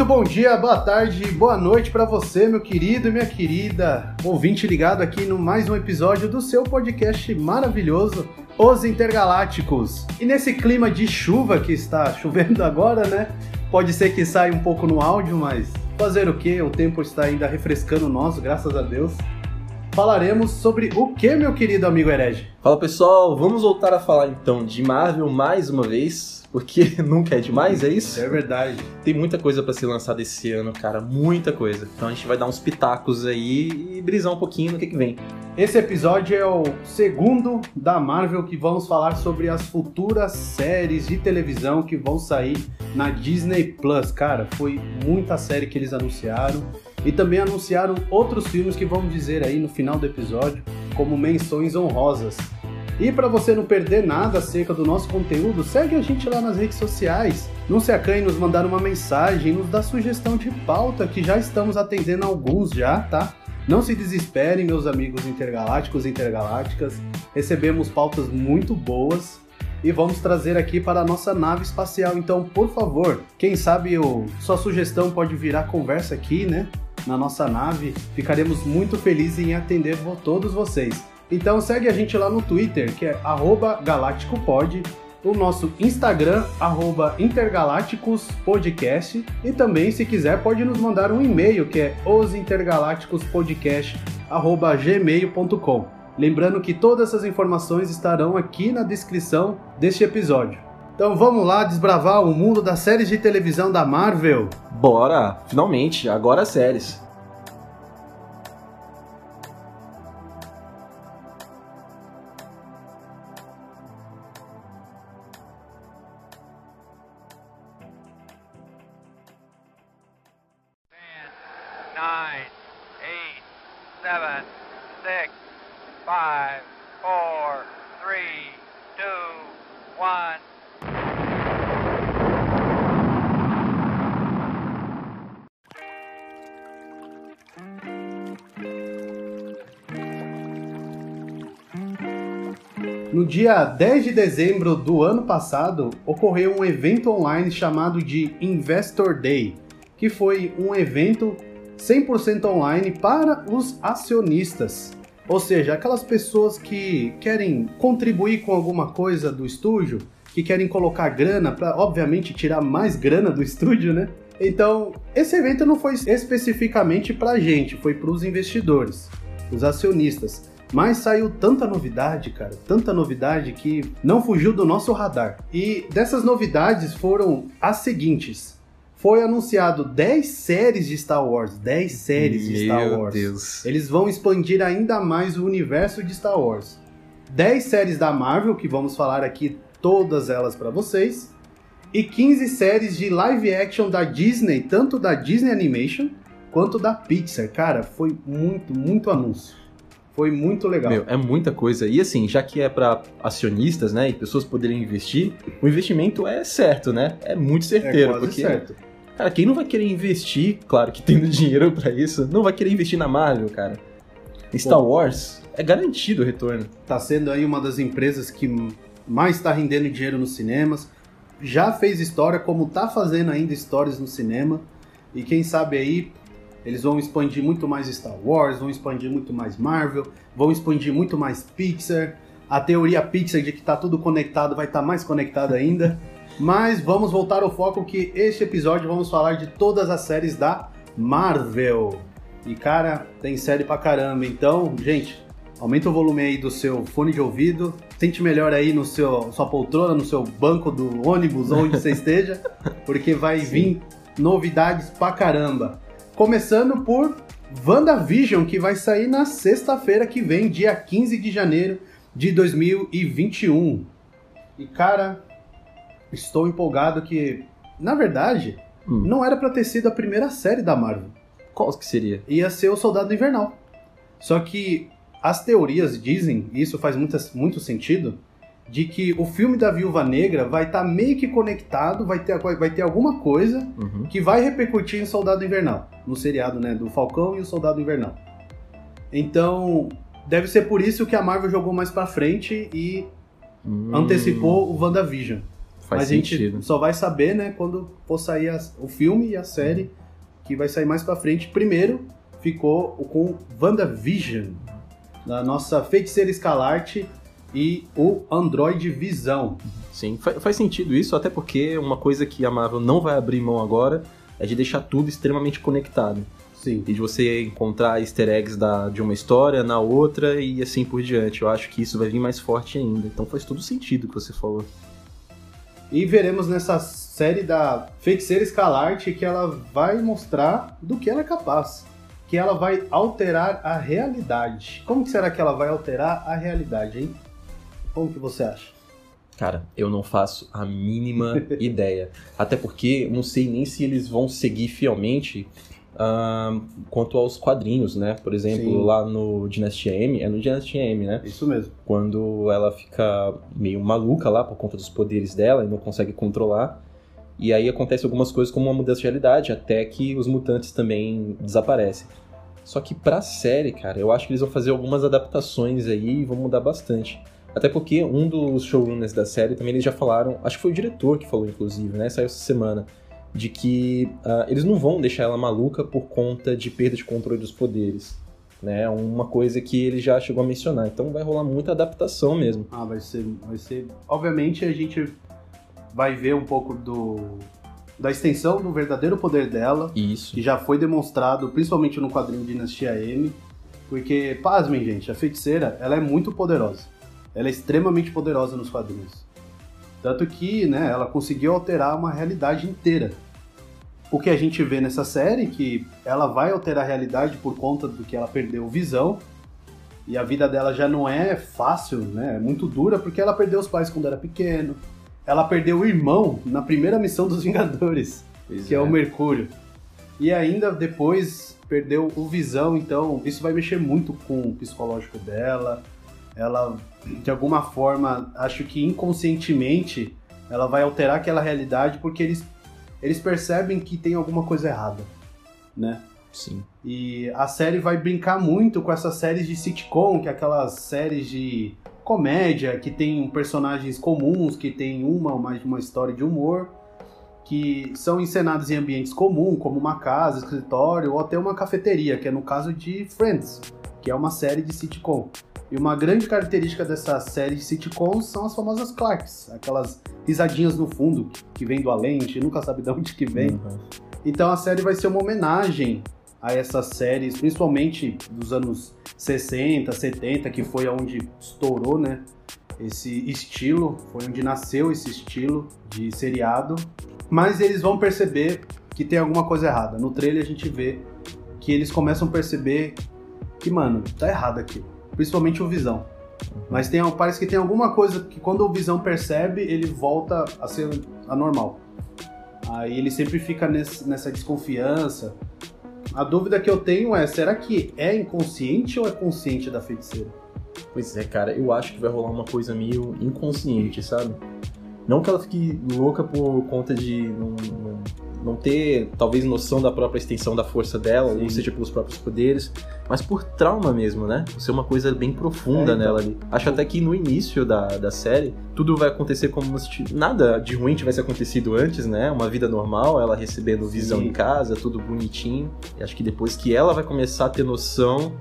Muito bom dia, boa tarde, boa noite para você, meu querido e minha querida ouvinte ligado aqui no mais um episódio do seu podcast maravilhoso, Os Intergalácticos. E nesse clima de chuva que está chovendo agora, né? Pode ser que saia um pouco no áudio, mas fazer o que? O tempo está ainda refrescando nós, graças a Deus. Falaremos sobre o que, meu querido amigo herege? Fala pessoal, vamos voltar a falar então de Marvel mais uma vez porque nunca é demais, é isso? É verdade. Tem muita coisa para ser lançada esse ano, cara, muita coisa. Então a gente vai dar uns pitacos aí e brisar um pouquinho no que, que vem. Esse episódio é o segundo da Marvel que vamos falar sobre as futuras séries de televisão que vão sair na Disney Plus. Cara, foi muita série que eles anunciaram e também anunciaram outros filmes que vamos dizer aí no final do episódio como menções honrosas. E para você não perder nada acerca do nosso conteúdo, segue a gente lá nas redes sociais. Não se acanhe nos mandar uma mensagem, nos dar sugestão de pauta, que já estamos atendendo alguns já, tá? Não se desesperem, meus amigos intergalácticos e intergalácticas. Recebemos pautas muito boas e vamos trazer aqui para a nossa nave espacial. Então, por favor, quem sabe sua sugestão pode virar conversa aqui, né? Na nossa nave. Ficaremos muito felizes em atender todos vocês. Então segue a gente lá no Twitter, que é galácticopod, o nosso Instagram, arroba intergalácticospodcast, e também, se quiser, pode nos mandar um e-mail, que é osintergalácticospodcast.gmail.com. Lembrando que todas essas informações estarão aqui na descrição deste episódio. Então vamos lá desbravar o mundo das séries de televisão da Marvel. Bora! Finalmente, agora séries. Dia 10 de dezembro do ano passado, ocorreu um evento online chamado de Investor Day, que foi um evento 100% online para os acionistas. Ou seja, aquelas pessoas que querem contribuir com alguma coisa do estúdio, que querem colocar grana para, obviamente, tirar mais grana do estúdio, né? Então, esse evento não foi especificamente para a gente, foi para os investidores, os acionistas. Mas saiu tanta novidade, cara, tanta novidade que não fugiu do nosso radar. E dessas novidades foram as seguintes. Foi anunciado 10 séries de Star Wars, 10 séries Meu de Star Wars. Deus. Eles vão expandir ainda mais o universo de Star Wars. 10 séries da Marvel, que vamos falar aqui todas elas para vocês, e 15 séries de live action da Disney, tanto da Disney Animation quanto da Pixar. Cara, foi muito, muito anúncio. Foi muito legal. Meu, é muita coisa. E assim, já que é para acionistas, né, e pessoas poderem investir, o investimento é certo, né? É muito certeiro, é porque certo. cara, quem não vai querer investir, claro que tendo dinheiro para isso, não vai querer investir na Marvel, cara. Star Wars é garantido o retorno. Tá sendo aí uma das empresas que mais está rendendo dinheiro nos cinemas. Já fez história, como tá fazendo ainda histórias no cinema. E quem sabe aí eles vão expandir muito mais Star Wars, vão expandir muito mais Marvel, vão expandir muito mais Pixar. A teoria Pixar de que tá tudo conectado vai estar mais conectado ainda. Mas vamos voltar ao foco que este episódio vamos falar de todas as séries da Marvel. E cara, tem série pra caramba. Então, gente, aumenta o volume aí do seu fone de ouvido. Sente melhor aí no seu sua poltrona, no seu banco do ônibus, onde você esteja, porque vai vir novidades pra caramba. Começando por WandaVision, que vai sair na sexta-feira que vem, dia 15 de janeiro de 2021. E cara, estou empolgado que, na verdade, Hum. não era pra ter sido a primeira série da Marvel. Qual que seria? Ia ser o Soldado Invernal. Só que as teorias dizem, e isso faz muitas, muito sentido, de que o filme da Viúva Negra vai estar meio que conectado, vai ter, vai ter alguma coisa Uhum. que vai repercutir em Soldado Invernal, no seriado, né, do Falcão e o Soldado Invernal. Então, deve ser por isso que a Marvel jogou mais pra frente e Hum, antecipou o WandaVision. Faz Mas sentido. a gente só vai saber, né, quando for sair as- o filme e a série, que vai sair mais pra frente. Primeiro ficou o com WandaVision, da nossa feiticeira Escalarte e o Android Visão. Sim, fa- faz sentido isso, até porque uma coisa que a Marvel não vai abrir mão agora é de deixar tudo extremamente conectado. Sim. E de você encontrar easter eggs da, de uma história na outra e assim por diante. Eu acho que isso vai vir mais forte ainda. Então faz todo sentido o que você falou. E veremos nessa série da Feiticeira Escalarte que ela vai mostrar do que ela é capaz. Que ela vai alterar a realidade. Como que será que ela vai alterar a realidade, hein? Como que você acha? Cara, eu não faço a mínima ideia. Até porque não sei nem se eles vão seguir fielmente ahn, quanto aos quadrinhos, né? Por exemplo, Sim. lá no Dinastia M, é no Dinastia M, né? Isso mesmo. quando ela fica meio maluca lá por conta dos poderes dela e não consegue controlar. E aí acontece algumas coisas como uma mudança de realidade, até que os mutantes também desaparecem. Só que pra série, cara, eu acho que eles vão fazer algumas adaptações aí e vão mudar bastante. Até porque um dos showrunners da série também eles já falaram, acho que foi o diretor que falou inclusive, né, saiu essa semana, de que ah, eles não vão deixar ela maluca por conta de perda de controle dos poderes. Né, uma coisa que ele já chegou a mencionar. Então vai rolar muita adaptação mesmo. Ah, vai ser, vai ser. Obviamente a gente vai ver um pouco do da extensão do verdadeiro poder dela, Isso. que já foi demonstrado principalmente no quadrinho Dinastia M, porque pasmem, gente, a feiticeira, ela é muito poderosa. Ela é extremamente poderosa nos quadrinhos. Tanto que, né, ela conseguiu alterar uma realidade inteira. O que a gente vê nessa série, que ela vai alterar a realidade por conta do que ela perdeu visão, e a vida dela já não é fácil, né? É muito dura, porque ela perdeu os pais quando era pequeno. Ela perdeu o irmão na primeira missão dos Vingadores, que é. o Mercúrio. E ainda depois perdeu o Visão, então isso vai mexer muito com o psicológico dela. Ela, de alguma forma, acho que inconscientemente, ela vai alterar aquela realidade porque eles, eles percebem que tem alguma coisa errada, né? Sim. E a série vai brincar muito com essas séries de sitcom, que é aquelas séries de comédia, que tem personagens comuns, que tem uma ou mais de uma história de humor, que são encenadas em ambientes comuns, como uma casa, escritório ou até uma cafeteria, que é no caso de Friends, que é uma série de sitcom. E uma grande característica dessa série de sitcoms são as famosas Clarks, aquelas risadinhas no fundo que vem do além, a gente nunca sabe de onde que vem. Uhum. Então a série vai ser uma homenagem a essas séries, principalmente dos anos 60, 70, que foi onde estourou, né? Esse estilo, foi onde nasceu esse estilo de seriado. Mas eles vão perceber que tem alguma coisa errada. No trailer a gente vê que eles começam a perceber que, mano, tá errado aqui. Principalmente o Visão. Mas tem, parece que tem alguma coisa que quando o Visão percebe, ele volta a ser anormal. Aí ele sempre fica nesse, nessa desconfiança. A dúvida que eu tenho é, será que é inconsciente ou é consciente da feiticeira? Pois é, cara, eu acho que vai rolar uma coisa meio inconsciente, sabe? Não que ela fique louca por conta de não, não, não ter, talvez, noção da própria extensão da força dela, Sim. ou seja, pelos próprios poderes, mas por trauma mesmo, né? Por ser uma coisa bem profunda É, então. nela ali. Acho até que no início da, da série, tudo vai acontecer como se nada de ruim tivesse acontecido antes, né? Uma vida normal, ela recebendo visão Sim. em casa, tudo bonitinho. E acho que depois que ela vai começar a ter noção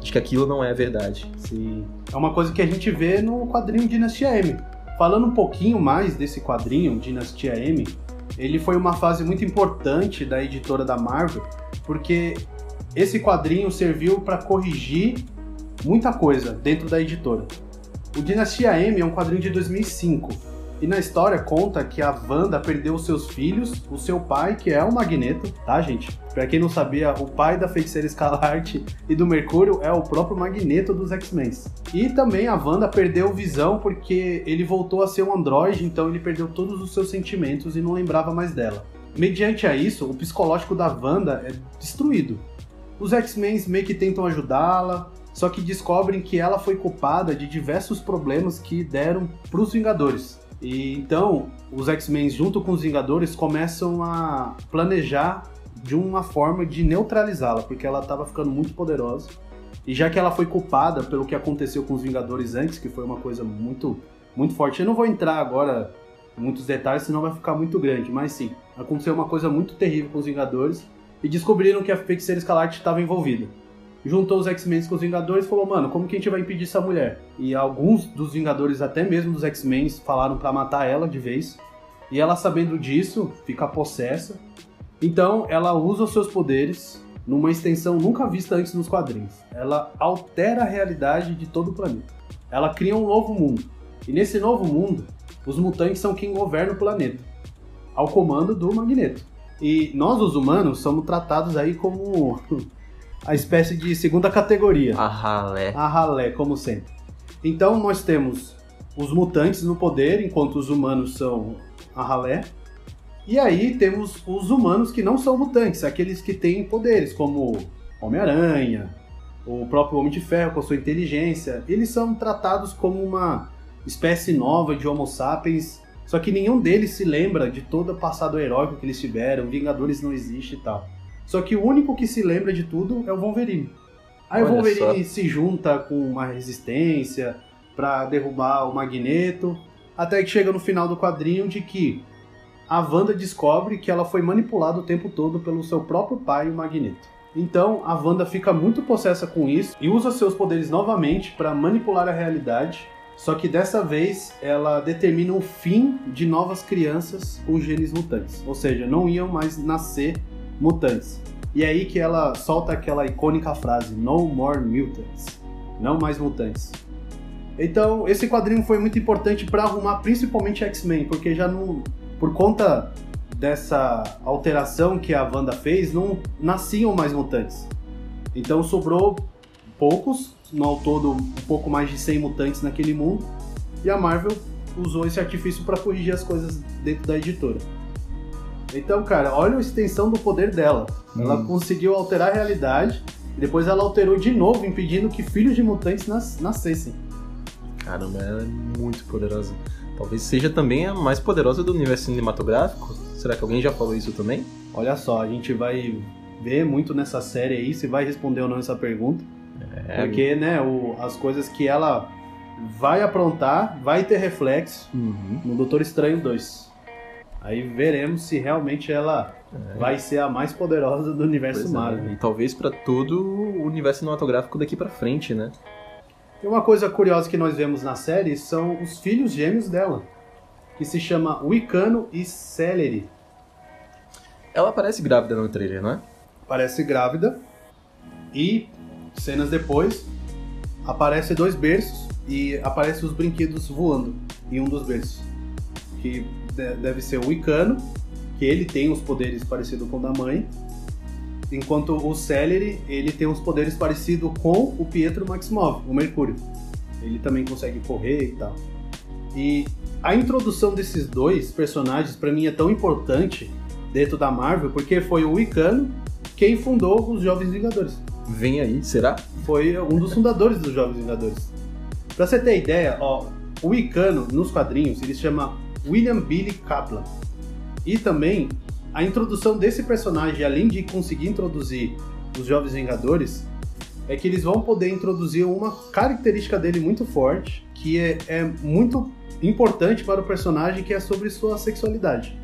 de que aquilo não é verdade. Sim. É uma coisa que a gente vê no quadrinho Dinastia M. Falando um pouquinho mais desse quadrinho, Dinastia M, ele foi uma fase muito importante da editora da Marvel, porque esse quadrinho serviu para corrigir muita coisa dentro da editora. O Dinastia M é um quadrinho de 2005 e na história conta que a Wanda perdeu os seus filhos, o seu pai, que é o Magneto, tá, gente? Pra quem não sabia, o pai da Feiticeira Escarlate e do Mercúrio é o próprio Magneto dos X-Men. E também a Wanda perdeu visão porque ele voltou a ser um androide, então ele perdeu todos os seus sentimentos e não lembrava mais dela. Mediante a isso, o psicológico da Wanda é destruído. Os X-Men meio que tentam ajudá-la, só que descobrem que ela foi culpada de diversos problemas que deram para os Vingadores. E então, os X-Men junto com os Vingadores começam a planejar de uma forma de neutralizá-la, porque ela estava ficando muito poderosa. E já que ela foi culpada pelo que aconteceu com os Vingadores antes, que foi uma coisa muito muito forte. Eu não vou entrar agora muitos detalhes, senão vai ficar muito grande. Mas sim, aconteceu uma coisa muito terrível com os Vingadores e descobriram que a Feiticeira Escarlate estava envolvida. Juntou os X-Men com os Vingadores e falou: Mano, como que a gente vai impedir essa mulher? E alguns dos Vingadores, até mesmo dos X-Men, falaram para matar ela de vez. E ela, sabendo disso, fica possessa. Então, ela usa os seus poderes numa extensão nunca vista antes nos quadrinhos. Ela altera a realidade de todo o planeta. Ela cria um novo mundo. E nesse novo mundo, os mutantes são quem governa o planeta, ao comando do Magneto. E nós, os humanos, somos tratados aí como a espécie de segunda categoria. A ralé. A ralé, como sempre. Então nós temos os mutantes no poder, enquanto os humanos são a ralé. E aí temos os humanos que não são mutantes, aqueles que têm poderes, como Homem-Aranha, o próprio Homem de Ferro com a sua inteligência. Eles são tratados como uma espécie nova de Homo sapiens, só que nenhum deles se lembra de todo o passado heróico que eles tiveram, Vingadores não existe e tal. Só que o único que se lembra de tudo é o Wolverine. Aí Olha o Wolverine só. se junta com uma resistência pra derrubar o Magneto, até que chega no final do quadrinho de que a Wanda descobre que ela foi manipulada o tempo todo pelo seu próprio pai, o Magneto. Então a Wanda fica muito possessa com isso e usa seus poderes novamente para manipular a realidade. Só que dessa vez ela determina o fim de novas crianças com genes mutantes. Ou seja, não iam mais nascer mutantes. E é aí que ela solta aquela icônica frase: No more mutants. Não mais mutantes. Então, esse quadrinho foi muito importante para arrumar principalmente X-Men, porque já não. Por conta dessa alteração que a Wanda fez, não nasciam mais mutantes. Então sobrou poucos, no ao todo um pouco mais de 100 mutantes naquele mundo, e a Marvel usou esse artifício para corrigir as coisas dentro da editora. Então, cara, olha a extensão do poder dela. Ela Hum. conseguiu alterar a realidade, e depois ela alterou de novo, impedindo que filhos de mutantes nas- nascessem. Caramba, ela é muito poderosa. Talvez seja também a mais poderosa do universo cinematográfico. Será que alguém já falou isso também? Olha só, a gente vai ver muito nessa série aí se vai responder ou não essa pergunta. É, Porque, né, o- as coisas que ela vai aprontar vai ter reflexo Uhum. no Doutor Estranho 2. Aí veremos se realmente ela vai ser a mais poderosa do universo Pois é, Marvel. E talvez pra todo o universo cinematográfico daqui pra frente, né? E uma coisa curiosa que nós vemos na série são os filhos gêmeos dela, que se chama Wicano e Celery. Ela parece grávida no trailer, não é? Parece grávida e cenas depois aparece dois berços e aparece os brinquedos voando em um dos berços, que deve ser o Wicano, que ele tem os poderes parecidos com o da mãe, enquanto o Celery ele tem os poderes parecidos com o Pietro Maximov, o Mercúrio. Ele também consegue correr e tal. E a introdução desses dois personagens pra mim é tão importante dentro da Marvel porque foi o Wicano quem fundou os Jovens Vingadores. Vem aí, será? Foi um dos fundadores dos Jovens Vingadores. Pra você ter ideia, ó, o Wicano, nos quadrinhos, ele se chama William Billy Kaplan. E também, a introdução desse personagem, além de conseguir introduzir os Jovens Vingadores, é que eles vão poder introduzir uma característica dele muito forte, que é, é muito importante para o personagem, que é sobre sua sexualidade.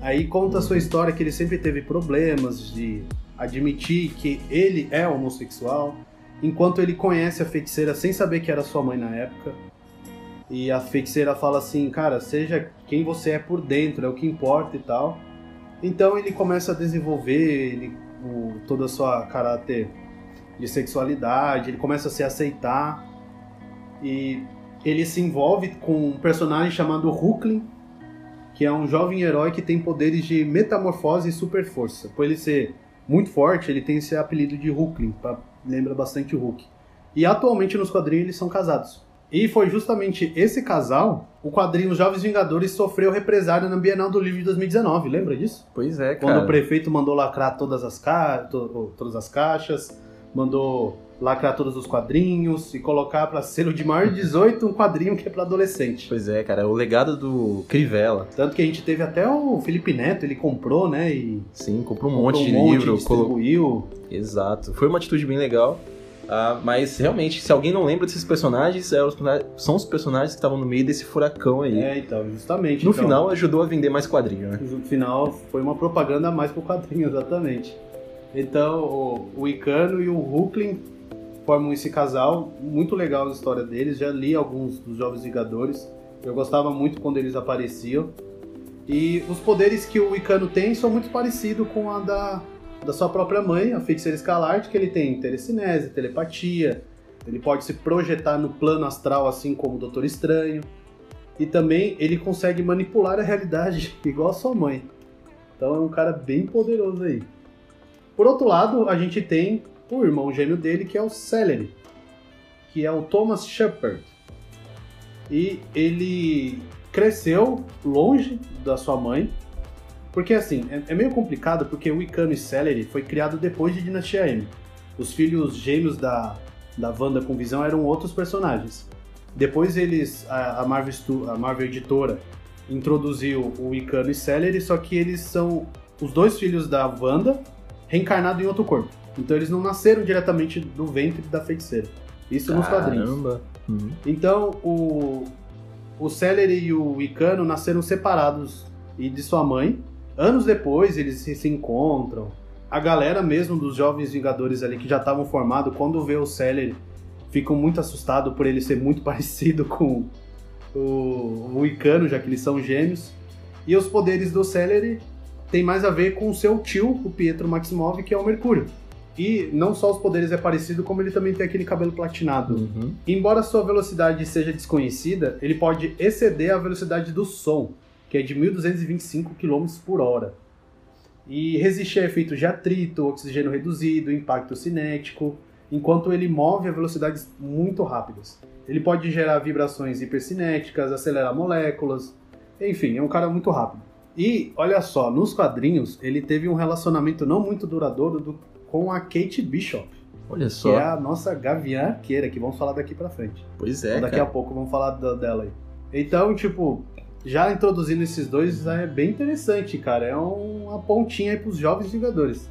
Aí conta a sua história que ele sempre teve problemas de admitir que ele é homossexual, enquanto ele conhece a feiticeira sem saber que era sua mãe na época. E a feiticeira fala assim, cara, seja quem você é por dentro, é o que importa e tal. Então ele começa a desenvolver ele, o, toda a sua caráter de sexualidade, ele começa a se aceitar e ele se envolve com um personagem chamado Huklin, que é um jovem herói que tem poderes de metamorfose e super força. Por ele ser muito forte, ele tem esse apelido de Hulkling, pra- lembra bastante Hulk. E atualmente nos quadrinhos eles são casados. E foi justamente esse casal, o quadrinho Jovens Vingadores sofreu represália na Bienal do Livro de 2019, lembra disso? Pois é, Quando cara. o prefeito mandou lacrar todas as, ca... to- todas as caixas, mandou lacrar todos os quadrinhos e colocar para selo de maior de 18 um quadrinho que é para adolescente. Pois é, cara. O legado do Crivella. Tanto que a gente teve até o Felipe Neto, ele comprou, né? E Sim, comprou um comprou monte de livro. colo- distribuiu. Exato. Foi uma atitude bem legal. Ah, mas realmente, se alguém não lembra desses personagens, é os- são os personagens que estavam no meio desse furacão aí. É, então, justamente. no então, final ajudou a vender mais quadrinho, né? No final foi uma propaganda a mais pro quadrinho, exatamente. Então o, o Icano e o Hulkling formam esse casal, muito legal a história deles. Já li alguns dos Jovens Vingadores, eu gostava muito quando eles apareciam. E os poderes que o Icano tem são muito parecidos com a da, da sua própria mãe, a feiticeira Escalarte, que ele tem telecinese, telepatia, ele pode se projetar no plano astral assim como o Doutor Estranho. E também ele consegue manipular a realidade igual a sua mãe. Então é um cara bem poderoso aí. Por outro lado, a gente tem o irmão gêmeo dele, que é o Celery, que é o Thomas Shepard. E ele cresceu longe da sua mãe, porque assim, é, é meio complicado porque o Icano e Celery foi criado depois de Dinastia M. Os filhos gêmeos da, da Wanda com Visão eram outros personagens. Depois eles, a, a Marvel, Stu- a Marvel Editora introduziu o Icano e Celery, só que eles são os dois filhos da Wanda reencarnados em outro corpo. Então eles não nasceram diretamente do ventre da feiticeira. Isso nos quadrinhos. Caramba. Uhum. Então o, o Celery e o Icano nasceram separados e de sua mãe. Anos depois eles se, encontram. A galera mesmo dos jovens Vingadores ali que já estavam formados, quando vê o Celery, ficam muito assustados por ele ser muito parecido com o, o Icano, já que eles são gêmeos. E os poderes do Celery tem mais a ver com o seu tio, o Pietro Maximov, que é o Mercúrio. E não só os poderes é parecido, como ele também tem aquele cabelo platinado. Uhum. Embora sua velocidade seja desconhecida, ele pode exceder a velocidade do som, que é de 1.225 km por hora. E resistir a efeitos de atrito, oxigênio reduzido, impacto cinético, enquanto ele move a velocidades muito rápidas. Ele pode gerar vibrações hipercinéticas, acelerar moléculas, enfim, é um cara muito rápido. E olha só, nos quadrinhos ele teve um relacionamento não muito duradouro do- com a Kate Bishop, Olha que só. é a nossa gaviã arqueira, que vamos falar daqui pra frente. Pois é, Então, daqui cara. a pouco vamos falar da- dela aí. Então, tipo, já introduzindo esses dois é bem interessante, cara. É um- uma pontinha aí pros jovens Vingadores.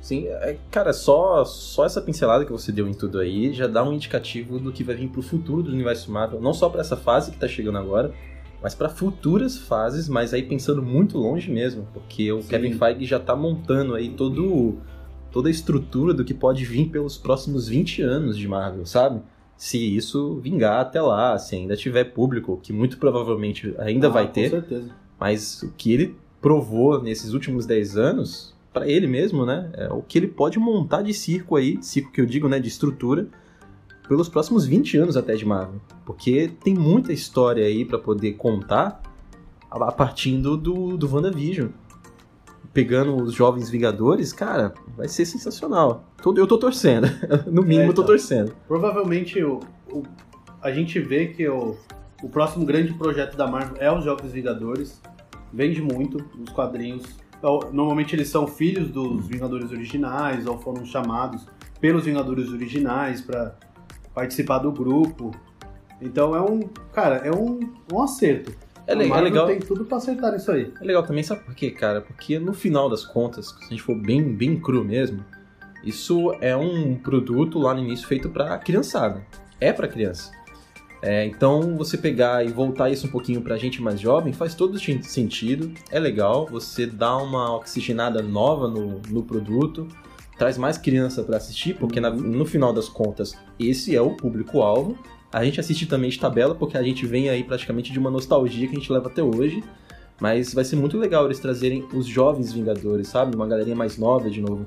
Sim, é, cara, só, só essa pincelada que você deu em tudo aí já dá um indicativo do que vai vir pro futuro do universo Marvel. Não só pra essa fase que tá chegando agora, mas pra futuras fases, mas aí pensando muito longe mesmo. Porque o Sim. Kevin Feige já tá montando aí todo, toda a estrutura do que pode vir pelos próximos 20 anos de Marvel, sabe? Se isso vingar até lá, se ainda tiver público, que muito provavelmente ainda Ah, vai ter. Com certeza. Mas o que ele provou nesses últimos 10 anos, pra ele mesmo, né? É o que ele pode montar de circo aí, circo que eu digo, né? De estrutura, pelos próximos 20 anos até de Marvel. Porque tem muita história aí pra poder contar a a partindo do, do WandaVision. Pegando os jovens Vingadores, cara, vai ser sensacional. Eu tô torcendo. No mínimo, É, eu tô então. torcendo. Provavelmente o, o- a gente vê que o, o próximo grande projeto da Marvel é os Jovens Vingadores. Vende muito os quadrinhos. Então, Normalmente eles são filhos dos Vingadores originais ou foram chamados pelos Vingadores originais pra participar do grupo. Então é um, cara, é um, um acerto. É, le- é legal. tem tudo pra acertar nisso aí. É legal também, sabe por quê, cara? Porque no final das contas, se a gente for bem, bem cru mesmo, isso é um produto lá no início feito pra criançada. É pra criança. É, então, você pegar e voltar isso um pouquinho pra gente mais jovem faz todo sen- sentido, é legal, você dá uma oxigenada nova no, no produto, traz mais criança pra assistir, porque na- no final das contas, esse é o público-alvo. A gente assiste também de tabela, porque a gente vem aí praticamente de uma nostalgia que a gente leva até hoje. Mas vai ser muito legal eles trazerem os jovens Vingadores, sabe? Uma galerinha mais nova de novo.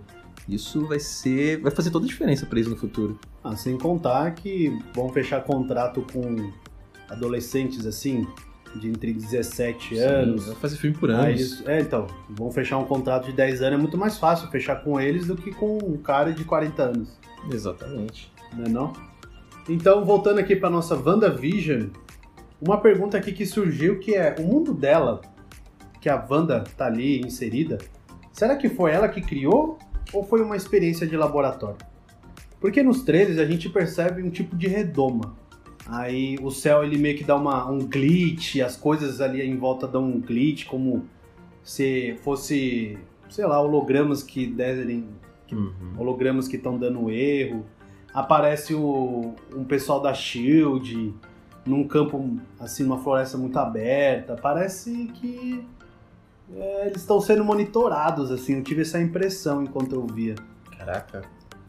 Isso vai ser. vai fazer toda a diferença pra eles no futuro. Ah, sem contar que vão fechar contrato com adolescentes assim, de entre 17 anos. Sim, vai fazer filme por Ah, anos. isso- é, então, vão fechar um contrato de 10 anos, é muito mais fácil fechar com eles do que com um cara de 40 anos, Exatamente. né não? Então, voltando aqui para nossa WandaVision, uma pergunta aqui que surgiu que é, o mundo dela, que a Wanda tá ali inserida, será que foi ela que criou ou foi uma experiência de laboratório? Porque nos trailers a gente percebe um tipo de redoma. Aí o céu ele meio que dá uma, um glitch, as coisas ali em volta dão um glitch, como se fosse, sei lá, hologramas que derem Uhum. hologramas que estão dando erro. Aparece o, um pessoal da Shield num campo, assim, numa floresta muito aberta. Parece que é, eles estão sendo monitorados, assim. Eu tive essa impressão enquanto eu via. Caraca,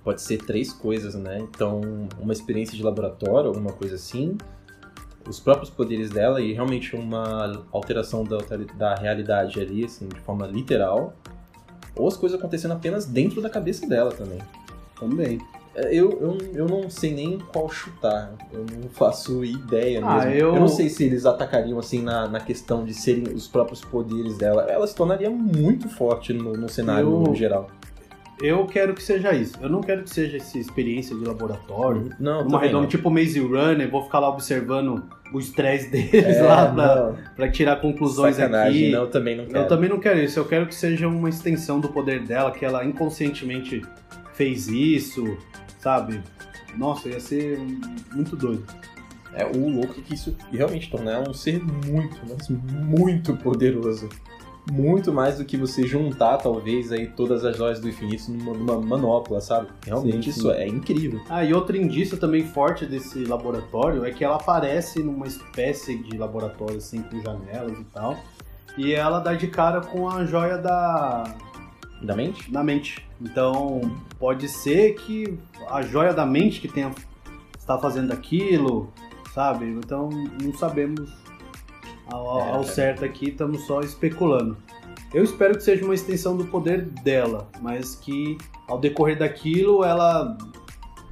pode ser três coisas, né? Então, uma experiência de laboratório, alguma coisa assim, os próprios poderes dela e realmente uma alteração da, da realidade ali, assim, de forma literal, ou as coisas acontecendo apenas dentro da cabeça dela também. Também. É, eu, eu, eu não sei nem qual chutar, eu não faço ideia Ah, mesmo. eu- não sei se eles atacariam assim na, na questão de serem os próprios poderes dela. Ela se tornaria muito forte no, no cenário Eu- geral. Eu quero que seja isso. Eu não quero que seja essa experiência de laboratório. Não, Uma redonda, não. tipo Maze Runner, vou ficar lá observando o estresse deles É, lá pra, pra tirar conclusões sacanagem, aqui. não, eu também não quero. Eu também não quero isso, eu quero que seja uma extensão do poder dela, que ela inconscientemente fez isso, sabe? Nossa, ia ser muito doido. É o louco que isso realmente torna ela um ser muito, mas muito poderoso. Muito mais do que você juntar, talvez, aí todas as joias do infinito numa, numa manopla, sabe? Realmente Sim, isso sim. é incrível. Ah, e outro indício também forte desse laboratório é que ela aparece numa espécie de laboratório assim com janelas e tal. E ela dá de cara com a joia da, Da mente? da mente. Então, pode ser que a joia da mente que tenha está fazendo aquilo, sabe? Então, não sabemos ao, É, ao cara. certo aqui, estamos só especulando. Eu espero que seja uma extensão do poder dela, mas que ao decorrer daquilo ela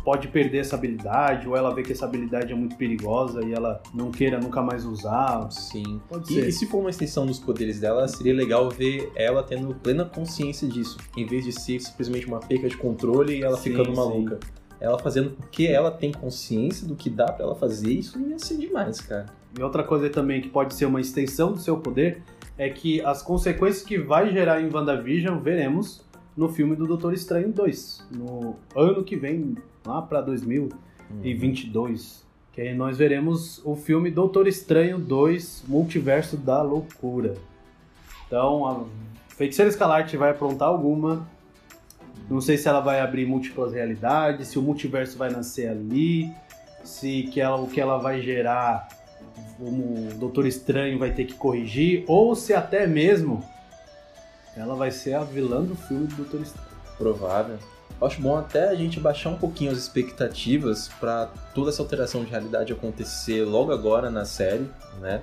pode perder essa habilidade, ou ela vê que essa habilidade é muito perigosa e ela não queira nunca mais usar. Sim. Pode E, ser. e se for uma extensão dos poderes dela, seria legal ver ela tendo plena consciência disso, em vez de ser simplesmente uma perca de controle e ela Sim, ficando sim. maluca. Ela fazendo porque ela tem consciência do que dá pra ela fazer, isso ia ser demais, cara. E outra coisa também que pode ser uma extensão do seu poder é que as consequências que vai gerar em WandaVision veremos no filme do Doutor Estranho 2, no ano que vem, lá pra 2022. Que aí nós veremos o filme Doutor Estranho 2 Multiverso da Loucura. Então, a Feiticeira Escarlate vai aprontar alguma. Não sei se ela vai abrir múltiplas realidades, se o multiverso vai nascer ali, se que ela, o que ela vai gerar o Doutor Estranho vai ter que corrigir, ou se até mesmo ela vai ser a vilã do filme do Doutor Estranho. Provável. Acho bom até a gente baixar um pouquinho as expectativas pra toda essa alteração de realidade acontecer logo agora na série, né?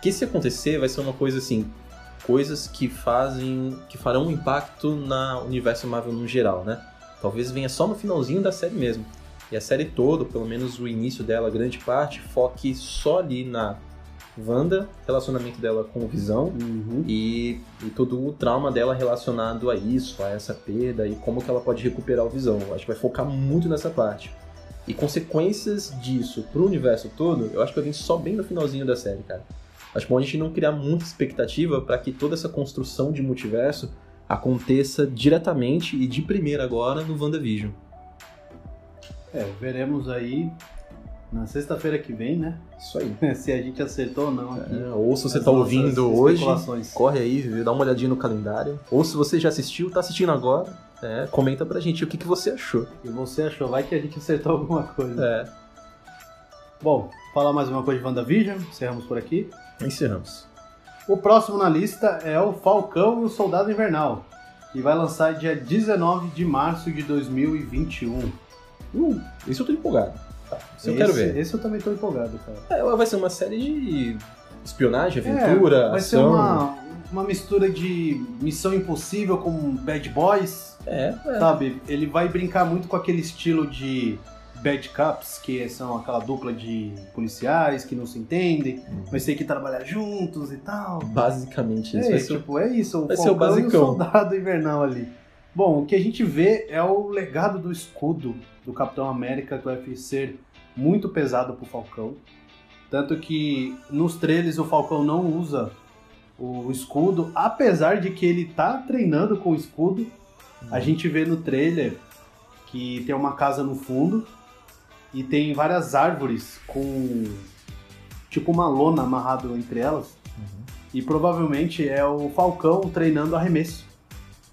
Que se acontecer vai ser uma coisa assim, coisas que fazem, que farão um impacto na universo Marvel no geral, né? Talvez venha só no finalzinho da série mesmo. E a série toda, pelo menos o início dela, grande parte, foque só ali na Wanda, relacionamento dela com o Visão e, e todo o trauma dela relacionado a isso, a essa perda e como que ela pode recuperar o Visão. Eu acho que vai focar muito nessa parte. E consequências disso pro universo todo, eu acho que vai vir só bem no finalzinho da série, cara. Acho bom a gente não criar muita expectativa para que toda essa construção de multiverso aconteça diretamente e de primeira agora no WandaVision. É, veremos aí na sexta-feira que vem, né? Isso aí. se a gente acertou ou não aqui. É, ou se você tá nossas ouvindo hoje, corre aí, dá uma olhadinha no calendário. Ou se você já assistiu, tá assistindo agora, é, comenta pra gente o que, que você achou. E você achou? Vai que a gente acertou alguma coisa. É, Bom, falar mais uma coisa de WandaVision, encerramos por aqui. encerramos. O próximo na lista é o Falcão e o Soldado Invernal, que vai lançar dia 19 de março de 2021. Uh, isso eu tô empolgado. Tá, isso eu quero ver. Esse eu também tô empolgado, cara. É, vai ser uma série de espionagem, aventura, É, vai ser ação. uma, uma mistura de Missão Impossível com Bad Boys, É, é. sabe? Ele vai brincar muito com aquele estilo de Bad Cops, que são aquela dupla de policiais que não se entendem, mas tem que trabalhar juntos e tal. Basicamente isso. É, vai ser- tipo, é isso, o vai ser o Falcão e o basicão. Soldado Invernal ali. Bom, o que a gente vê é o legado do escudo do Capitão América, que vai ser muito pesado pro Falcão. Tanto que nos trailers o Falcão não usa o escudo, apesar de que ele tá treinando com o escudo. Uhum. A gente vê no trailer que tem uma casa no fundo e tem várias árvores com tipo uma lona amarrado entre elas. Uhum. E provavelmente é o Falcão treinando arremesso.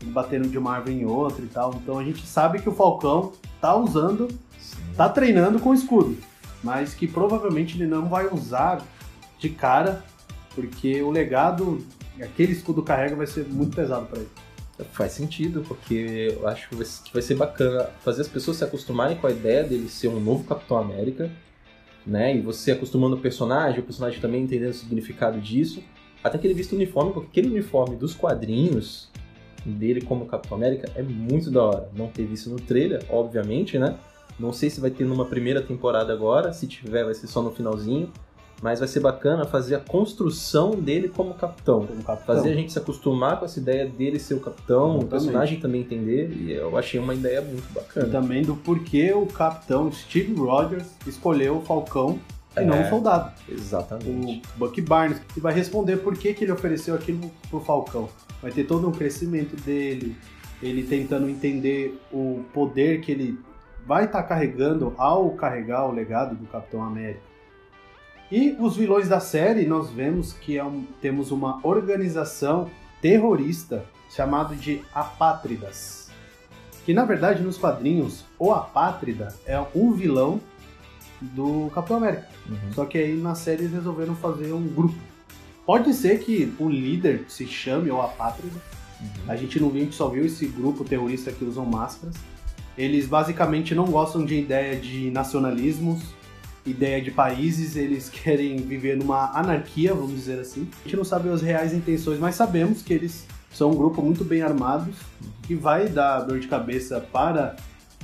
Batendo de uma árvore em outra e tal. Então a gente sabe que o Falcão tá usando Sim. tá treinando com o escudo, mas que provavelmente ele não vai usar de cara, porque o legado que aquele escudo carrega vai ser muito pesado para ele. Faz sentido, porque eu acho que vai ser bacana fazer as pessoas se acostumarem com a ideia dele ser um novo Capitão América, né? E você acostumando o personagem, o personagem também entendendo o significado disso. Até que ele vista o uniforme, porque aquele uniforme dos quadrinhos dele como Capitão América é muito da hora. Não teve isso no trailer, obviamente, né? Não sei se vai ter numa primeira temporada agora, se tiver vai ser só no finalzinho. Mas vai ser bacana fazer a construção dele como capitão. Como capitão. Fazer a gente se acostumar com essa ideia dele ser o capitão, o personagem também entender. E eu achei uma ideia muito bacana. E também do porquê o capitão Steve Rogers escolheu o Falcão e é, não o soldado. Exatamente. O Bucky Barnes. E vai responder por que, que ele ofereceu aquilo pro Falcão. Vai ter todo um crescimento dele, ele tentando entender o poder que ele vai estar tá carregando ao carregar o legado do Capitão América. E os vilões da série, nós vemos que é um, temos uma organização terrorista chamada de Apátridas. Que na verdade nos quadrinhos, o Apátrida é um vilão do Capitão América. Uhum. Só que aí na série eles resolveram fazer um grupo. Pode ser que o líder se chame o Apátrida. Uhum. A gente não viu, a gente só viu esse grupo terrorista que usam máscaras. Eles basicamente não gostam de ideia de nacionalismos, ideia de países, eles querem viver numa anarquia, vamos dizer assim. A gente não sabe as reais intenções, mas sabemos que eles são um grupo muito bem armados que vai dar dor de cabeça para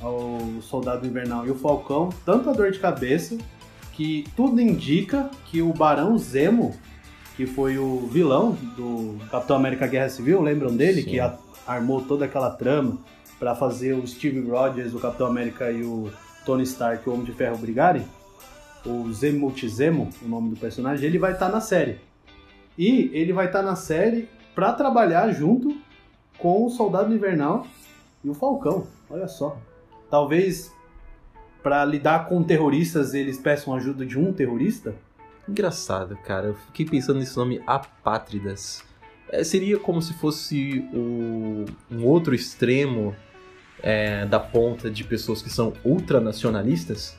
o Soldado Invernal e o Falcão, tanto a dor de cabeça que tudo indica que o Barão Zemo, que foi o vilão do Capitão América Guerra Civil, lembram dele Sim. que armou toda aquela trama para fazer o Steve Rogers, o Capitão América e o Tony Stark, o Homem de Ferro brigarem? o Zemo Multizemo, o nome do personagem, ele vai estar tá na série. E ele vai estar tá na série para trabalhar junto com o Soldado Invernal e o Falcão. Olha só. Talvez para lidar com terroristas eles peçam ajuda de um terrorista? Engraçado, cara. Eu fiquei pensando nesse nome Apátridas. É, seria como se fosse o, um outro extremo é, da ponta de pessoas que são ultranacionalistas?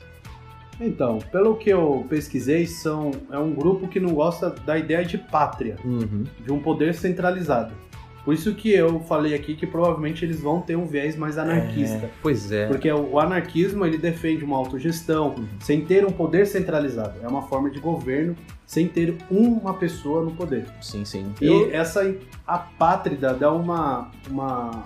Então, pelo que eu pesquisei, são, é um grupo que não gosta da ideia de pátria, uhum. de um poder centralizado. Por isso que eu falei aqui que provavelmente eles vão ter um viés mais anarquista. É, pois é. Porque o anarquismo ele defende uma autogestão uhum. sem ter um poder centralizado. É uma forma de governo sem ter uma pessoa no poder. Sim, sim. E eu... essa apátrida dá uma, uma,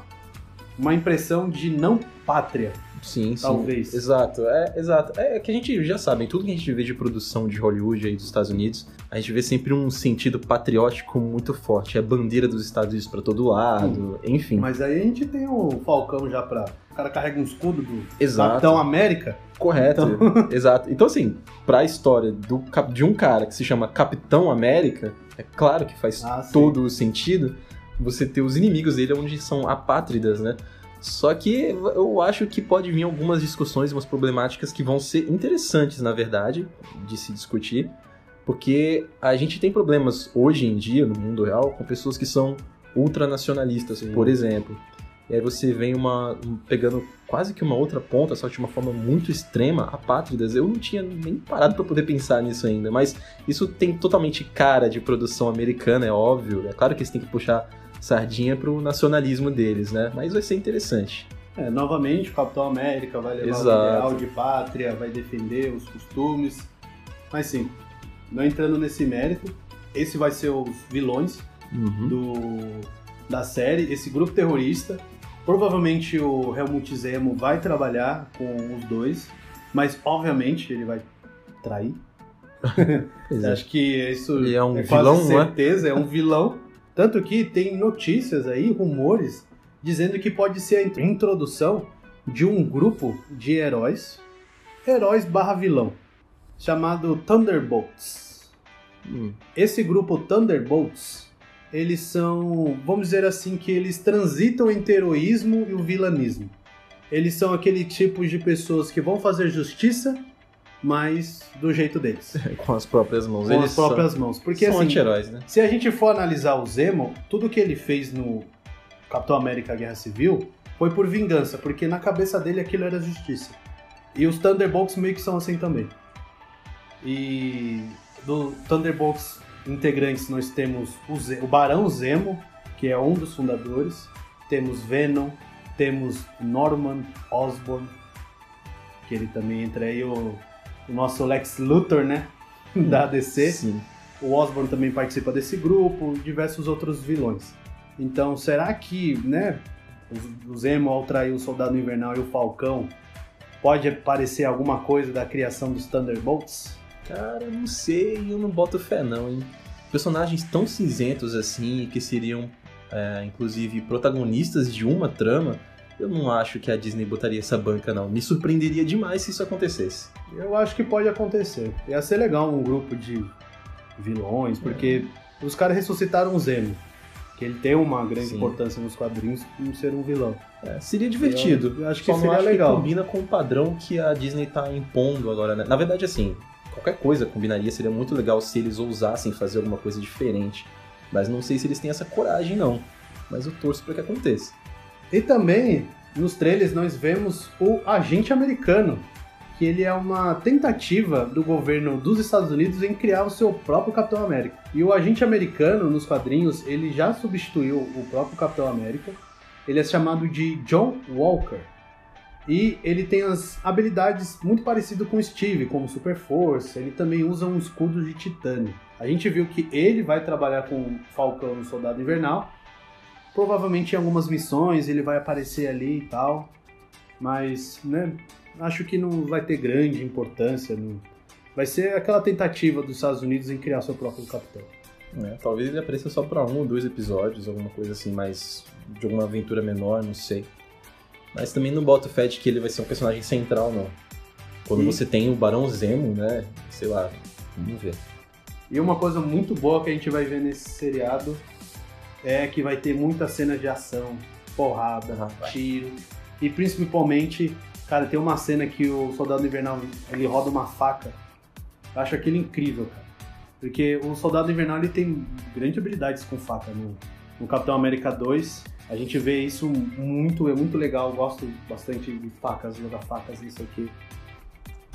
uma impressão de não pátria. Sim, Talvez. sim. Exato, é, exato. É, é que a gente já sabe, em tudo que a gente vê de produção de Hollywood aí dos Estados Unidos, a gente vê sempre um sentido patriótico muito forte. É a bandeira dos Estados Unidos para todo lado, sim. enfim. Mas aí a gente tem o Falcão já pra. O cara carrega um escudo do exato. Capitão América. Correto, então... exato. Então, assim, pra história do, de um cara que se chama Capitão América, é claro que faz ah, todo o sentido você ter os inimigos dele onde são apátridas, né? Só que eu acho que pode vir algumas discussões, umas problemáticas que vão ser interessantes, na verdade, de se discutir, porque a gente tem problemas hoje em dia, no mundo real, com pessoas que são ultranacionalistas, Sim. por exemplo. E aí você vem uma. pegando quase que uma outra ponta, só de uma forma muito extrema, apátridas. Eu não tinha nem parado para poder pensar nisso ainda, mas isso tem totalmente cara de produção americana, é óbvio. É claro que eles têm que puxar sardinha pro nacionalismo deles, né? Mas vai ser interessante. É, novamente, o Capitão América vai levar Exato. o ideal de pátria, vai defender os costumes. Mas sim, não entrando nesse mérito, esse vai ser os vilões uhum. do, da série, esse grupo terrorista. Provavelmente o Helmut Zemo vai trabalhar com os dois, mas obviamente ele vai trair. é. Acho que isso ele é um é vilão, quase certeza, é? é um vilão. Tanto que tem notícias aí, rumores, dizendo que pode ser a introdução de um grupo de heróis, heróis barra vilão, chamado Thunderbolts. Hum. Esse grupo Thunderbolts, eles são, vamos dizer assim, que eles transitam entre o heroísmo e o vilanismo. Eles são aquele tipo de pessoas que vão fazer justiça mas do jeito deles. Com as próprias mãos. Com Eles as próprias são, mãos. Porque são assim, anti-heróis, né? se a gente for analisar o Zemo, tudo que ele fez no Capitão América Guerra Civil foi por vingança, porque na cabeça dele aquilo era justiça. E os Thunderbolts meio que são assim também. E do Thunderbolts integrantes nós temos o, Ze- o Barão Zemo, que é um dos fundadores. Temos Venom, temos Norman Osborn, que ele também entra aí, o, o nosso Lex Luthor, né? Da DC. Sim. O Osborn também participa desse grupo, diversos outros vilões. Então, será que, né, o- Zemo ao trair o Soldado Invernal e o Falcão pode parecer alguma coisa da criação dos Thunderbolts? Cara, não sei, eu não boto fé não, hein? Personagens tão cinzentos assim, que seriam, é, inclusive, protagonistas de uma trama, eu não acho que a Disney botaria essa banca, não. Me surpreenderia demais se isso acontecesse. Eu acho que pode acontecer. Ia ser legal um grupo de vilões, porque os caras ressuscitaram o Zemo, que ele tem uma grande Sim. importância nos quadrinhos como ser um vilão. É, seria divertido. Eu- acho que Só seria acho legal. que combina com o padrão que a Disney tá impondo agora, né? Na verdade, assim, qualquer coisa combinaria, seria muito legal se eles ousassem fazer alguma coisa diferente. Mas não sei se eles têm essa coragem, não. Mas eu torço pra que aconteça. E também, nos trailers, nós vemos o agente americano, que ele é uma tentativa do governo dos Estados Unidos em criar o seu próprio Capitão América. E o agente americano, nos quadrinhos, ele já substituiu o próprio Capitão América. Ele é chamado de John Walker. E ele tem as habilidades muito parecidas com o Steve, como super força. Ele também usa um escudo de titânio. A gente viu que ele vai trabalhar com o Falcão no Soldado Invernal. Provavelmente em algumas missões ele vai aparecer ali e tal. Mas, né, acho que não vai ter grande importância. não- Vai ser aquela tentativa dos Estados Unidos em criar seu próprio capitão. né? Talvez ele apareça só pra um ou dois episódios, alguma coisa assim, mais de alguma aventura menor, não sei. Mas também não boto fé de que ele vai ser um personagem central, não. Quando E- você tem o Barão Zemo, né? Sei lá, vamos ver. E uma coisa muito boa que a gente vai ver nesse seriado é que vai ter muita cena de ação, porrada, Rapaz. tiro. E principalmente, cara, tem uma cena que o Soldado Invernal ele roda uma faca. Eu acho aquilo incrível, cara. Porque o Soldado Invernal ele tem grandes habilidades com faca. No, no Capitão América 2, a gente vê isso muito, é muito legal. Eu gosto bastante de facas, jogar facas, isso aqui.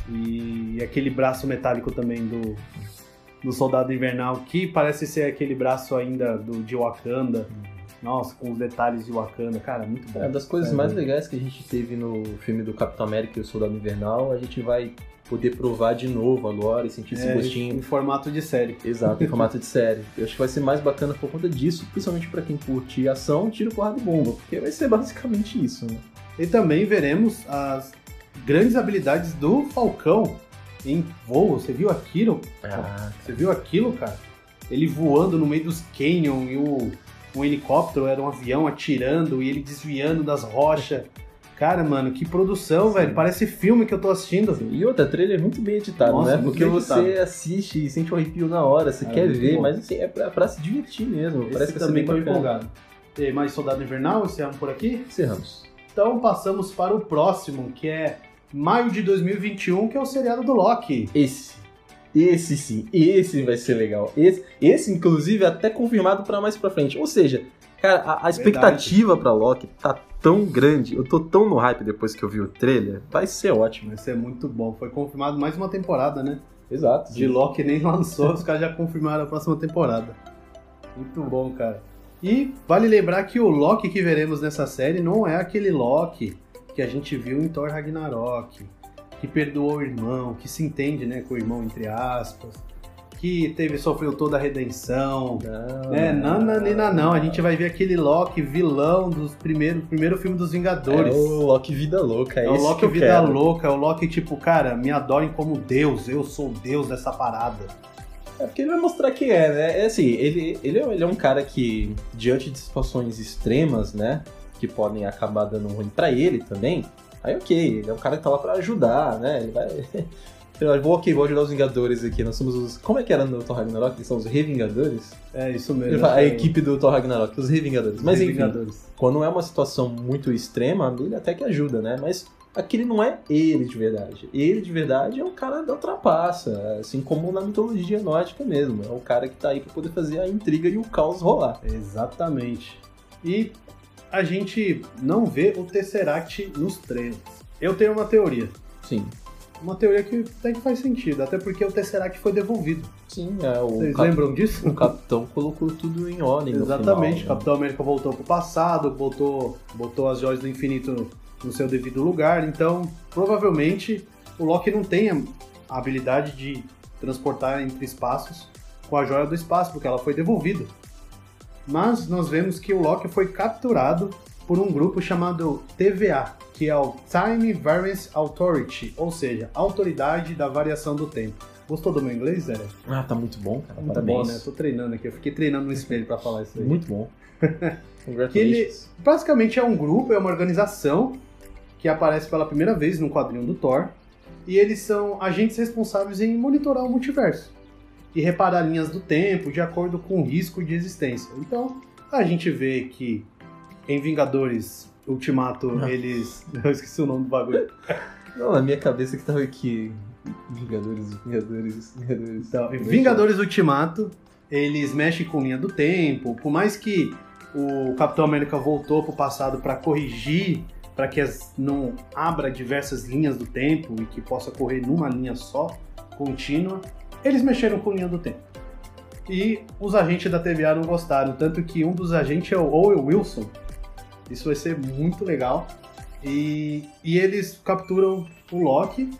E aquele braço metálico também do, do Soldado Invernal, que parece ser aquele braço ainda do, de Wakanda. Nossa, com os detalhes de Wakanda. Cara, muito bom. É, das coisas É, mais né? legais que a gente teve no filme do Capitão América e o Soldado Invernal, a gente vai poder provar de novo agora e sentir esse É, gostinho. em formato de série. Exato, em formato de série. Eu acho que vai ser mais bacana por conta disso, principalmente pra quem curte ação, tiro, porrada e bomba, porque vai ser basicamente isso, né? E também veremos as grandes habilidades do Falcão em voo. Você viu aquilo? Ah, Você viu aquilo, cara? Ele voando no meio dos canyon e o, um helicóptero era um avião atirando e ele desviando das rochas. Cara, mano, que produção, Sim. velho. Parece filme que eu tô assistindo. E outra, trailer é muito bem editado, Nossa, né? Porque você assiste e sente um arrepio na hora, você É, quer ver, bom. mas assim, é pra, pra se divertir mesmo. Esse Parece que também bacana. empolgado. Tem mais Soldado Invernal? Encerramos por aqui? Encerramos. Então passamos para o próximo, que é maio de 2021, que é o seriado do Loki. Esse. Esse sim, esse vai ser legal. Esse, esse inclusive, é até confirmado pra mais pra frente. Ou seja, cara, a, a expectativa pra Loki tá tão grande. Eu tô tão no hype depois que eu vi o trailer. Vai ser ótimo. Vai ser muito bom. Foi confirmado mais uma temporada, né? Exato. De Loki nem lançou, os caras já confirmaram a próxima temporada. Muito bom, cara. E vale lembrar que o Loki que veremos nessa série não é aquele Loki que a gente viu em Thor Ragnarok, que perdoou o irmão, que se entende, né, com o irmão entre aspas, que teve sofreu toda a redenção. Não, É, não, não, não, não. A gente vai ver aquele Loki vilão dos primeiros, primeiro filme dos É Vingadores. o Loki Vida Louca. É, É o Loki que eu vida quero. louca, é o Loki tipo, cara, me adorem como Deus, eu sou o Deus dessa parada. É porque ele vai mostrar que é, né? É assim, ele, ele, é, ele é um cara que, diante de situações extremas, né? Que podem acabar dando ruim pra ele também. Aí, ok, ele é um cara que tá lá pra ajudar, né? Ele vai. Eu vou, ok, vou ajudar os Vingadores aqui. Nós somos os. Como é que era no Thor Ragnarok? Eles são os Revingadores? É isso mesmo. fala, a é, equipe do Thor Ragnarok, os Revingadores. Mas os enfim, quando é uma situação muito extrema, ele até que ajuda, né? Mas aquele não é ele de verdade. Ele de verdade é o cara da trapaça, assim como na mitologia nórdica mesmo. É o cara que tá aí pra poder fazer a intriga e o caos rolar. Exatamente. E a gente não vê o Tesseract nos trailers. Eu tenho uma teoria. Sim. Uma teoria que até que faz sentido, até porque o Tesseract foi devolvido. Sim, é, o, Vocês cap- lembram disso? o capitão colocou tudo em ordem no Exatamente, final, né? Capitão América voltou pro passado, botou, botou as joias do infinito no seu devido lugar, então provavelmente o Loki não tem a habilidade de transportar entre espaços com a joia do espaço, porque ela foi devolvida. Mas nós vemos que o Loki foi capturado por um grupo chamado TVA, que é o Time Variance Authority, ou seja, Autoridade da Variação do Tempo. Gostou do meu inglês, Zé? Ah, tá muito bom, cara. Muito Parabéns. bom, né? Tô treinando aqui, eu fiquei treinando no espelho pra falar isso aí. Muito bom. Que ele basicamente é um grupo, é uma organização que aparece pela primeira vez no quadrinho do Thor. E eles são agentes responsáveis em monitorar o multiverso e reparar linhas do tempo de acordo com o risco de existência. Então, a gente vê que em Vingadores Ultimato Ah. eles. Eu esqueci o nome do bagulho. Não, na minha cabeça que tava aqui. Vingadores, Vingadores, Vingadores. Então, Vingadores Ultimato, eles mexem com linha do tempo, por mais que o Capitão América voltou pro passado para corrigir, para que as, não abra diversas linhas do tempo e que possa correr numa linha só, contínua, eles mexeram com linha do tempo. E os agentes da TVA não gostaram, tanto que um dos agentes é o Owen Wilson. Isso vai ser muito legal. E, e eles capturam o Loki,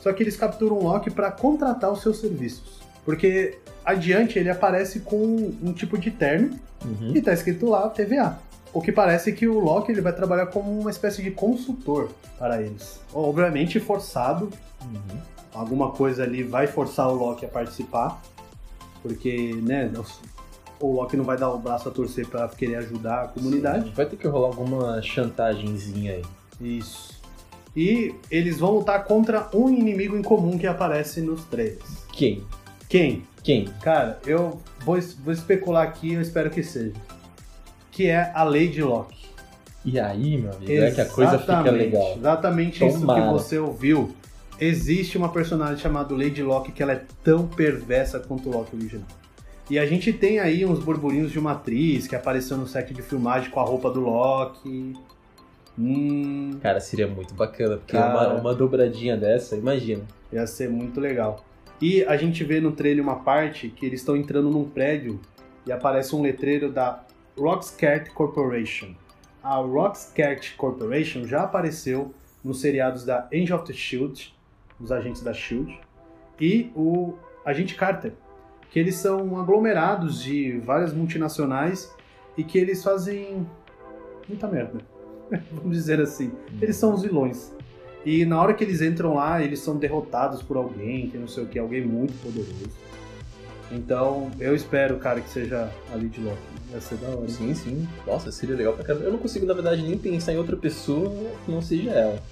só que eles capturam o Loki para contratar os seus serviços. Porque adiante ele aparece com um tipo de terno Uhum. e tá escrito lá TVA. O que parece que o Loki ele vai trabalhar como uma espécie de consultor para eles. Obviamente forçado, Uhum. Alguma coisa ali vai forçar o Loki a participar, porque, né, o Loki não vai dar o braço a torcer para querer ajudar a comunidade. Vai ter que rolar alguma chantagemzinha aí. Isso. E eles vão lutar contra um inimigo em comum que aparece nos trailers. Quem? Quem? Quem? Cara, eu vou, vou especular aqui, eu espero que seja. Que é a Lady Locke. E aí, meu amigo, é que a coisa fica Exatamente, legal. Exatamente isso que Tomara. você ouviu. Existe uma personagem chamada Lady Locke que ela é tão perversa quanto o Loki original. E a gente tem aí uns burburinhos de uma atriz que apareceu no set de filmagem com a roupa do Loki. Hum, Cara, seria muito bacana, porque uma, uma dobradinha dessa, imagina. ia ser muito legal. E a gente vê no trailer uma parte que eles estão entrando num prédio e aparece um letreiro da Roxcart Corporation. A Roxcart Corporation já apareceu nos seriados da Angel of the Shield, os agentes da Shield, e o Agente Carter, que eles são aglomerados de várias multinacionais e que eles fazem muita merda. Vamos dizer assim. Eles são os vilões. E na hora que eles entram lá, eles são derrotados por alguém, que não sei o que, alguém muito poderoso. Então, eu espero, cara, que seja a Lady Locke. Vai ser da hora. Sim, sim. Nossa, seria legal pra caramba. Eu não consigo, na verdade, nem pensar em outra pessoa que não seja ela.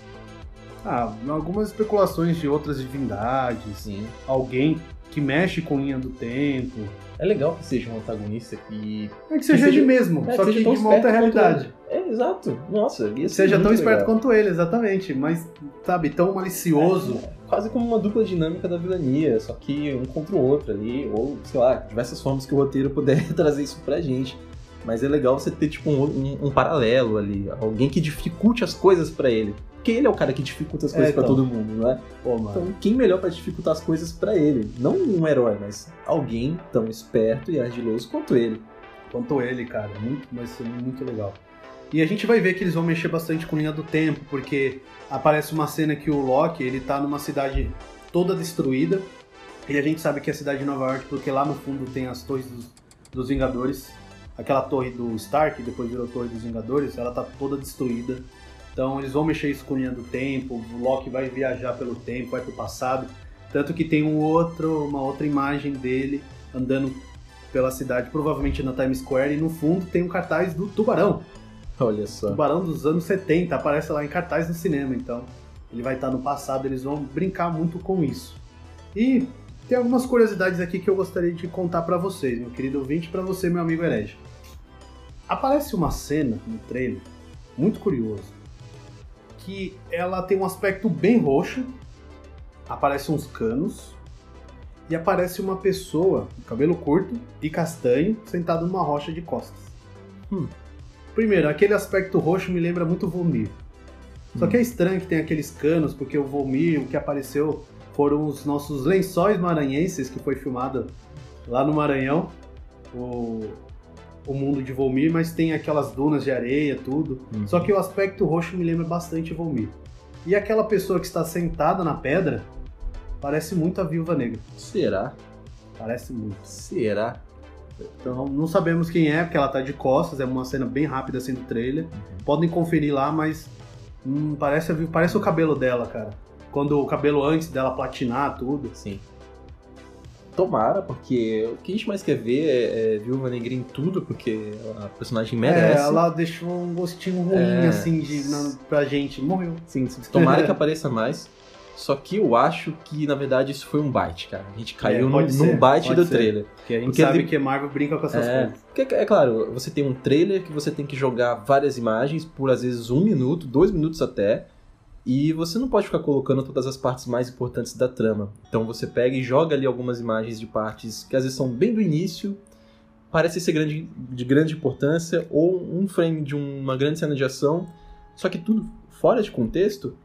Ah, algumas especulações de outras divindades, Sim. alguém que mexe com linha do tempo. É legal que seja um antagonista que. É que seja, seja- ele mesmo, É, só que que de uma outra realidade. É, exato. Nossa, ser seja tão esperto legal. quanto ele, exatamente. Mas, sabe, tão malicioso. É, quase como uma dupla dinâmica da vilania, só que um contra o outro ali, ou sei lá, diversas formas que o roteiro puder trazer isso pra gente. Mas é legal você ter, tipo, um, um- um paralelo ali, alguém que dificulte as coisas pra ele. Porque ele é o cara que dificulta as É, coisas pra então. todo mundo, não é? Pô, mano. Então, quem melhor pra dificultar as coisas pra ele? Não um herói, mas alguém tão esperto e ardiloso quanto ele. quanto ele, cara. Muito, ser muito legal. E a gente vai ver que eles vão mexer bastante com linha do tempo, porque aparece uma cena que o Loki, ele tá numa cidade toda destruída, e a gente sabe que é a cidade de Nova York, porque lá no fundo tem as torres dos, dos Vingadores, aquela torre do Stark, que depois virou torre dos Vingadores, ela tá toda destruída. Então eles vão mexer isso com linha do tempo, o Loki vai viajar pelo tempo, vai pro passado, tanto que tem um outro, uma outra imagem dele andando pela cidade, provavelmente na Times Square, e no fundo tem um cartaz do Tubarão. Olha só. Tubarão dos anos 70, aparece lá em cartaz no cinema, então ele vai estar no passado, eles vão brincar muito com isso. E tem algumas curiosidades aqui que eu gostaria de contar pra vocês, meu querido ouvinte, pra você, meu amigo herege. Aparece uma cena no trailer, muito curioso, que ela tem um aspecto bem roxo, aparece uns canos, e aparece uma pessoa, cabelo curto e castanho, sentado numa rocha de costas. Hum. Primeiro, aquele aspecto roxo me lembra muito Vomir. Só que é estranho que tem aqueles canos, porque o Volmir, o que apareceu foram os nossos lençóis maranhenses, que foi filmado lá no Maranhão, o, o mundo de Volmir, mas tem aquelas dunas de areia, tudo. Uhum. Só que o aspecto roxo me lembra bastante Volmir. E aquela pessoa que está sentada na pedra parece muito a Viúva Negra. Será? Parece muito. Será? Então não sabemos quem é, porque ela tá de costas, é uma cena bem rápida assim do trailer. Podem conferir lá, mas hum, parece, parece o cabelo dela, cara. Quando o cabelo antes dela platinar tudo. Sim. Tomara, porque o que a gente mais quer ver é, é Viúva Negra em tudo, porque a personagem merece. É, ela deixou um gostinho ruim, É. assim, de, na, pra gente. Morreu. Sim, tomara que apareça mais. Só que eu acho que, na verdade, isso foi um bait, cara. A gente caiu É, num, num ser, pode do ser. trailer. Porque a gente Porque sabe ele- que Marvel brinca com essas É, coisas. porque, é claro, você tem um trailer que você tem que jogar várias imagens por às vezes um minuto, dois minutos até, e você não pode ficar colocando todas as partes mais importantes da trama. Então você pega e joga ali algumas imagens de partes que às vezes são bem do início, parece ser grande, de grande importância, ou um frame de uma grande cena de ação, só que tudo fora de contexto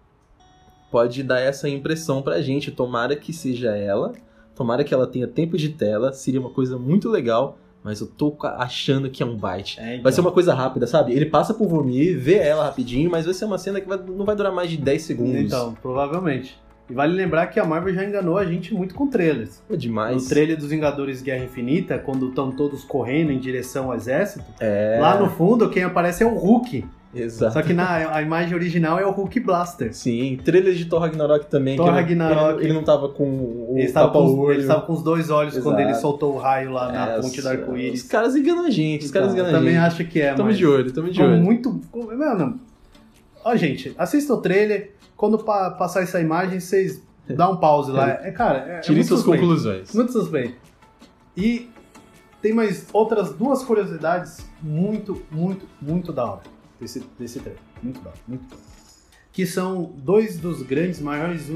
pode dar essa impressão pra gente. Tomara que seja ela, tomara que ela tenha tempo de tela, seria uma coisa muito legal. Mas eu tô achando que é um bite. É, então. Vai ser uma coisa rápida, sabe? Ele passa por Vormir, vê ela rapidinho, mas vai ser uma cena que vai- não vai durar mais de 10 segundos. Então, provavelmente. E vale lembrar que a Marvel já enganou a gente muito com trailers. Pô, demais. No trailer dos Vingadores Guerra Infinita, quando estão todos correndo em direção ao exército, É. lá no fundo quem aparece é o Hulk. Exato. Só que na a imagem original é o Hulk Blaster. Sim, trailer de Thor Ragnarok também. Thor Ragnarok. Ele, ele não tava com o Ele estava com, ele estava com os dois olhos quando Exato. ele soltou o raio lá na É, ponte do os- arco-íris. Os caras enganam a gente, os caras Então, enganam a também gente. acho que é, Tamo de olho, tamo de ficou olho. muito... Mano, ó gente, assista o trailer, quando pa- passar essa imagem, vocês dá um pause lá. É, cara, é, é Tire muito suas suspeito. conclusões. Muito suspeito. E tem mais outras duas curiosidades muito, muito, muito da hora desse, desse trailer. Muito hora, muito hora. Que são dois dos grandes, maiores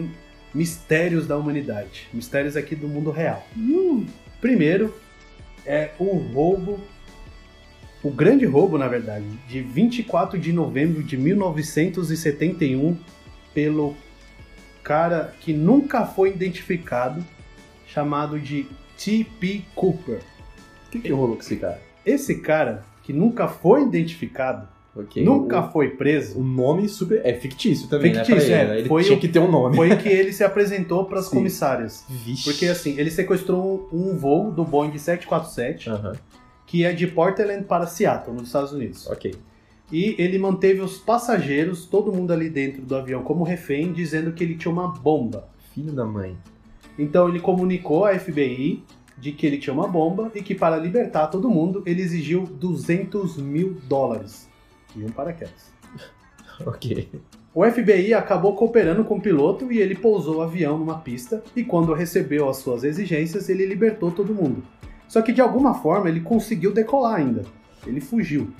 mistérios da humanidade. Mistérios aqui do mundo real. Primeiro é o roubo, o grande roubo, na verdade, de 24 de novembro de 1971 pelo cara que nunca foi identificado, chamado de T.P. Cooper. O que, que rolou com esse cara? Esse cara que nunca foi identificado, Ok, nunca foi preso, o nome super. É fictício também, Fictício, né? pra é. ele, né? Ele Foi tinha o- que ter um nome. foi que ele se apresentou para as comissárias. Vixe. Porque assim, ele sequestrou um voo do Boeing 747, Aham, que é de Portland para Seattle, nos Estados Unidos. ok. E ele manteve os passageiros, todo mundo ali dentro do avião, como refém, dizendo que ele tinha uma bomba. Filho da mãe. Então ele comunicou à FBI de que ele tinha uma bomba e que para libertar todo mundo ele exigiu 200 mil dólares e um paraquedas. Ok. O FBI acabou cooperando com o piloto e ele pousou o avião numa pista e quando recebeu as suas exigências ele libertou todo mundo. Só que de alguma forma ele conseguiu decolar ainda. Ele fugiu.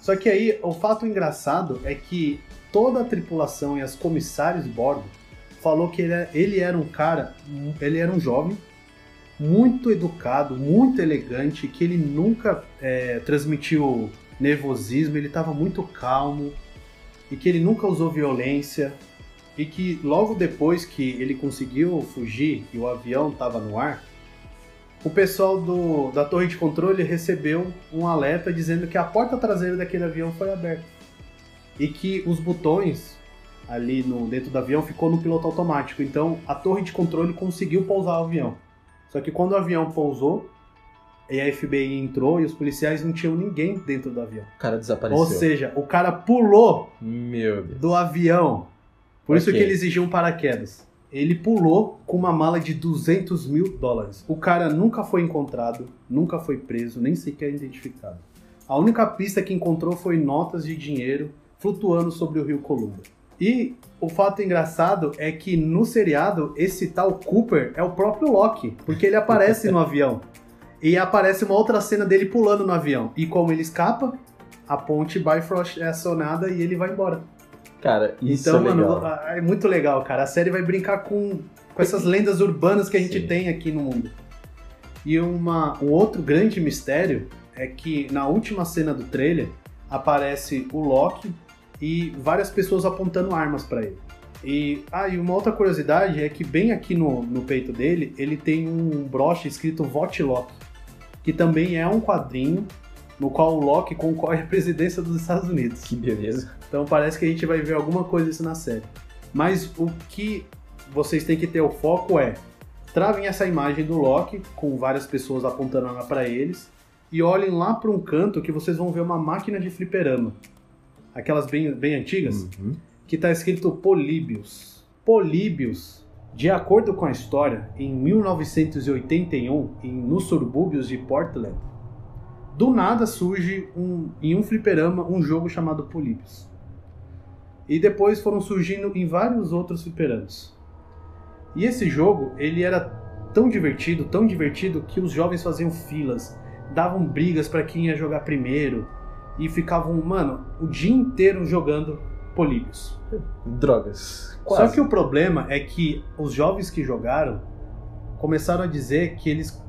Só que aí o fato engraçado é que toda a tripulação e as comissários de bordo falou que ele era, ele era um cara, ele era um jovem muito educado, muito elegante, que ele nunca é, transmitiu nervosismo, ele estava muito calmo e que ele nunca usou violência e que logo depois que ele conseguiu fugir e o avião estava no ar, o pessoal do, da torre de controle recebeu um alerta dizendo que a porta traseira daquele avião foi aberta e que os botões ali no dentro do avião ficou no piloto automático. Então a torre de controle conseguiu pousar o avião. Só que quando o avião pousou e a FBI entrou e os policiais não tinham ninguém dentro do avião. O cara desapareceu. Ou seja, o cara pulou do avião. Por isso Ok. que ele exigiu um paraquedas. Ele pulou com uma mala de 200 mil dólares. O cara nunca foi encontrado, nunca foi preso, nem sequer identificado. A única pista que encontrou foi notas de dinheiro flutuando sobre o rio Columbia. E o fato engraçado é que no seriado, esse tal Cooper é o próprio Loki, porque ele aparece no avião. E aparece uma outra cena dele pulando no avião. E como ele escapa, a ponte Bifrost é acionada e ele vai embora. Cara, isso então, é legal. mano, é muito legal, cara. A série vai brincar com, com essas lendas urbanas que a gente Sim. tem aqui no mundo. E uma, um outro grande mistério é que na última cena do trailer aparece o Loki e várias pessoas apontando armas para ele. E, ah, e uma outra curiosidade é que bem aqui no, no peito dele, ele tem um broche escrito Vote Loki, que também é um quadrinho no qual o Loki concorre à presidência dos Estados Unidos. Que beleza. Então parece que a gente vai ver alguma coisa disso na série. Mas o que vocês têm que ter o foco é travem essa imagem do Loki com várias pessoas apontando arma para eles e olhem lá para um canto que vocês vão ver uma máquina de fliperama. Aquelas bem, bem antigas, Uhum. que está escrito Políbios. Políbios, de acordo com a história, em 1981, em, nos subúrbios de Portland, do nada surge um, em um fliperama um jogo chamado Políbios. E depois foram surgindo em vários outros fliperamas. E esse jogo, ele era tão divertido, tão divertido, que os jovens faziam filas, davam brigas para quem ia jogar primeiro, e ficavam, mano, o dia inteiro jogando Políbios. Drogas. Só Quase. que o problema é que os jovens que jogaram começaram a dizer que eles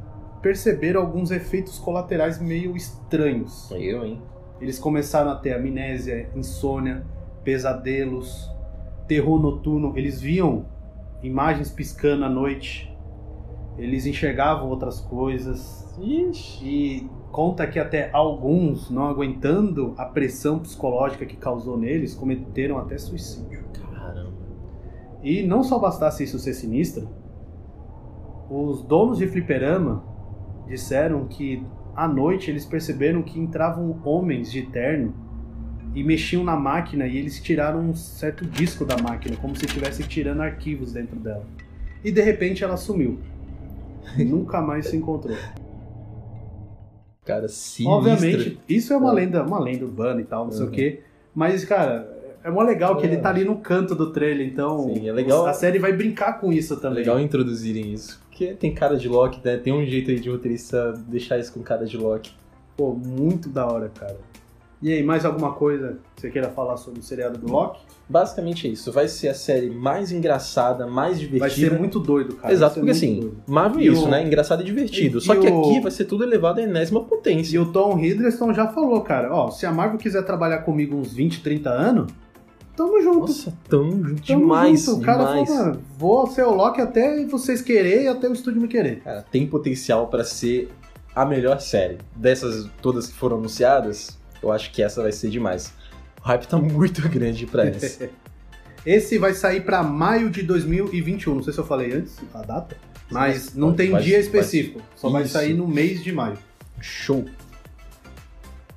perceberam alguns efeitos colaterais meio estranhos. Eu, hein? Eles começaram a ter amnésia, insônia, pesadelos, terror noturno. Eles viam imagens piscando à noite. Eles enxergavam outras coisas. Ixi. E conta que até alguns, não aguentando a pressão psicológica que causou neles, cometeram até suicídio. Caramba. E não só bastasse isso ser sinistro, os donos de fliperama disseram que à noite eles perceberam que entravam homens de terno e mexiam na máquina e eles tiraram um certo disco da máquina, como se estivesse tirando arquivos dentro dela. E de repente ela sumiu. Nunca mais se encontrou. Cara, sinistro. Obviamente, isso é uma É. lenda, uma lenda urbana e tal, não sei o Uhum. quê. Mas, cara, é mó legal que É. ele tá ali no canto do trailer, então Sim, é legal. a série vai brincar com isso É também. legal introduzirem isso. Porque tem cara de Loki, né? Tem um jeito aí de roteirista deixar isso com cara de Loki. Pô, muito da hora, cara. E aí, mais alguma coisa que você queira falar sobre o seriado do Loki? Basicamente é isso. Vai ser a série mais engraçada, mais divertida. Vai ser muito doido, cara. Exato, porque assim, doido. Marvel é E isso, o- né? Engraçado e divertido. e- Só e que o- aqui vai ser tudo elevado à enésima potência. E o Tom Hiddleston já falou, cara, ó, se a Marvel quiser trabalhar comigo uns 20, 30 anos, tamo junto. Nossa, tão Tamo demais, junto. O cara demais. falou, mano, vou ser o Loki até vocês quererem e até o estúdio me querer. Cara, tem potencial pra ser a melhor série. Dessas todas que foram anunciadas, eu acho que essa vai ser demais. O hype tá muito grande pra essa. Esse vai sair pra maio de 2021. Não sei se eu falei antes a data, mas não tem vai- dia vai- específico. Só vai Isso. sair no mês de maio. Show.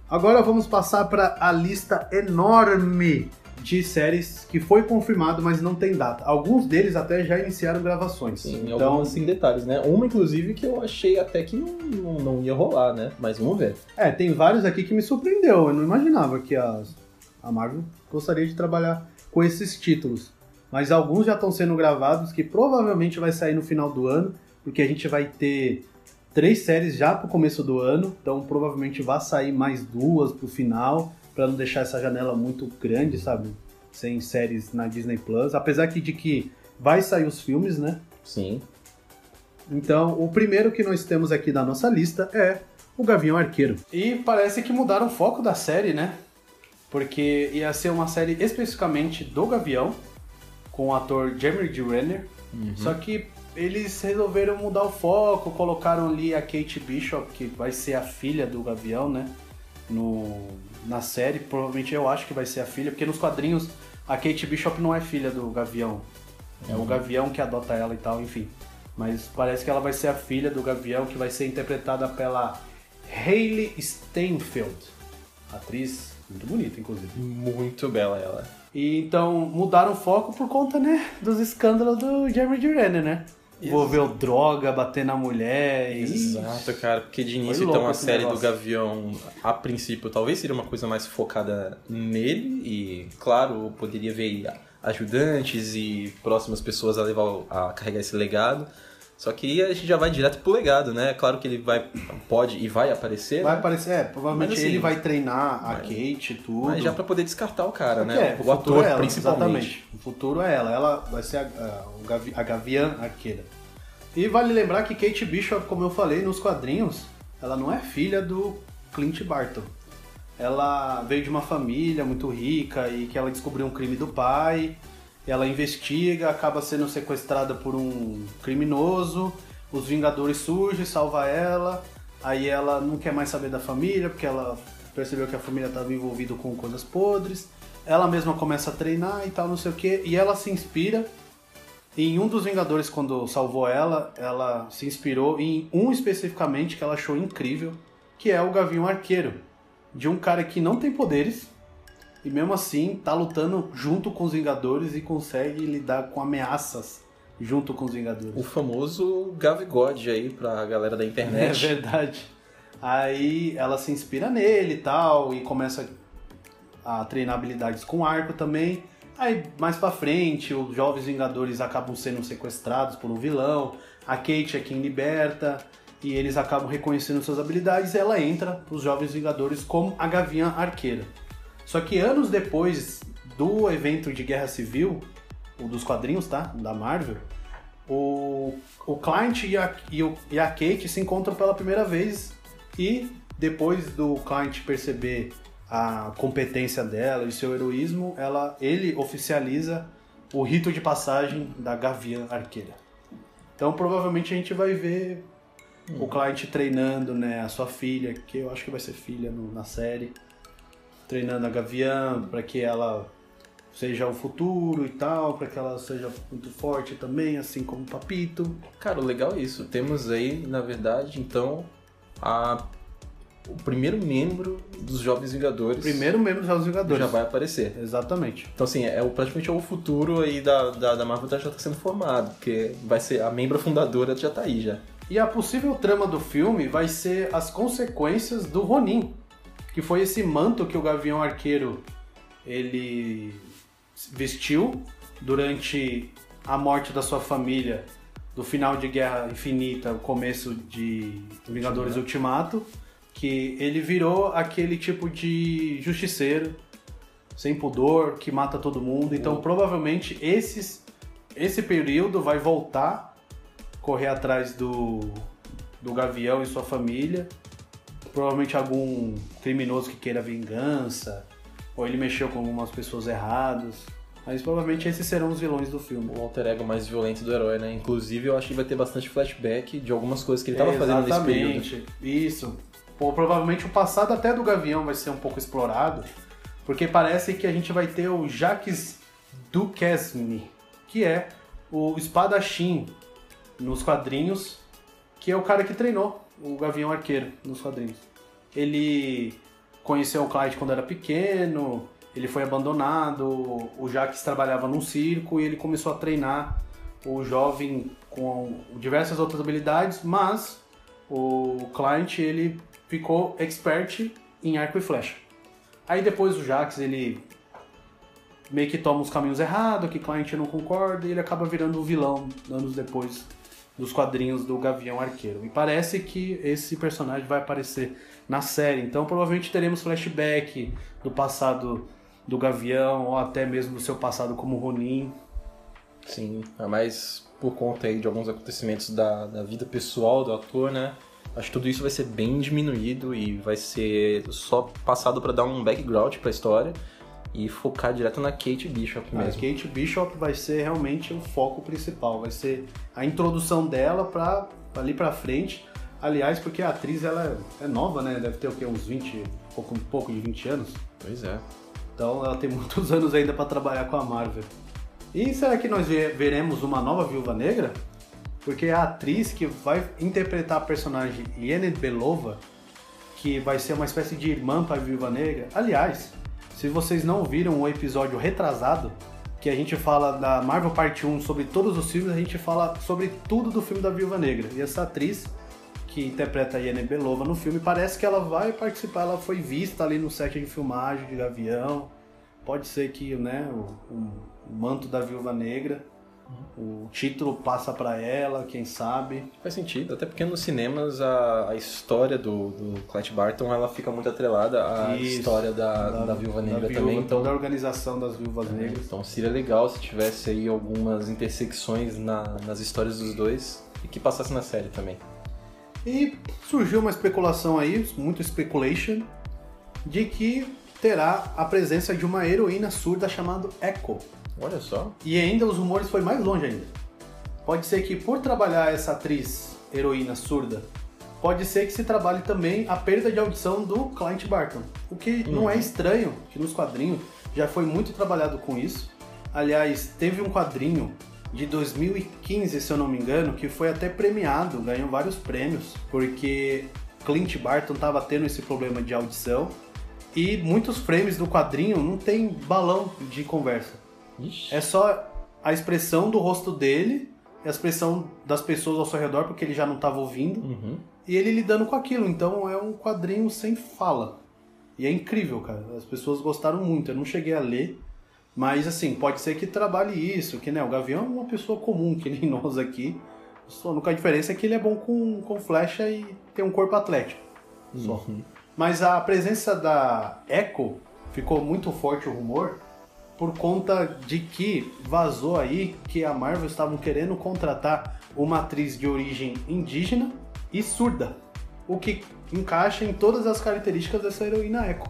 Agora vamos passar para a lista enorme de séries que foi confirmado, mas não tem data. Alguns deles até já iniciaram gravações. Sim, então, algumas sem detalhes, né? Uma, inclusive, que eu achei até que não, não, não ia rolar, né? Mas vamos ver. é, tem vários aqui que me surpreendeu. Eu não imaginava que a, a Marvel gostaria de trabalhar com esses títulos. Mas alguns já estão sendo gravados, que provavelmente vai sair no final do ano, porque a gente vai ter três séries já pro começo do ano, então provavelmente vai sair mais duas pro final, para não deixar essa janela muito grande, sabe? Sem séries na Disney Plus. Apesar que de que vai sair os filmes, né? Sim. Então, o primeiro que nós temos aqui na nossa lista é o Gavião Arqueiro. E parece que mudaram o foco da série, né? Porque ia ser uma série especificamente do Gavião, com o ator Jeremy D. Renner. Só que eles resolveram mudar o foco, colocaram ali a Kate Bishop, que vai ser a filha do Gavião, né? No, na série, provavelmente eu acho que vai ser a filha, porque nos quadrinhos a Kate Bishop não é filha do Gavião. É o Gavião que adota ela e tal, enfim. Mas parece que ela vai ser a filha do Gavião, que vai ser interpretada pela Hayley Steinfeld. Atriz muito bonita, inclusive. Muito bela ela. E então mudaram o foco por conta, né, dos escândalos do Jeremy. Renner, né? Envolveu droga, bater na mulher e... Exato, cara, porque de início então a série negócio. do Gavião, a princípio, talvez seria uma coisa mais focada nele e, claro, poderia ver ajudantes e próximas pessoas a levar a carregar esse legado. Só que a gente já vai direto pro legado, né? Claro que ele vai, pode e vai aparecer, Vai né? aparecer, é, provavelmente assim, ele vai treinar a mas- Kate e tudo. mas já pra poder descartar o cara, né? é, o futuro ator, é ela, principalmente. Exatamente. O futuro é ela. Ela vai ser a, a, o Gavi- a Gaviã Arqueira. E vale lembrar que Kate Bishop, como eu falei nos quadrinhos, ela não é filha do Clint Barton. ela veio de uma família muito rica e que ela descobriu um crime do pai. Ela investiga, acaba sendo sequestrada por um criminoso. Os Vingadores surgem, salva ela. Aí ela não quer mais saber da família porque ela percebeu que a família estava envolvida com coisas podres. Ela mesma começa a treinar e tal, não sei o que. E ela se inspira em um dos Vingadores, quando salvou ela, ela se inspirou em um especificamente que ela achou incrível, que é o Gavião Arqueiro. De um cara que não tem poderes, e mesmo assim tá lutando junto com os Vingadores e consegue lidar com ameaças junto com os Vingadores. O famoso Gavigode aí pra galera da internet. É verdade. Aí ela se inspira nele e tal, e começa a treinar habilidades com arco também. Aí mais pra frente, os jovens Vingadores acabam sendo sequestrados por um vilão, a Kate é quem liberta, e eles acabam reconhecendo suas habilidades e ela entra pros jovens Vingadores como a Gaviã Arqueira. Só que anos depois do evento de Guerra Civil, o dos quadrinhos, tá? Da Marvel, o, o Clint e a, e, o, e a Kate se encontram pela primeira vez e depois do Clint perceber a competência dela e seu heroísmo, ela, ele oficializa o rito de passagem da Gaviã Arqueira. Então provavelmente a gente vai ver hum. o Clint treinando né, a sua filha, que eu acho que vai ser filha no, na série, treinando a Gaviã para que ela seja o futuro e tal, para que ela seja muito forte também, assim como o Papito. Cara, o legal é isso. Temos aí, na verdade, então, a o primeiro membro dos Jovens Vingadores. Primeiro membro dos Jovens Vingadores. Já vai aparecer. Exatamente. Então, assim, é, praticamente é o futuro aí da, da, da Marvel já está sendo formado, porque vai ser a membra fundadora já está aí já. E a possível trama do filme vai ser as consequências do Ronin, que foi esse manto que o Gavião Arqueiro ele vestiu durante a morte da sua família do final de Guerra Infinita, o começo de Vingadores Ultimato. Ultimato que ele virou aquele tipo de justiceiro, sem pudor, que mata todo mundo. Então, uhum. provavelmente, esses, esse período vai voltar, correr atrás do, do Gavião e sua família. Provavelmente algum criminoso que queira vingança, ou ele mexeu com algumas pessoas erradas. Mas provavelmente esses serão os vilões do filme. O alter ego mais violento do herói, né? Inclusive, eu acho que vai ter bastante flashback de algumas coisas que ele estava fazendo nesse período. Isso provavelmente o passado até do Gavião vai ser um pouco explorado, porque parece que a gente vai ter o Jacques Duquesne, que é o espadachim nos quadrinhos, que é o cara que treinou o Gavião Arqueiro nos quadrinhos. Ele conheceu o Clyde quando era pequeno, ele foi abandonado, o Jacques trabalhava num circo e ele começou a treinar o jovem com diversas outras habilidades, mas o Client ele ficou expert em arco e flecha. Aí depois o Jax, ele meio que toma os caminhos errados, que Client não concorda, e ele acaba virando o vilão anos depois dos quadrinhos do Gavião Arqueiro. E parece que esse personagem vai aparecer na série, então provavelmente teremos flashback do passado do Gavião, ou até mesmo do seu passado como Ronin. Sim, é mais por conta aí de alguns acontecimentos da, da vida pessoal do ator, né? Acho que tudo isso vai ser bem diminuído e vai ser só passado para dar um background para a história e focar direto na Kate Bishop mesmo. A Kate Bishop vai ser realmente o foco principal, vai ser a introdução dela para ali para frente. Aliás, porque a atriz ela é nova, né? Deve ter o quê? Uns 20, pouco, um pouco de 20 anos. Pois é. Então ela tem muitos anos ainda para trabalhar com a Marvel. E será que nós veremos uma nova Viúva Negra? Porque a atriz que vai interpretar a personagem Yened Belova, que vai ser uma espécie de irmã para a Viúva Negra. Aliás, se vocês não viram o episódio retrasado, que a gente fala da Marvel Parte 1 sobre todos os filmes, a gente fala sobre tudo do filme da Viúva Negra. E essa atriz que interpreta a Yened Belova no filme, parece que ela vai participar, ela foi vista ali no set de filmagem de Gavião. Pode ser que né, o, o manto da Viúva Negra o título passa para ela, quem sabe. Faz sentido, até porque nos cinemas a, a história do, do Clint Barton ela fica muito atrelada à Isso, história da, da, da Viúva Negra da viúva, também. Então, da organização das Viúvas é, Negras. Então seria legal se tivesse aí algumas intersecções na, nas histórias dos dois e que passasse na série também. E surgiu uma especulação aí, muito speculation, de que terá a presença de uma heroína surda chamada Echo. Olha só. E ainda os rumores foi mais longe ainda. Pode ser que por trabalhar essa atriz heroína surda, pode ser que se trabalhe também a perda de audição do Clint Barton. O que não é estranho, que nos quadrinhos já foi muito trabalhado com isso. Aliás, teve um quadrinho de 2015, se eu não me engano, que foi até premiado, ganhou vários prêmios, porque Clint Barton estava tendo esse problema de audição e muitos frames do quadrinho não tem balão de conversa. Ixi. É só a expressão do rosto dele a expressão das pessoas ao seu redor, porque ele já não estava ouvindo, Uhum. e ele lidando com aquilo. Então é um quadrinho sem fala. E é incrível, cara. As pessoas gostaram muito. Eu não cheguei a ler, mas assim, pode ser que trabalhe isso, que né, o Gavião é uma pessoa comum, que nem nós aqui. Só a única diferença é que ele é bom com, com flecha e tem um corpo atlético. Só. Uhum. Mas a presença da Echo ficou muito forte o rumor por conta de que vazou aí que a Marvel estavam querendo contratar uma atriz de origem indígena e surda, o que encaixa em todas as características dessa heroína Echo.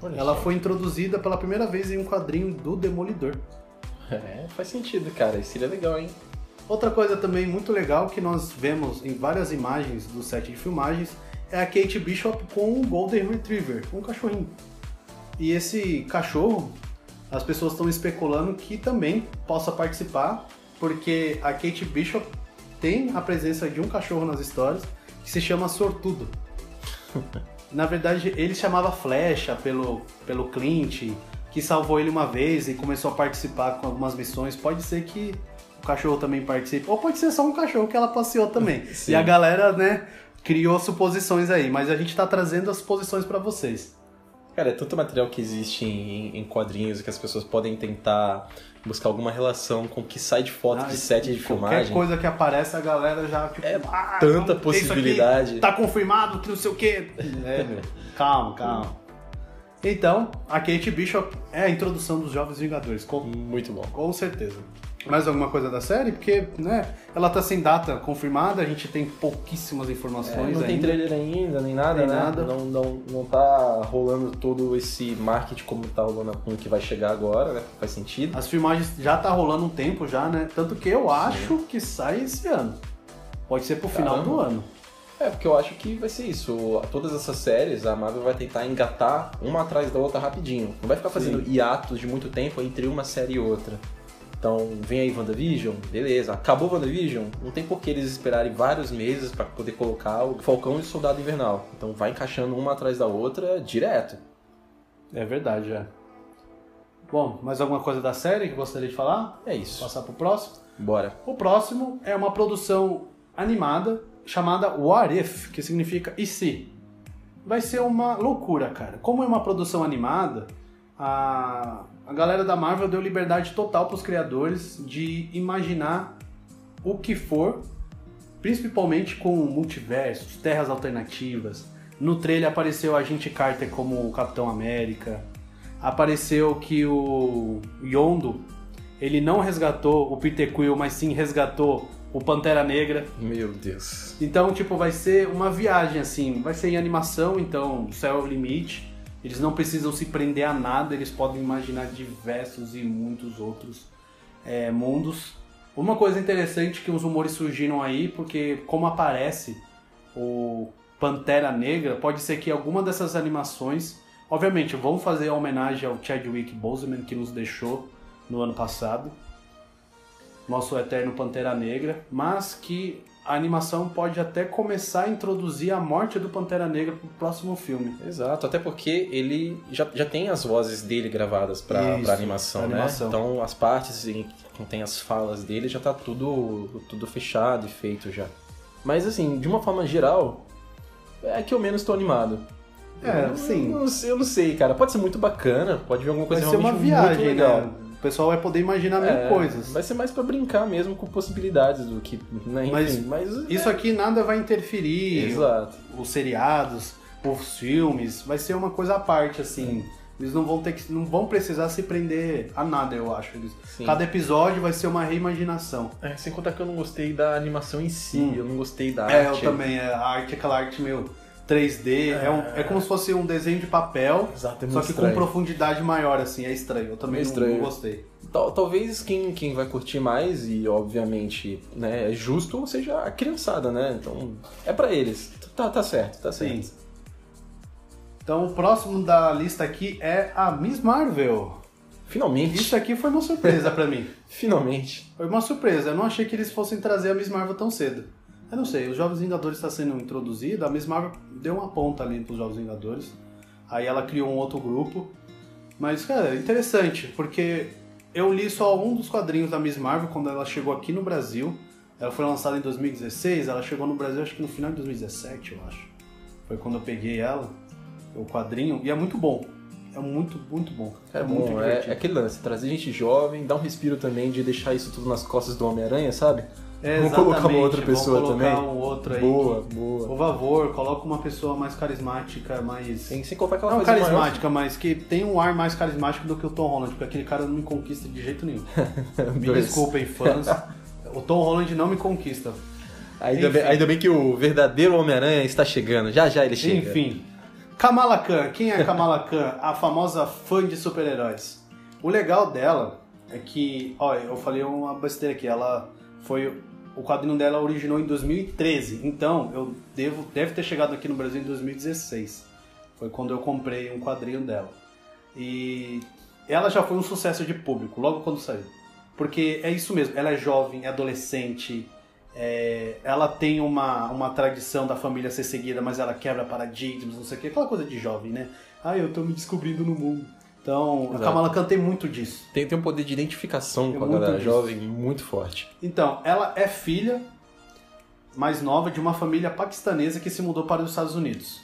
Olha Ela só. foi introduzida pela primeira vez em um quadrinho do Demolidor. É, faz sentido, cara. Isso seria legal, hein? Outra coisa também muito legal que nós vemos em várias imagens do set de filmagens é a Kate Bishop com um Golden Retriever, um cachorrinho. E esse cachorro, as pessoas estão especulando que também possa participar, porque a Kate Bishop tem a presença de um cachorro nas histórias que se chama Sortudo. Na verdade, ele chamava Flecha pelo, pelo Clint, que salvou ele uma vez e começou a participar com algumas missões. Pode ser que o cachorro também participe, ou pode ser só um cachorro que ela passeou também. Sim. E a galera, né, criou suposições aí, mas a gente tá trazendo as suposições pra vocês. Cara, é tanto material que existe em, em quadrinhos que as pessoas podem tentar buscar alguma relação com o que sai de foto Ah, de set de Qualquer filmagem. coisa que aparece, a galera já, tipo, É ah, tanta possibilidade. aqui, tá confirmado que não sei o quê. É, meu. Calma, calma. Então, a Kate Bishop é a introdução dos Jovens Vingadores, com, Muito bom. com certeza. Mais alguma coisa da série? Porque, né, ela tá sem data confirmada, a gente tem pouquíssimas É, informações não tem ainda. trailer ainda, nem nada, Nem né? nada. Não, não, não tá rolando todo esse marketing como tá rolando com o que vai chegar agora, né? Faz sentido. As filmagens já tá rolando um tempo já, né? Tanto que eu acho que sai esse ano. Pode ser pro final Caramba. do ano. É, porque eu acho que vai ser isso. Todas essas séries, a Marvel vai tentar engatar uma atrás da outra rapidinho. Não vai ficar fazendo hiatos de muito tempo entre uma série e outra. Então, vem aí WandaVision, beleza. Acabou WandaVision, não tem por que eles esperarem vários meses pra poder colocar o Falcão e o Soldado Invernal. Então, vai encaixando uma atrás da outra direto. É verdade, é. Bom, mais alguma coisa da série que gostaria de falar? É isso. Passar pro próximo? Bora. O próximo é uma produção animada chamada What If, que significa e se. Vai ser uma loucura, cara. Como é uma produção animada, a, a galera da Marvel deu liberdade total para os criadores de imaginar o que for, principalmente com multiversos, terras alternativas. No trailer apareceu a Agente Carter como o Capitão América. Apareceu que o Yondo, ele não resgatou o Peter Quill, mas sim resgatou o Pantera Negra. Meu Deus. Então, tipo, vai ser uma viagem assim, vai ser em animação, então céu é o limite. Eles não precisam se prender a nada, eles podem imaginar diversos e muitos outros é, mundos. Uma coisa interessante que os rumores surgiram aí, porque como aparece o Pantera Negra, pode ser que alguma dessas animações, obviamente, vão fazer homenagem ao Chadwick Boseman que nos deixou no ano passado, nosso eterno Pantera Negra, mas que a animação pode até começar a introduzir a morte do Pantera Negra pro próximo filme. Exato, até porque ele já, já tem as vozes dele gravadas pra, Isso, pra animação, né? animação. Então as partes em que contém as falas dele já tá tudo, tudo fechado e feito já. Mas assim, de uma forma geral, é que eu menos tô animado. É, eu, sim. Eu, não sei- eu não sei, cara. Pode ser muito bacana, pode vir alguma Vai coisa ser uma realmente muito viagem, legal. né? O pessoal vai poder imaginar mil É, coisas. Vai ser mais pra brincar mesmo com possibilidades do que. Né? Enfim, Mas mas, Isso é, aqui nada vai interferir. Exato. Os seriados, os filmes, vai ser uma coisa à parte, assim. Eles não vão ter que, não vão precisar se prender a nada, eu acho. Eles, Sim. cada episódio vai ser uma reimaginação. É, sem contar que eu não gostei da animação em si, Hum. eu não gostei da É, eu arte. também. é, A arte, aquela arte meio 3D, é, um- é como se fosse um desenho de papel, Exato, é só que estranho. com profundidade maior, assim, é estranho. Eu também É não- estranho. não gostei. Tal- Talvez quem, quem vai curtir mais, e obviamente né, é justo, seja a criançada, né? Então é pra eles. Tá, tá certo, tá certo. Sim. Então o próximo da lista aqui é a Miss Marvel. Finalmente. Isso aqui foi uma surpresa pra mim. Finalmente. Foi uma surpresa. Eu não achei que eles fossem trazer a Miss Marvel tão cedo. Eu não sei, os Jovens Vingadores está sendo introduzido, a Miss Marvel deu uma ponta ali pros Jovens Vingadores. Aí ela criou um outro grupo. Mas, cara, é interessante, porque eu li só um dos quadrinhos da Miss Marvel quando ela chegou aqui no Brasil. Ela foi lançada em 2016, ela chegou no Brasil acho que no final de 2017, eu acho. Foi quando eu peguei ela, o quadrinho, e é muito bom. É muito, muito bom. É muito bom, é, é aquele lance, trazer gente jovem, dar um respiro também de deixar isso tudo nas costas do Homem-Aranha, sabe? É, Vamos colocar uma outra pessoa vamos colocar também? um outro aí. boa, que- boa. Por favor, coloca uma pessoa mais carismática, mais. Sem, sem contar que ela Não faz o carismática, mas que tem um ar mais carismático do que o Tom Holland, porque aquele cara não me conquista de jeito nenhum. maior- Me desculpem, fãs. O Tom Holland não me conquista. Ainda bem, ainda bem que o verdadeiro Homem-Aranha está chegando. Já já ele chega. Enfim. Kamala Khan. Quem é Kamala Khan? A famosa fã de super-heróis. O legal dela é que, olha, eu falei uma besteira aqui, ela foi o quadrinho dela originou em 2013. Então, eu devo deve ter chegado aqui no Brasil em 2016. Foi quando eu comprei um quadrinho dela. E ela já foi um sucesso de público logo quando saiu. Porque é isso mesmo, ela é jovem, é adolescente, é, ela tem uma, uma tradição da família ser seguida, mas ela quebra paradigmas, não sei o que, aquela coisa de jovem, né? Ah, eu tô me descobrindo no mundo. Então, a Exato. Kamala Khan tem muito disso. Tem, tem um poder de identificação É com a galera disso. jovem muito forte. Então, ela é filha mais nova de uma família paquistanesa que se mudou para os Estados Unidos.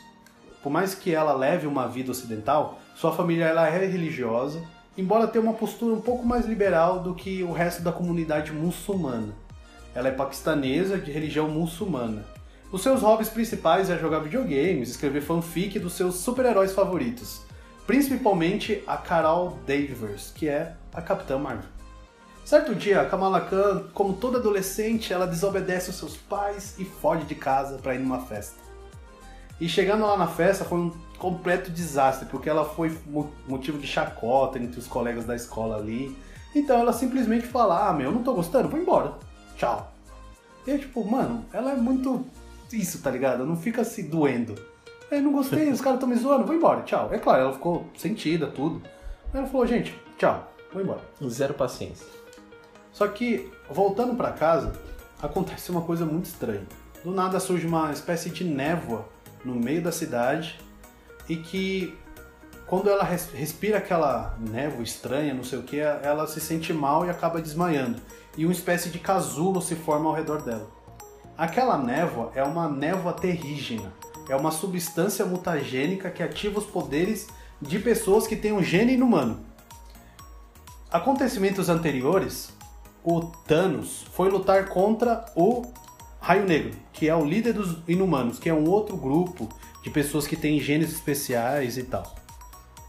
Por mais que ela leve uma vida ocidental, sua família ela é religiosa, embora tenha uma postura um pouco mais liberal do que o resto da comunidade muçulmana. Ela é paquistanesa de religião muçulmana. Os seus hobbies principais é jogar videogames, escrever fanfic dos seus super-heróis favoritos, principalmente a Carol Danvers, que é a Capitã Marvel. Certo dia, a Kamala Khan, como toda adolescente, ela desobedece os seus pais e foge de casa para ir numa festa. E chegando lá na festa foi um completo desastre, porque ela foi mo- motivo de chacota entre os colegas da escola ali. Então ela simplesmente fala: Ah, meu, eu não tô gostando, vou embora. Tchau. E tipo, mano, ela é muito isso, tá ligado? Não fica se doendo. Eu não gostei, os caras estão me zoando, vou embora, tchau. É claro, ela ficou sentida, tudo. Aí ela falou: Gente, tchau, vou embora. Zero paciência. Só que, voltando pra casa, acontece uma coisa muito estranha. Do nada surge uma espécie de névoa no meio da cidade e que, quando ela res- respira aquela névoa estranha, não sei o que, ela se sente mal e acaba desmaiando. E uma espécie de casulo se forma ao redor dela. Aquela névoa é uma névoa terrígena. É uma substância mutagênica que ativa os poderes de pessoas que têm um gene inumano. Acontecimentos anteriores, o Thanos foi lutar contra o Raio Negro, que é o líder dos Inumanos, que é um outro grupo de pessoas que têm genes especiais e tal.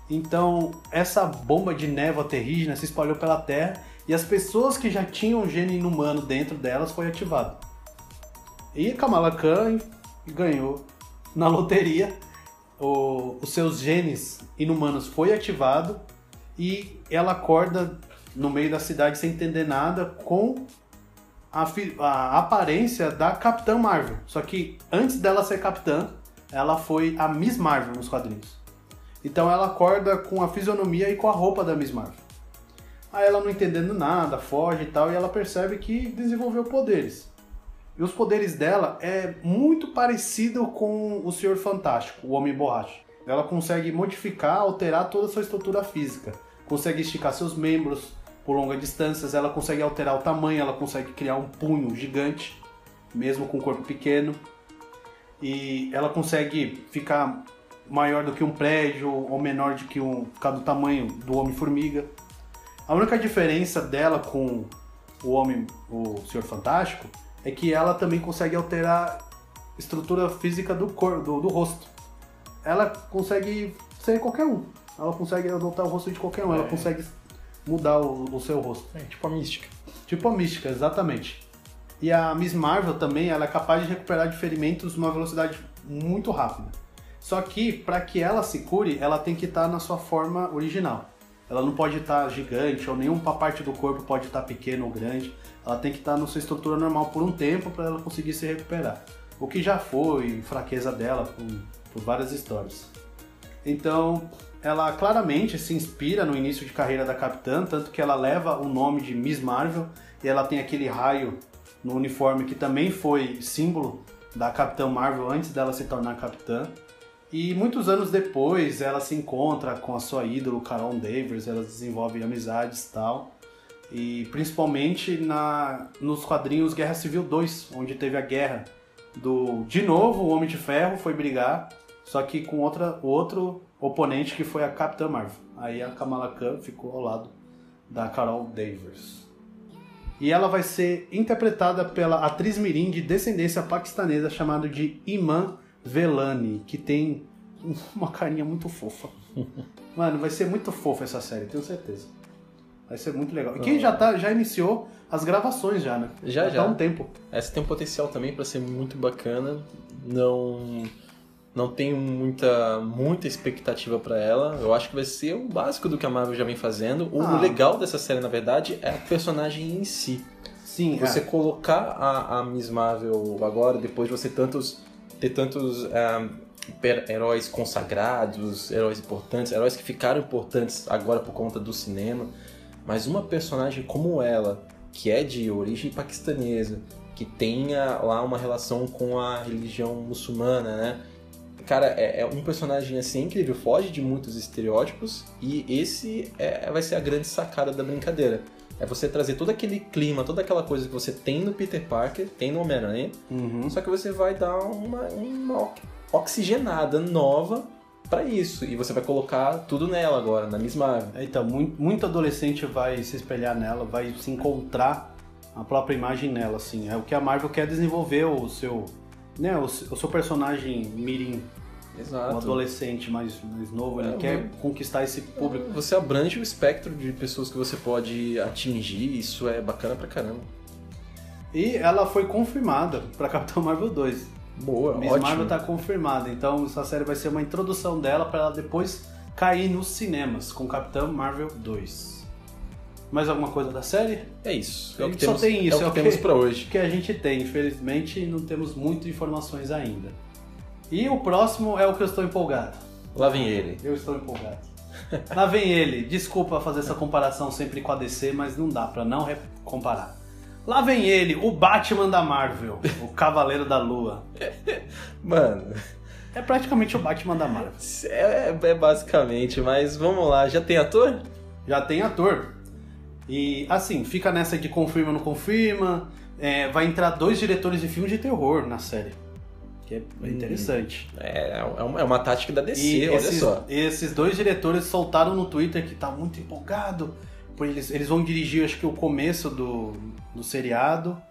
Então, essa bomba de névoa terrígena se espalhou pela Terra e as pessoas que já tinham um gene inumano dentro delas foi ativado. E Kamala Khan ganhou na loteria. O- os seus genes inumanos foi ativado e ela acorda no meio da cidade sem entender nada com a, a aparência da Capitã Marvel. Só que antes dela ser Capitã, ela foi a Miss Marvel nos quadrinhos. Então ela acorda com a fisionomia e com a roupa da Miss Marvel. Aí ela não entendendo nada, foge e tal, e ela percebe que desenvolveu poderes. E os poderes dela é muito parecido com o Senhor Fantástico, o Homem Borracha. Ela consegue modificar, alterar toda a sua estrutura física. Consegue esticar seus membros por longas distâncias, ela consegue alterar o tamanho, ela consegue criar um punho gigante, mesmo com um corpo pequeno. E ela consegue ficar maior do que um prédio ou menor do que um, causa do tamanho do Homem-Formiga. A única diferença dela com o Homem, o Senhor Fantástico, é que ela também consegue alterar a estrutura física do, cor, do, do rosto. Ela consegue ser qualquer um. Ela consegue adotar o rosto de qualquer um. Ela É. consegue mudar o, o seu rosto. É tipo a mística. Tipo a mística, exatamente. E a Miss Marvel também, ela é capaz de recuperar de ferimentos numa velocidade muito rápida. Só que para que ela se cure, ela tem que estar na sua forma original. Ela não pode estar gigante ou nenhuma parte do corpo pode estar pequeno ou grande. Ela tem que estar na sua estrutura normal por um tempo para ela conseguir se recuperar. O que já foi fraqueza dela por, por várias histórias. Então, ela claramente se inspira no início de carreira da Capitã, tanto que ela leva o nome de Miss Marvel e ela tem aquele raio no uniforme que também foi símbolo da Capitã Marvel antes dela se tornar Capitã. E muitos anos depois ela se encontra com a sua ídolo Carol Danvers, elas desenvolvem amizades e tal. E principalmente na, nos quadrinhos Guerra Civil 2, onde teve a guerra do. De novo, o Homem de Ferro foi brigar, só que com outra, outro oponente que foi a Capitã Marvel. Aí a Kamala Khan ficou ao lado da Carol Danvers. E ela vai ser interpretada pela atriz mirim de descendência paquistanesa chamada de Iman Velani, que tem uma carinha muito fofa. Mano, vai ser muito fofa essa série, tenho certeza. Vai ser muito legal. E quem já, tá, já iniciou as gravações já, né? Já, já. Há um tempo. Essa tem um potencial também para ser muito bacana. Não não tenho muita muita expectativa para ela. Eu acho que vai ser o básico do que a Marvel já vem fazendo. O Ah. legal dessa série, na verdade, é a personagem em si. Sim, Você é. colocar a, a Miss Marvel agora, depois de você tantos, ter tantos ah, heróis consagrados, heróis importantes, heróis que ficaram importantes agora por conta do cinema, mas uma personagem como ela, que é de origem paquistanesa, que tenha lá uma relação com a religião muçulmana, né? Cara, é, é um personagem assim incrível, foge de muitos estereótipos e esse é- vai ser a grande sacada da brincadeira. É você trazer todo aquele clima, toda aquela coisa que você tem no Peter Parker, tem no Homem-Aranha, Uhum. só que você vai dar uma, uma ox- oxigenada nova pra isso. E você vai colocar tudo nela agora, na Miss Marvel. Então, muito, muito adolescente vai se espelhar nela, vai se encontrar a própria imagem nela, assim. É o que a Marvel quer desenvolver o seu, né, o, o seu personagem mirim, um Exato. adolescente mais, mais novo, ele É, quer conquistar esse público. Você abrange o espectro de pessoas que você pode atingir, isso é bacana pra caramba. E ela foi confirmada para Capitão Marvel 2. Boa, Miss ótimo. Marvel tá confirmada, então essa série vai ser uma introdução dela para ela depois cair nos cinemas com Capitão Marvel 2. Mais alguma coisa da série? É isso. É o que só temos, tem isso, é o é que o que- temos pra hoje. que a gente tem. Infelizmente, não temos muitas informações ainda. E o próximo é o que eu estou empolgado. Lá vem ele. Eu estou empolgado. Lá vem ele. Desculpa fazer essa comparação sempre com a DC, mas não dá pra não comparar. Lá vem ele, o Batman da Marvel, o Cavaleiro da Lua. Mano, É praticamente o Batman da Marvel. é, é basicamente, mas vamos lá. Já tem ator? Já tem ator. E assim, fica nessa de confirma ou não confirma. É, vai entrar dois diretores de filmes de terror na série. Que é interessante. É, é uma, é uma tática da DC, E olha esses, só. esses dois diretores soltaram no Twitter que tá muito empolgado. Por eles, eles vão dirigir, acho que o começo do, do seriado.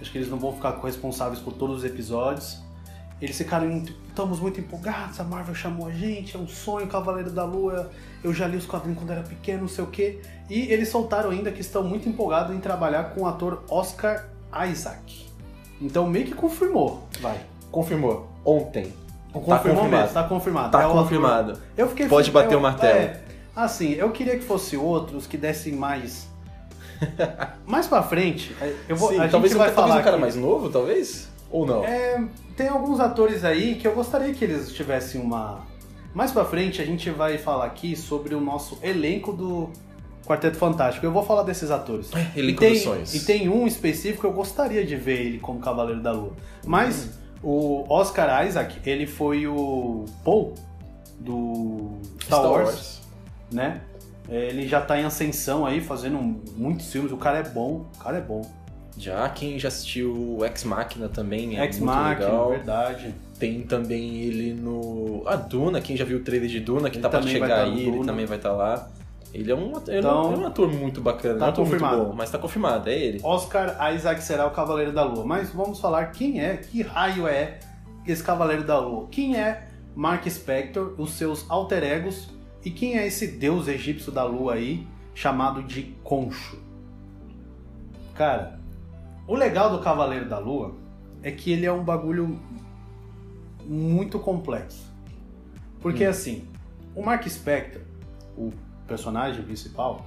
Acho que eles não vão ficar responsáveis por todos os episódios. Eles ficaram estamos muito empolgados, a Marvel chamou a gente, é um sonho, Cavaleiro da Lua. Eu já li os quadrinhos quando era pequeno, não sei o quê. E eles soltaram ainda que estão muito empolgados em trabalhar com o ator Oscar Isaac. Então meio que confirmou, vai. Confirmou. Ontem. Confirmou confirmado. mesmo, tá confirmado. Tá É confirmado. eu fiquei Pode bater eu- o martelo. é, assim, eu queria que fosse outros que dessem mais. mais pra frente, é, eu vou, Sim, a talvez, gente um, vai talvez falar um cara aqui- mais novo, talvez? Ou não? É, tem alguns atores aí que eu gostaria que eles tivessem uma. Mais pra frente a gente vai falar aqui sobre o nosso elenco do Quarteto Fantástico. Eu vou falar desses atores. Elenco e tem, dos sonhos. E tem um específico que eu gostaria de ver ele como Cavaleiro da Lua. Mas o Oscar Isaac, ele foi o Paul do Star, Wars, né? Ele já tá em ascensão aí, fazendo muitos filmes. O cara é bom, o cara é bom. Já quem já assistiu o Ex Machina também é Ex muito Machina, legal. verdade. Tem também ele no. A Duna, quem já viu o trailer de Duna, que Ele tá pra chegar tá aí, ele também vai estar lá. Ele é um, ator- é Então, um- ele é um ator muito bacana, tá um ator confirmado. muito bom, mas tá confirmado, é ele. Oscar Isaac será o Cavaleiro da Lua. Mas vamos falar quem é, que raio é esse Cavaleiro da Lua. Quem é Mark Spector, os seus alter egos, e quem é esse deus egípcio da lua aí, chamado de Concho. Cara, o legal do Cavaleiro da Lua é que ele é um bagulho muito complexo. Porque assim, o Mark Spector, o personagem principal,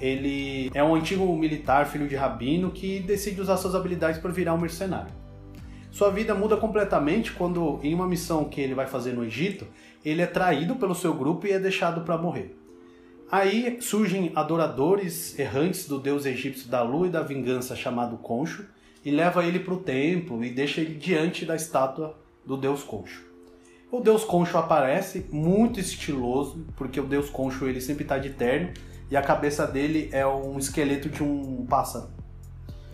ele é um antigo militar, filho de rabino, que decide usar suas habilidades para virar um mercenário. Sua vida muda completamente quando, em uma missão que ele vai fazer no Egito, ele é traído pelo seu grupo e é deixado para morrer. Aí surgem adoradores errantes do deus egípcio da lua e da vingança chamado Concho e leva ele para o templo e deixa ele diante da estátua do deus Concho. O deus Concho aparece muito estiloso, porque o deus Concho ele sempre está de terno e a cabeça dele é um esqueleto de um pássaro.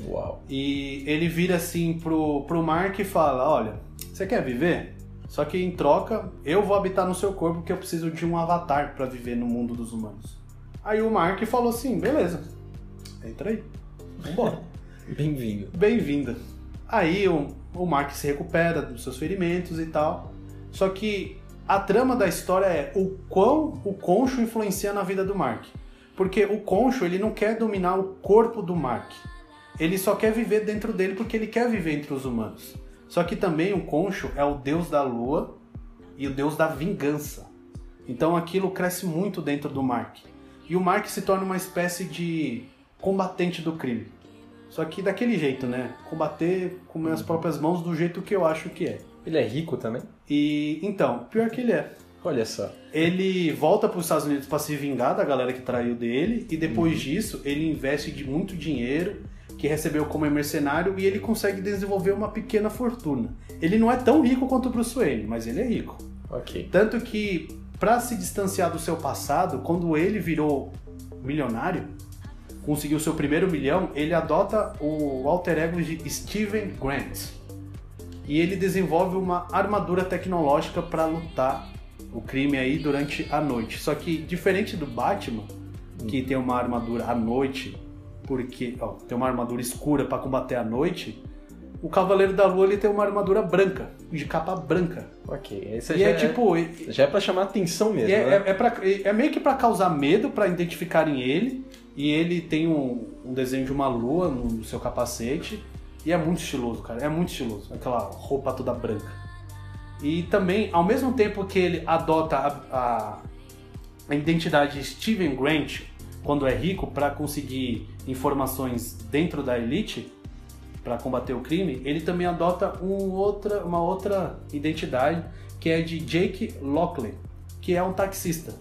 Uau. E ele vira assim pro, pro Mark e fala: Olha, você quer viver? Só que em troca, eu vou habitar no seu corpo porque eu preciso de um avatar para viver no mundo dos humanos. Aí o Mark falou assim: beleza, entra aí, vambora. Bem-vindo. Bem-vinda. Aí o, o Mark se recupera dos seus ferimentos e tal. Só que a trama da história é o quão o Concho influencia na vida do Mark. Porque o Concho ele não quer dominar o corpo do Mark. Ele só quer viver dentro dele porque ele quer viver entre os humanos. Só que também o Concho é o deus da lua e o deus da vingança. Então aquilo cresce muito dentro do Mark. E o Mark se torna uma espécie de combatente do crime. Só que daquele jeito, né? Combater com minhas próprias mãos do jeito que eu acho que é. Ele é rico também? E então, pior que ele é. Olha só. Ele volta para os Estados Unidos para se vingar da galera que traiu dele e depois disso ele investe de muito dinheiro que recebeu como mercenário e ele consegue desenvolver uma pequena fortuna. Ele não é tão rico quanto o Bruce Wayne, mas ele é rico. Ok. Tanto que para se distanciar do seu passado, quando ele virou milionário, conseguiu seu primeiro milhão, ele adota o alter ego de Steven Grant. E ele desenvolve uma armadura tecnológica para lutar o crime aí durante a noite. Só que diferente do Batman, que tem uma armadura à noite, porque ó, tem uma armadura escura para combater à noite, o Cavaleiro da Lua ele tem uma armadura branca, de capa branca. Ok. Esse E já é tipo, e- Já é pra chamar atenção mesmo, é, né? é, é pra- é meio que pra causar medo, pra identificarem ele. E ele tem um, um desenho de uma lua no seu capacete. E é muito estiloso, cara. É muito estiloso. Aquela roupa toda branca. E também, ao mesmo tempo que ele adota a, a, identidade Steven Grant quando é rico para conseguir informações dentro da elite para combater o crime, ele também adota um outra, uma outra identidade que é de Jake Lockley, que é um taxista.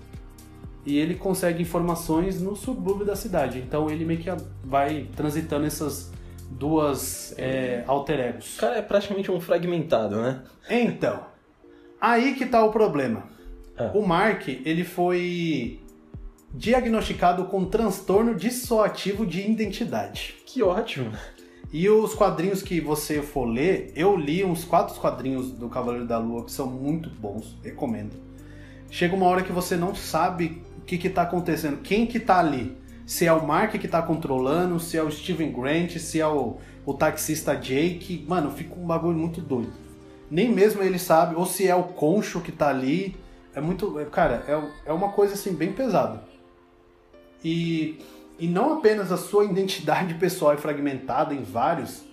E ele consegue informações no subúrbio da cidade. Então ele meio que vai transitando essas duas é, alter egos. O cara é praticamente um fragmentado, né? Então, aí que tá o problema. Ah. O Mark, ele foi diagnosticado com transtorno dissoativo de identidade. Que ótimo. E os quadrinhos que você for ler, eu li uns quatro quadrinhos do Cavaleiro da Lua que são muito bons, recomendo. Chega uma hora que você não sabe o que que tá acontecendo, quem que tá ali. Se é o Mark que tá controlando, se é o Steven Grant, se é o, o taxista Jake. Mano, fica um bagulho muito doido. Nem mesmo ele sabe, ou se é o Concho que tá ali. É muito. é, Cara, é, é uma coisa assim bem pesada. E, e não apenas a sua identidade pessoal é fragmentada em vários,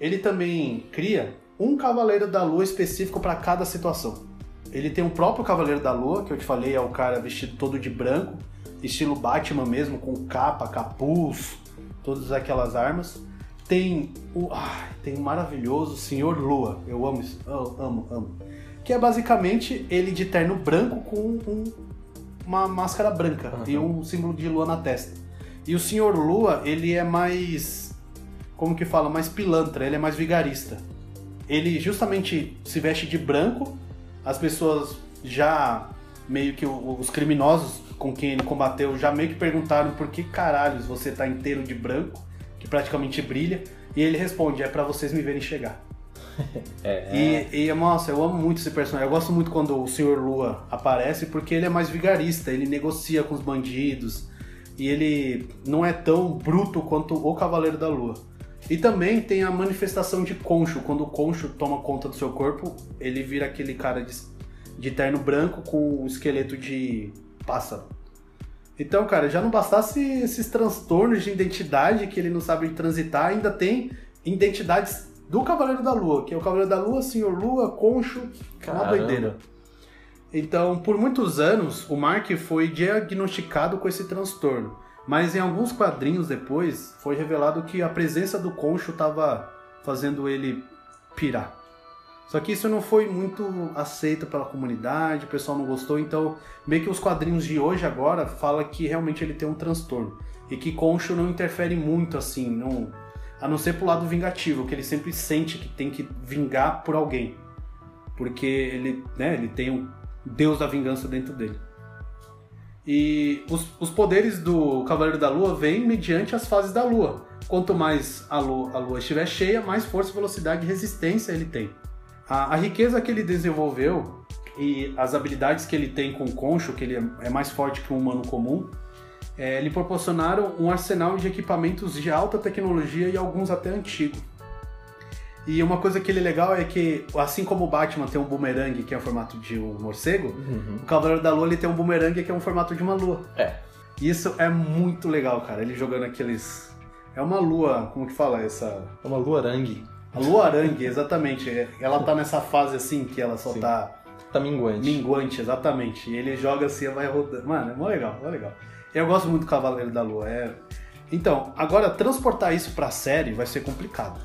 ele também cria um Cavaleiro da Lua específico para cada situação. Ele tem o próprio Cavaleiro da Lua, que eu te falei, é o cara vestido todo de branco, estilo Batman mesmo, com capa, capuz, todas aquelas armas. Tem o, ah, tem o maravilhoso Senhor Lua, eu amo isso, eu amo, amo. Que é basicamente ele de terno branco com um- uma máscara branca Aham. e um símbolo de lua na testa. E o Senhor Lua, ele é mais. Como que fala? Mais pilantra, ele é mais vigarista. Ele justamente se veste de branco, as pessoas já meio que os criminosos com quem ele combateu já meio que perguntaram por que caralhos você tá inteiro de branco, que praticamente brilha, e ele responde: é pra vocês me verem chegar. É. E, e, nossa, eu amo muito esse personagem. Eu gosto muito quando o Senhor Lua aparece, porque ele é mais vigarista, ele negocia com os bandidos. E ele não é tão bruto quanto o Cavaleiro da Lua. E também tem a manifestação de Concho. Quando o Concho toma conta do seu corpo, ele vira aquele cara de, de terno branco com um esqueleto de pássaro. Então, cara, já não bastasse esses transtornos de identidade que ele não sabe transitar, ainda tem identidades do Cavaleiro da Lua, que é o Cavaleiro da Lua, Senhor Lua, Concho, é uma Caramba. doideira. Então, por muitos anos, o Mark foi diagnosticado com esse transtorno. Mas em alguns quadrinhos depois, foi revelado que a presença do Concho estava fazendo ele pirar. Só que isso não foi muito aceito pela comunidade, o pessoal não gostou, então meio que os quadrinhos de hoje agora fala que realmente ele tem um transtorno. E que Concho não interfere muito assim, não, a não ser pro lado vingativo, que ele sempre sente que tem que vingar por alguém. Porque ele, né, ele tem um deus da vingança dentro dele. E os, os poderes do Cavaleiro da Lua vêm mediante as fases da Lua. Quanto mais a lua, a lua estiver cheia, mais força, velocidade e resistência ele tem. A, a, riqueza que ele desenvolveu e as habilidades que ele tem com o Concho, que ele é, é mais forte que um humano comum, é, lhe proporcionaram um arsenal de equipamentos de alta tecnologia e alguns até antigos. E uma coisa que ele é legal é que, assim como o Batman tem um boomerang que é o formato de um morcego, Uhum. o Cavaleiro da Lua ele tem um boomerang que é um formato de uma lua. É. Isso é muito legal, cara. Ele jogando aqueles. É uma lua, como que fala? Essa. É uma lua arangue. A lua arangue, exatamente. Ela tá nessa fase assim que ela só Sim. tá Tá minguante. minguante, exatamente. E ele joga assim, vai rodando. Mano, é mó legal, mó legal. Eu gosto muito do Cavaleiro da Lua. É... Então, agora transportar isso pra série vai ser complicado.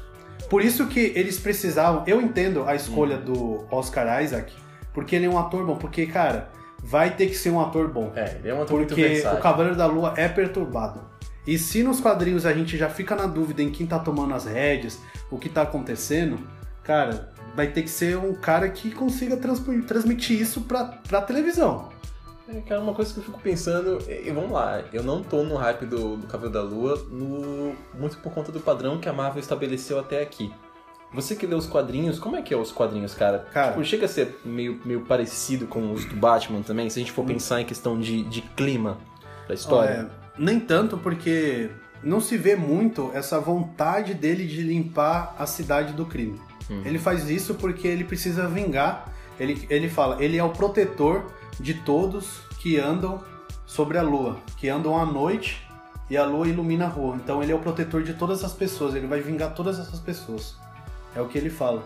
Por isso que eles precisavam. Eu entendo a escolha do Oscar Isaac, porque ele é um ator bom. Porque, cara, vai ter que ser um ator bom. É, ele é um ator muito Porque versátil. o Cavaleiro da Lua é perturbado. E se nos quadrinhos a gente já fica na dúvida em quem tá tomando as rédeas, o que tá acontecendo, cara, vai ter que ser um cara que consiga trans- transmitir isso pra, pra televisão. É, cara, uma coisa que eu fico pensando, e vamos lá, eu não tô no hype do, do Cavaleiro da Lua, no- muito por conta do padrão que a Marvel estabeleceu até aqui. Você que lê os quadrinhos, como é que é os quadrinhos, cara? Cara. Tipo, chega a ser meio, meio parecido com os do Batman também, se a gente for pensar em questão de, de clima da história. É, nem tanto porque não se vê muito essa vontade dele de limpar a cidade do crime. Hum. Ele faz isso porque ele precisa vingar. Ele, ele fala, ele é o protetor de todos que andam sobre a lua, que andam à noite e a lua ilumina a rua. Então ele é o protetor de todas as pessoas, ele vai vingar todas essas pessoas. É o que ele fala.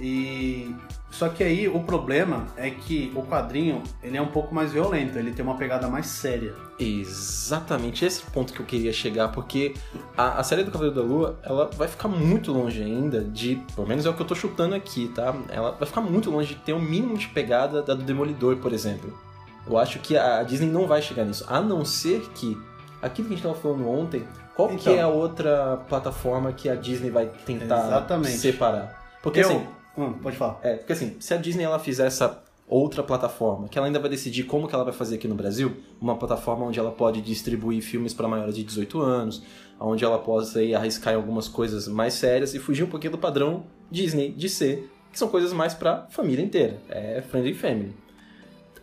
E só que aí o problema é que o quadrinho, ele é um pouco mais violento, ele tem uma pegada mais séria. Exatamente esse é o ponto que eu queria chegar, porque a, a série do Cavaleiro da Lua, ela vai ficar muito longe ainda de, pelo menos é o que eu tô chutando aqui, tá? Ela vai ficar muito longe de ter o mínimo de pegada da do Demolidor, por exemplo. Eu acho que a Disney não vai chegar nisso, a não ser que aquilo que a gente tava falando ontem, qual que Então. é a outra plataforma que a Disney vai tentar Exatamente. separar? Porque Eu- assim, Hum, pode falar. é, porque assim, se a Disney ela fizer essa outra plataforma, que ela ainda vai decidir como que ela vai fazer aqui no Brasil, uma plataforma onde ela pode distribuir filmes para maiores de 18 anos, onde ela possa aí arriscar em algumas coisas mais sérias e fugir um pouquinho do padrão Disney de ser, que são coisas mais para família inteira, é friendly family.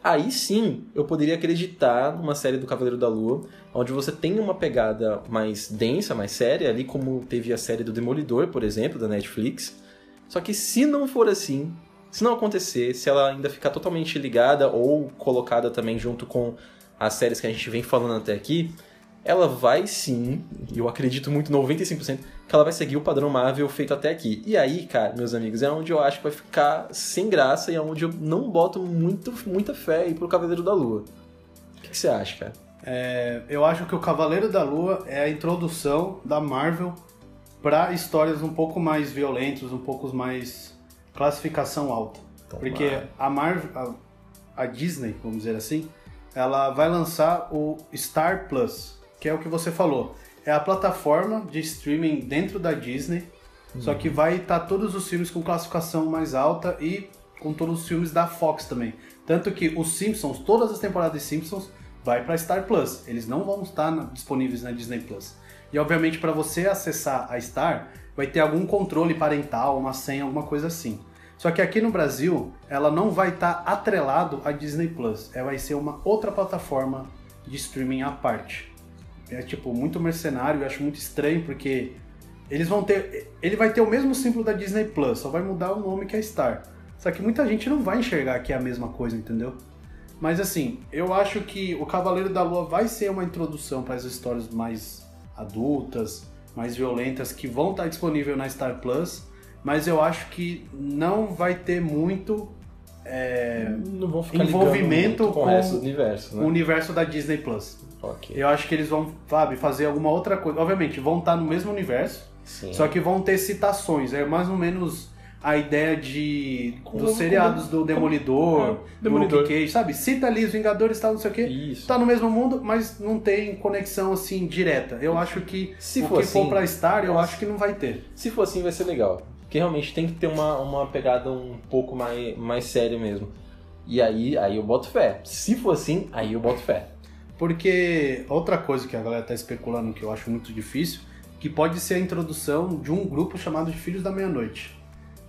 Aí sim, eu poderia acreditar numa série do Cavaleiro da Lua, onde você tem uma pegada mais densa, mais séria, ali como teve a série do Demolidor, por exemplo, da Netflix. Só que se não for assim, se não acontecer, se ela ainda ficar totalmente ligada ou colocada também junto com as séries que a gente vem falando até aqui, ela vai sim, eu acredito muito 95%, que ela vai seguir o padrão Marvel feito até aqui. E aí, cara, meus amigos, é onde eu acho que vai ficar sem graça e é onde eu não boto muito, muita fé aí pro Cavaleiro da Lua. O que, que você acha, cara? É, eu acho que o Cavaleiro da Lua é a introdução da Marvel para histórias um pouco mais violentas, um pouco mais classificação alta. Porque a Marvel, a, a Disney, vamos dizer assim, ela vai lançar o Star Plus, que é o que você falou. É a plataforma de streaming dentro da Disney, só que vai estar todos os filmes com classificação mais alta e com todos os filmes da Fox também. Tanto que os Simpsons, todas as temporadas de Simpsons, vai para Star Plus. Eles não vão estar disponíveis na Disney Plus. E obviamente para você acessar a Star, vai ter algum controle parental, uma senha, alguma coisa assim. Só que aqui no Brasil, ela não vai estar atrelado à Disney Plus. Ela vai ser uma outra plataforma de streaming à parte. É tipo muito mercenário, eu acho muito estranho porque eles vão ter, ele vai ter o mesmo símbolo da Disney Plus, só vai mudar o nome que é Star. Só que muita gente não vai enxergar que é a mesma coisa, entendeu? Mas assim, eu acho que o Cavaleiro da Lua vai ser uma introdução para as histórias mais adultas, mais violentas que vão estar disponível na Star Plus, mas eu acho que não vai ter muito é, Envolvimento com, com o resto do universo, o né? universo da Disney Plus. Ok. Eu acho que eles vão, sabe, fazer alguma outra coisa. Obviamente, vão estar no mesmo universo, Sim. só que vão ter citações. É mais ou menos a ideia de Como- dos seriados do Demolidor, É, do Demolidor. Luke Cage, sabe? Cita ali os Vingadores tal, não sei o quê. Isso. Tá no mesmo mundo, mas não tem conexão assim direta. Eu acho que Se o for que assim, for pra Star, eu acho que não vai ter. Se for assim, vai ser legal. Porque realmente tem que ter uma, uma pegada um pouco mais, mais séria mesmo. E aí, aí eu boto fé. Se for assim, aí eu boto fé. Porque outra coisa que a galera tá especulando que eu acho muito difícil, que pode ser a introdução de um grupo chamado de Filhos da Meia-Noite.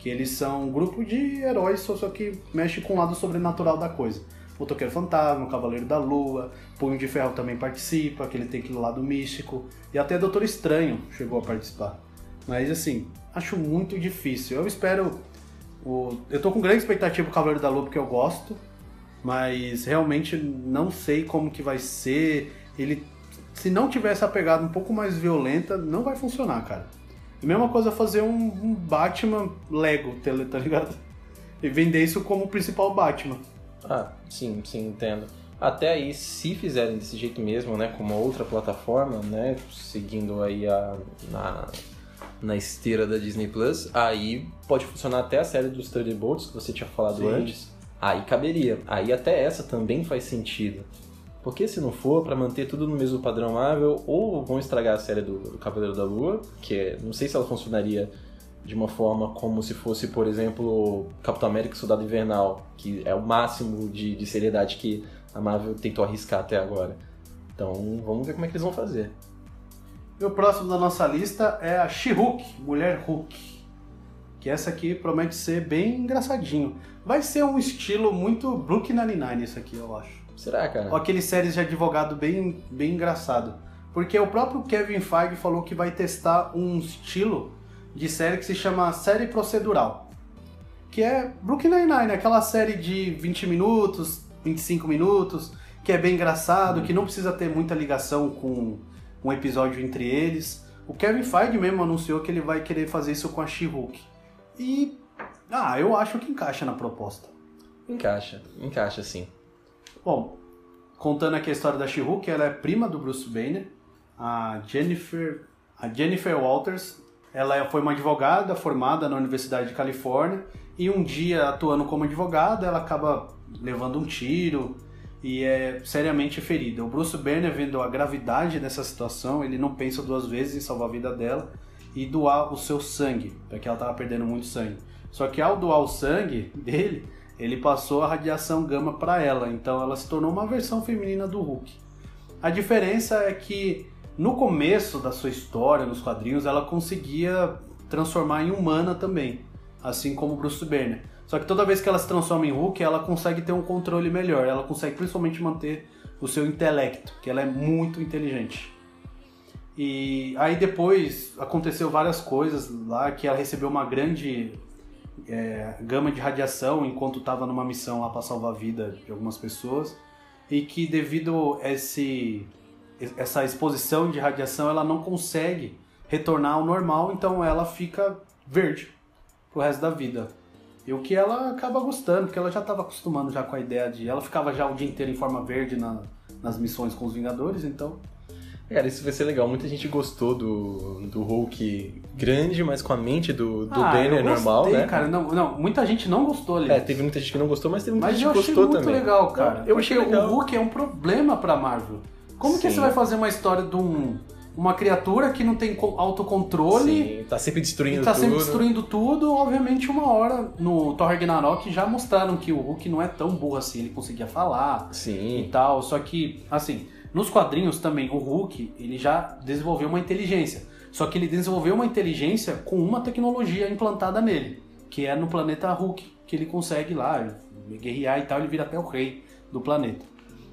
Que eles são um grupo de heróis, só só que mexe com o lado sobrenatural da coisa. O Toqueiro Fantasma, Cavaleiro da Lua, Punho de Ferro também participa, que ele tem aquele lado místico. E até Doutor Estranho chegou a participar. Mas assim, acho muito difícil. Eu espero. O... Eu tô com grande expectativa pro Cavaleiro da Lua porque eu gosto mas realmente não sei como que vai ser. Ele, se não tiver essa pegada um pouco mais violenta, não vai funcionar, cara. Mesma coisa fazer um, um Batman Lego, tá tá ligado? E vender isso como o principal Batman. Ah, sim, sim, entendo. Até aí, se fizerem desse jeito mesmo, né, com uma outra plataforma, né, seguindo aí a, na, na esteira da Disney Plus, aí pode funcionar até a série dos Thunderbolts que você tinha falado Sim. antes. Aí caberia. Aí até essa também faz sentido. Porque se não for pra manter tudo no mesmo padrão Marvel, ou vão estragar a série do, do Cavaleiro da Lua, que é, não sei se ela funcionaria de uma forma como se fosse, por exemplo, Capitão América e Soldado Invernal, que é o máximo de, de seriedade que a Marvel tentou arriscar até agora. Então vamos ver como é que eles vão fazer. E o próximo da nossa lista é a She-Hulk, Mulher Hulk. Que essa aqui promete ser bem engraçadinho. Vai ser um estilo muito Brooklyn Nine-Nine isso aqui, eu acho. Será, cara? Ou aqueles séries de advogado bem, bem engraçado. Porque o próprio Kevin Feige falou que vai testar um estilo de série que se chama série procedural. Que é Brooklyn Nine-Nine, aquela série de 20 minutos, 25 minutos, que é bem engraçado, que não precisa ter muita ligação com um episódio entre eles. O Kevin Feige mesmo anunciou que ele vai querer fazer isso com a She-Hulk. E, ah, eu acho que encaixa na proposta. Encaixa, encaixa sim. Bom, contando aqui a história da She-Hulk, ela é prima do Bruce Banner, a Jennifer, a Jennifer Walters. Ela é- foi uma advogada formada na Universidade de Califórnia e um dia, atuando como advogada, ela acaba levando um tiro e é seriamente ferida. O Bruce Banner, vendo a gravidade dessa situação, ele não pensa duas vezes em salvar a vida dela e doar o seu sangue, porque ela estava perdendo muito sangue. Só que ao doar o sangue dele, ele passou a radiação gama para ela, então ela se tornou uma versão feminina do Hulk. A diferença é que no começo da sua história, nos quadrinhos, ela conseguia transformar em humana também, assim como Bruce Banner. Só que toda vez que ela se transforma em Hulk, ela consegue ter um controle melhor, ela consegue principalmente manter o seu intelecto, que ela é muito inteligente. E aí depois aconteceu várias coisas lá que ela recebeu uma grande é, gama de radiação enquanto estava numa missão lá para salvar a vida de algumas pessoas e que devido a esse essa exposição de radiação ela não consegue retornar ao normal, então ela fica verde pro resto da vida. E o que ela acaba gostando, porque ela já estava acostumando já com a ideia de ela ficava já o dia inteiro em forma verde na- nas missões com os Vingadores, então Cara, isso vai ser legal. Muita gente gostou do, do Hulk grande, mas com a mente do, do Ah, Banner eu normal, gostei, né? cara. Não, não, muita gente não gostou ali. É, teve muita gente que não gostou, mas teve muita Mas gente eu que achei gostou muito também. legal, cara. Eu, eu achei legal. o Hulk é um problema pra Marvel. Como que Sim. você vai fazer uma história de um, uma criatura que não tem co- autocontrole Sim, tá sempre destruindo e tá tudo. sempre destruindo tudo? Obviamente, uma hora no Thor Ragnarok já mostraram que o Hulk não é tão burro assim, ele conseguia falar e Sim, tal. Só que, assim, nos quadrinhos também, o Hulk, ele já desenvolveu uma inteligência. Só que ele desenvolveu uma inteligência com uma tecnologia implantada nele, que é no planeta Hulk, que ele consegue lá guerrear e tal, ele vira até o rei do planeta.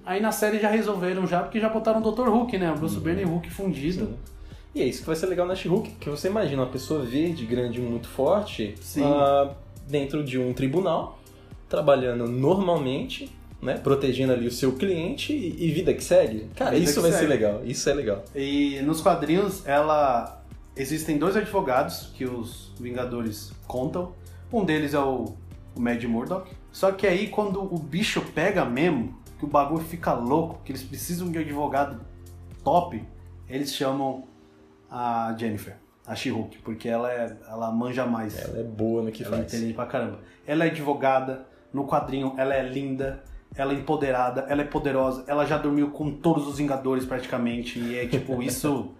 Aí na série já resolveram já, porque já botaram o Dr. Hulk, né? O Bruce Banner e Hulk fundido. Sim. E é isso que vai ser legal na She-Hulk, que você imagina uma pessoa verde, grande, muito forte, ah, dentro de um tribunal, trabalhando normalmente, né, protegendo ali o seu cliente e, e vida que segue. Cara, Vida isso vai segue. ser legal, isso é legal. E nos quadrinhos, ela existem dois advogados que os Vingadores contam. Um deles é o o Mad Murdock. Só que aí quando o bicho pega mesmo, que o bagulho fica louco, que eles precisam de um advogado top, eles chamam a Jennifer, a She-Hulk, porque ela, é, ela manja mais. Ela é boa no que ela faz. entende pra caramba. Ela é advogada, no quadrinho ela é linda, ela é empoderada, ela é poderosa, ela já dormiu com todos os Vingadores praticamente, e é tipo, isso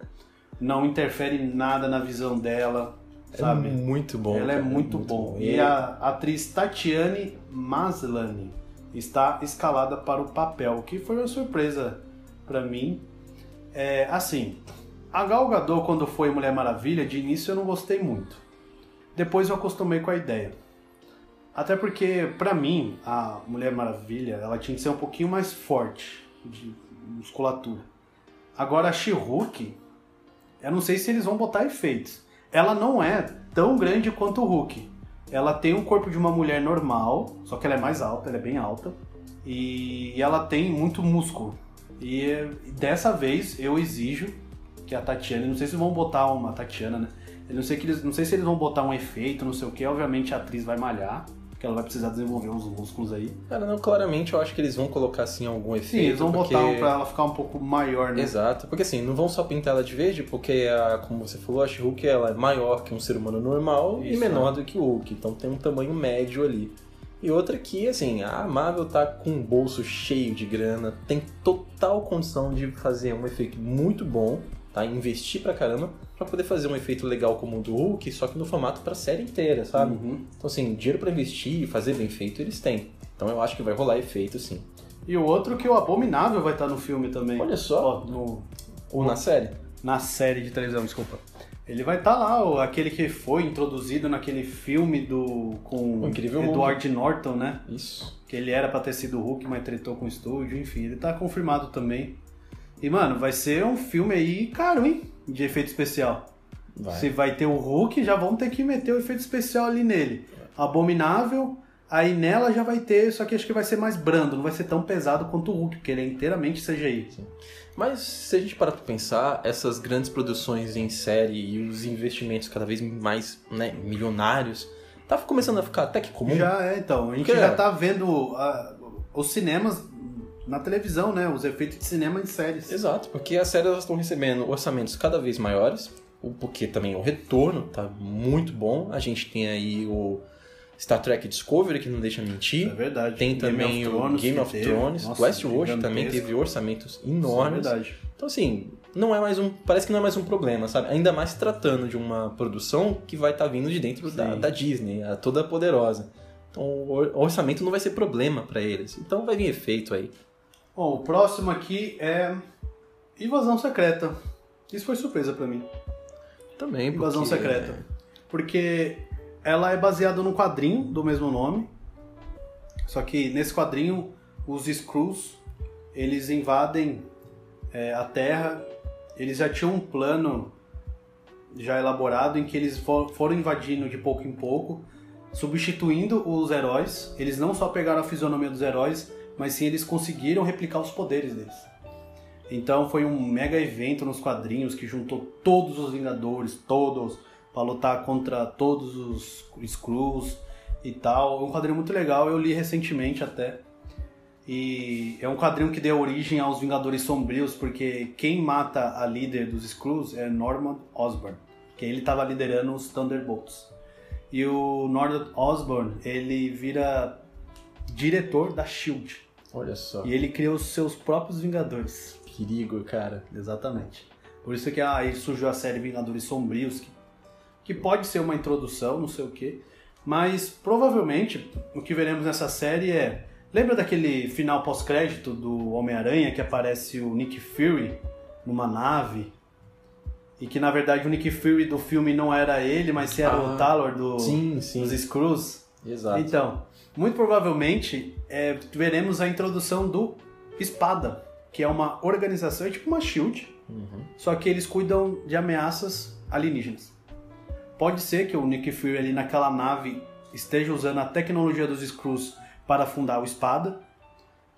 não interfere em nada na visão dela, sabe? É muito bom. Ela é cara, muito, bom. E E a atriz Tatiane Maslany está escalada para o papel, o que foi uma surpresa pra mim. É, assim, a Gal Gadot quando foi Mulher Maravilha, de início eu não gostei muito. Depois eu acostumei com a ideia. Até porque, pra mim, a Mulher Maravilha, ela tinha que ser um pouquinho mais forte de musculatura. Agora a She-Hulk, eu não sei se eles vão botar efeitos. Ela não é tão grande quanto o Hulk. Ela tem um corpo de uma mulher normal, só que ela é mais alta, ela é bem alta. E ela tem muito músculo. E dessa vez eu exijo que a Tatiana, não sei se vão botar uma Tatiana, né? Eu não sei, que eles, não sei se eles vão botar um efeito, não sei o que. Obviamente a atriz vai malhar, porque ela vai precisar desenvolver uns músculos aí. Cara, não, claramente eu acho que eles vão colocar assim algum efeito. Sim, eles vão porque... botar um pra ela ficar um pouco maior, né? Exato, porque assim, não vão só pintar ela de verde, porque, a, como você falou, a She-Hulk ela é maior que um ser humano normal e Isso, menor do que o Hulk, então tem um tamanho médio ali. E outra que, assim, a Marvel tá com um bolso cheio de grana, tem total condição de fazer um efeito muito bom, tá? Investir pra caramba, pra poder fazer um efeito legal como o do Hulk, só que no formato pra série inteira, sabe? Uhum. Então, assim, dinheiro pra investir e fazer bem feito eles têm. Então eu acho que vai rolar efeito, sim. E o outro que o Abominável vai estar no filme também. Olha só. Ó, no, Ou na série. na série de televisão, desculpa. Ele vai estar lá, aquele que foi introduzido naquele filme do com O Incrível Edward Norton, né? Isso. Que ele era pra ter sido Hulk, mas tretou com o estúdio, enfim, ele tá confirmado também. E, mano, vai ser um filme aí caro, hein? De efeito especial. Vai. Se vai ter o Hulk, já vão ter que meter o efeito especial ali nele. Abominável, aí nela já vai ter, só que acho que vai ser mais brando, não vai ser tão pesado quanto o Hulk, porque ele é inteiramente CGI. Mas se a gente parar pra pensar, essas grandes produções em série e os investimentos cada vez mais né, milionários, tá começando a ficar até que comum. Já é, então. A gente Porque- já tá vendo ah, os cinemas na televisão, né? Os efeitos de cinema em séries. Exato, porque as séries estão recebendo orçamentos cada vez maiores, porque também o retorno tá muito bom. A gente tem aí o Star Trek Discovery, que não deixa É mentir. verdade. Tem também o Game of. Thrones. Nossa, Westworld também teve orçamentos Isso é enormes. verdade. Então, assim, não é mais um. Parece que não é mais um problema, sabe? Ainda mais se tratando de uma produção que vai estar vindo de dentro da, da Disney, a toda poderosa. Então, o or- orçamento não vai ser problema pra eles. Então, vai vir efeito aí. Bom, o próximo aqui é Invasão Secreta. Isso foi surpresa pra mim. Também, porque... Invasão Secreta. Porque ela é baseada num quadrinho do mesmo nome. Só que nesse quadrinho, os Skrulls, eles invadem é, a Terra. Eles já tinham um plano já elaborado em que eles fo- foram invadindo de pouco em pouco, substituindo os heróis. Eles não só pegaram a fisionomia dos heróis, mas sim eles conseguiram replicar os poderes deles. Então foi um mega evento nos quadrinhos que juntou todos os Vingadores, todos, para lutar contra todos os Skrulls e tal. É um quadrinho muito legal, eu li recentemente até. E é um quadrinho que deu origem aos Vingadores Sombrios, porque quem mata a líder dos Skrulls é Norman Osborn, que ele estava liderando os Thunderbolts. E o Norman Osborn, ele vira diretor da SHIELD. Olha só. E ele cria os seus próprios Vingadores. Perigo, cara. Exatamente. Por isso que aí surgiu a série Vingadores Sombrios, que, que pode ser uma introdução, não sei o quê. Mas provavelmente o que veremos nessa série é. Lembra daquele final pós-crédito do Homem-Aranha que aparece o Nick Fury numa nave? E que na verdade o Nick Fury do filme não era ele, mas sim era Ah, o Talor do, Sim, sim. dos Skrulls? Exato. Então, muito provavelmente é, veremos a introdução do Espada, que é uma organização, é tipo uma SHIELD, Uhum. só que eles cuidam de ameaças alienígenas. Pode ser que o Nick Fury ali naquela nave esteja usando a tecnologia dos Skrulls para fundar o Espada,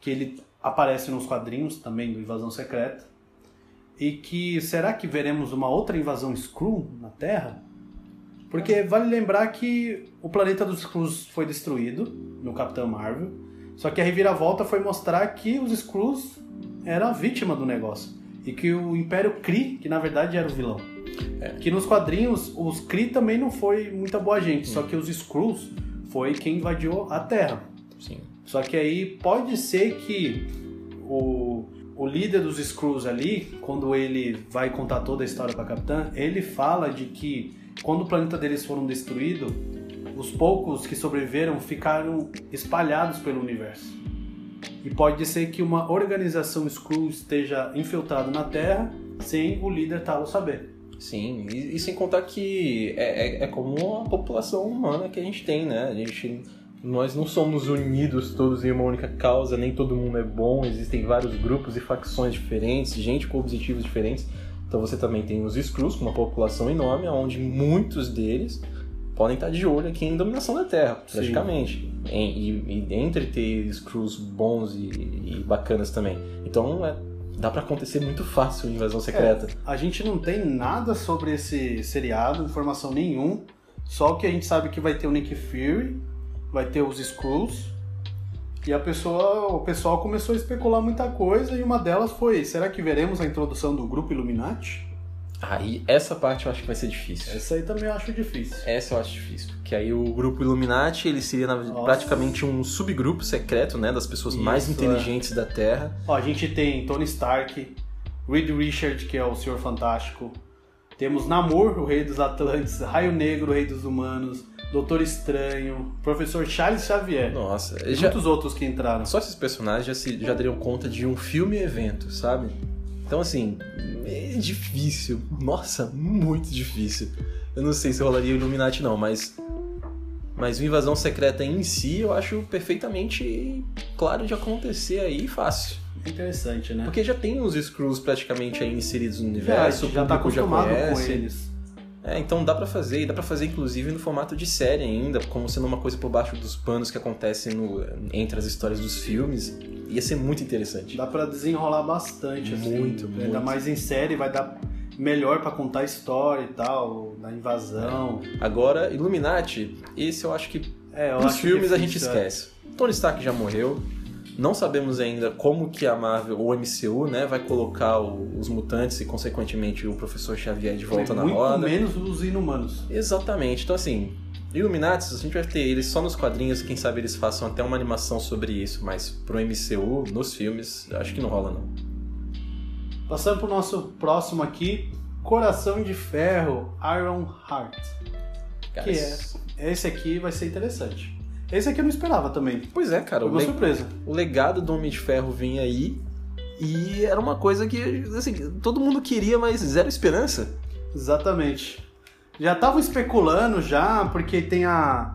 que ele aparece nos quadrinhos também do Invasão Secreta. E que será que veremos uma outra invasão Skrull na Terra? Porque vale lembrar que o planeta dos Skrulls foi destruído no Capitão Marvel, só que a reviravolta foi mostrar que os Skrulls eram a vítima do negócio. E que o Império Kree, que na verdade era o vilão. É. Que nos quadrinhos, os Kree também não foi muita boa gente, só que os Skrulls foi quem invadiu a Terra. Sim. Só que aí pode ser que o, o líder dos Skrulls ali, quando ele vai contar toda a história pra Capitã, ele fala de que quando o planeta deles foram destruído, os poucos que sobreviveram ficaram espalhados pelo universo. E pode ser que uma organização Skrull esteja infiltrada na Terra sem o líder Talos saber. Sim, e, e sem contar que é, é, é como a população humana que a gente tem, né? A gente, nós não somos unidos todos em uma única causa, nem todo mundo é bom, existem vários grupos e facções diferentes, gente com objetivos diferentes. Então você também tem os Skrulls, com uma população enorme, onde muitos deles podem estar de olho aqui em dominação da Terra, praticamente. E, e entre ter Skrulls bons e, e bacanas também. Então é, dá pra acontecer muito fácil a invasão secreta. A gente não tem nada sobre esse seriado, informação nenhum. Só que a gente sabe que vai ter o Nick Fury, vai ter os Skrulls. E a pessoa, o pessoal começou a especular muita coisa e uma delas foi: será que veremos a introdução do grupo Illuminati? Aí essa parte eu acho que vai ser difícil. Essa aí também eu acho difícil. Essa eu acho difícil. Que aí o grupo Illuminati, ele seria Nossa. praticamente um subgrupo secreto, né? Das pessoas mais Isso, inteligentes da Terra. Ó, a gente tem Tony Stark, Reed Richard, que é o Senhor Fantástico. Temos Namor, o Rei dos Atlantes, Raio Negro, o Rei dos Humanos, Doutor Estranho, Professor Charles Xavier. Nossa, E já, muitos outros que entraram. só esses personagens já, se, já dariam conta de um filme evento, sabe? Então, assim, é difícil. Nossa, muito difícil. Eu não sei se rolaria o Illuminati, não, mas. Mas o Invasão Secreta em si eu acho perfeitamente claro de acontecer aí fácil. Interessante, né? Porque já tem os Skrulls praticamente aí inseridos no Já, universo, o já tá público já com eles. É, então dá pra fazer, e dá pra fazer inclusive no formato de série ainda, como sendo uma coisa por baixo dos panos que acontece no, entre as histórias dos filmes. Ia ser muito interessante. Dá pra desenrolar bastante, assim. Muito, Ainda muito. mais em série, vai dar melhor pra contar a história e tal, da invasão. Agora, Illuminati, esse eu acho que É, eu nos acho filmes a gente é. esquece. Tony Stark já morreu. Não sabemos ainda como que a Marvel ou o MCU, né, vai colocar o- os mutantes e consequentemente o Professor Xavier de volta na Muito roda. menos os inumanos. Exatamente. Então, assim, Illuminati, a gente vai ter eles só nos quadrinhos, quem sabe eles façam até uma animação sobre isso, mas pro MCU, nos filmes, acho que não rola, não. Passando pro nosso próximo aqui, Coração de Ferro, Iron Heart. Cara, Que é. Esse aqui vai ser interessante. Esse aqui eu não esperava também. Pois é, cara, Foi o, uma surpresa. o legado do Homem de Ferro vinha aí e era uma coisa que, assim, todo mundo queria, mas zero esperança. Exatamente. Já estavam especulando já, porque tem a,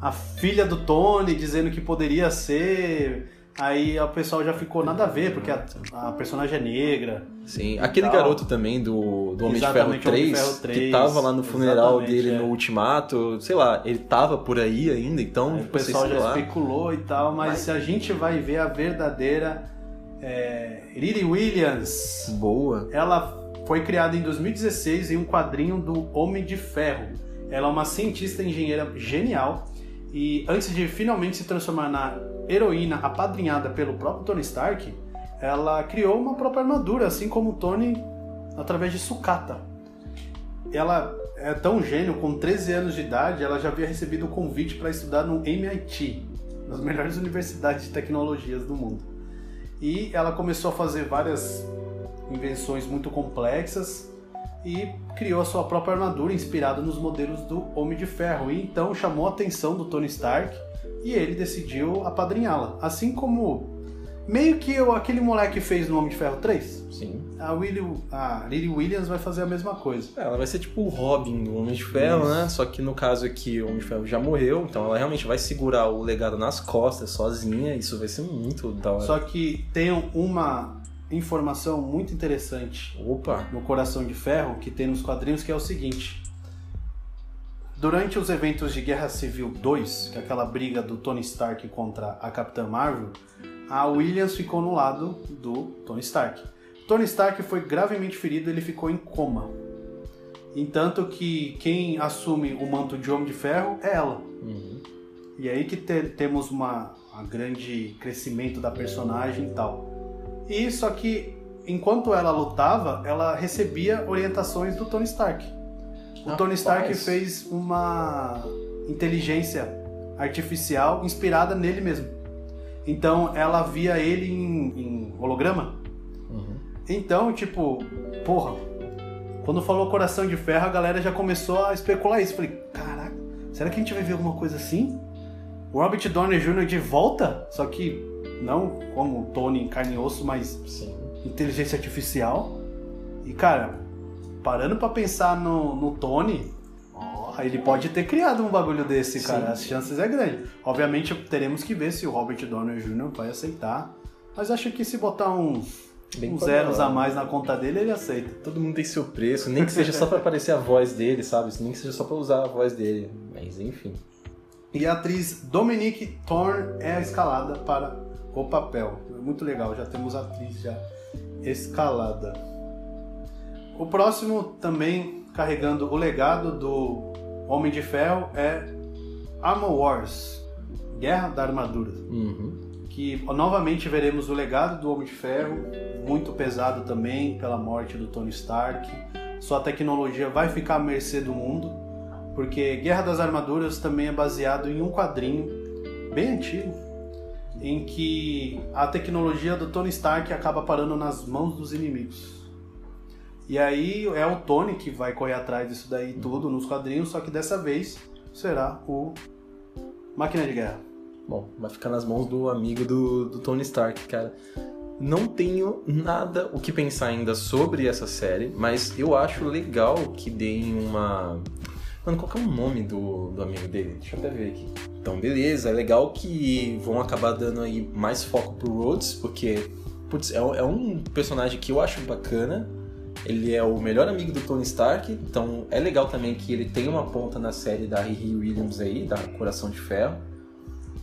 a filha do Tony dizendo que poderia ser. Aí o pessoal já ficou nada a ver, porque a, a personagem é negra. Sim, aquele Tal. garoto também do, do Homem de Ferro Exatamente, 3, Homem de Ferro que 3, tava lá no funeral dele é. no Ultimato, sei lá, ele tava por aí ainda, então Aí o pessoal sei já especulou e tal, mas, a gente vai ver a verdadeira é, Riri Williams. Boa. Ela foi criada em 2016 em um quadrinho do Homem de Ferro. Ela é uma cientista engenheira genial e antes de finalmente se transformar na heroína apadrinhada pelo próprio Tony Stark, ela criou uma própria armadura, assim como o Tony através de sucata. Ela é tão gênio, com 13 anos de idade, ela já havia recebido o convite para estudar no MIT, nas melhores universidades de tecnologias do mundo. E ela começou a fazer várias invenções muito complexas e criou a sua própria armadura inspirada nos modelos do Homem de Ferro. E então chamou a atenção do Tony Stark e ele decidiu apadrinhá-la. Assim como meio que o- aquele moleque fez no Homem de Ferro 3. Sim. A, Willy, a Riri Williams vai fazer a mesma coisa. É, Ela vai ser tipo o Robin do Homem de Ferro, Isso. né? Só que no caso aqui, o Homem de Ferro já morreu, então ela realmente vai segurar o legado nas costas, sozinha. Isso vai ser muito da hora. Só que tem uma informação muito interessante Opa! no Coração de Ferro que tem nos quadrinhos que é o seguinte. Durante os eventos de Guerra Civil 2, que é aquela briga do Tony Stark contra a Capitã Marvel, a Williams ficou no lado do Tony Stark. Tony Stark foi gravemente ferido, ele ficou em coma. Entanto que quem assume o manto de Homem de Ferro é ela. Uhum. E aí que te- temos uma, uma grande crescimento da personagem e tal. E só que enquanto ela lutava, ela recebia orientações do Tony Stark. O Tony Stark fez uma inteligência artificial inspirada nele mesmo. Então ela via ele em, em holograma. Uhum. Então, tipo, porra, quando falou Coração de Ferro, a galera já começou a especular isso. Falei, caraca, será que a gente vai ver alguma coisa assim? O Robert Downey Jr. de volta? Só que não como o Tony em carne e osso, mas Sim. inteligência artificial. E, cara, parando pra pensar no, no Tony, ó, ele pode ter criado um bagulho desse, cara. Sim. As chances é grande. Obviamente, teremos que ver se o Robert Downey Jr. vai aceitar. Mas acho que se botar uns, Bem uns zeros a mais na conta dele, ele aceita. Todo mundo tem seu preço, nem que seja só pra aparecer a voz dele, sabe? Nem que seja só pra usar a voz dele. Mas enfim. E a atriz Dominique Thorne é escalada para o papel. Muito legal, já temos a atriz já escalada. O próximo também carregando o legado do Homem de Ferro é Armor Wars, Guerra da Armadura, Uhum. que novamente veremos o legado do Homem de Ferro, muito pesado também pela morte do Tony Stark. Sua tecnologia vai ficar à mercê do mundo, porque Guerra das Armaduras também é baseado em um quadrinho bem antigo, em que a tecnologia do Tony Stark acaba parando nas mãos dos inimigos. E aí é o Tony que vai correr atrás disso daí tudo nos quadrinhos, só que dessa vez será o Máquina de Guerra. Bom, vai ficar nas mãos do amigo do, do Tony Stark, cara. Não tenho nada o que pensar ainda sobre essa série, mas eu acho legal que deem uma. Mano, qual que é o nome do, do amigo dele? Deixa eu até ver aqui. Então, beleza, é legal que vão acabar dando aí mais foco pro Rhodes, porque, putz, é, é um personagem que eu acho bacana. Ele é o melhor amigo do Tony Stark, então é legal também que ele tem uma ponta na série da Riri Williams aí, da Coração de Ferro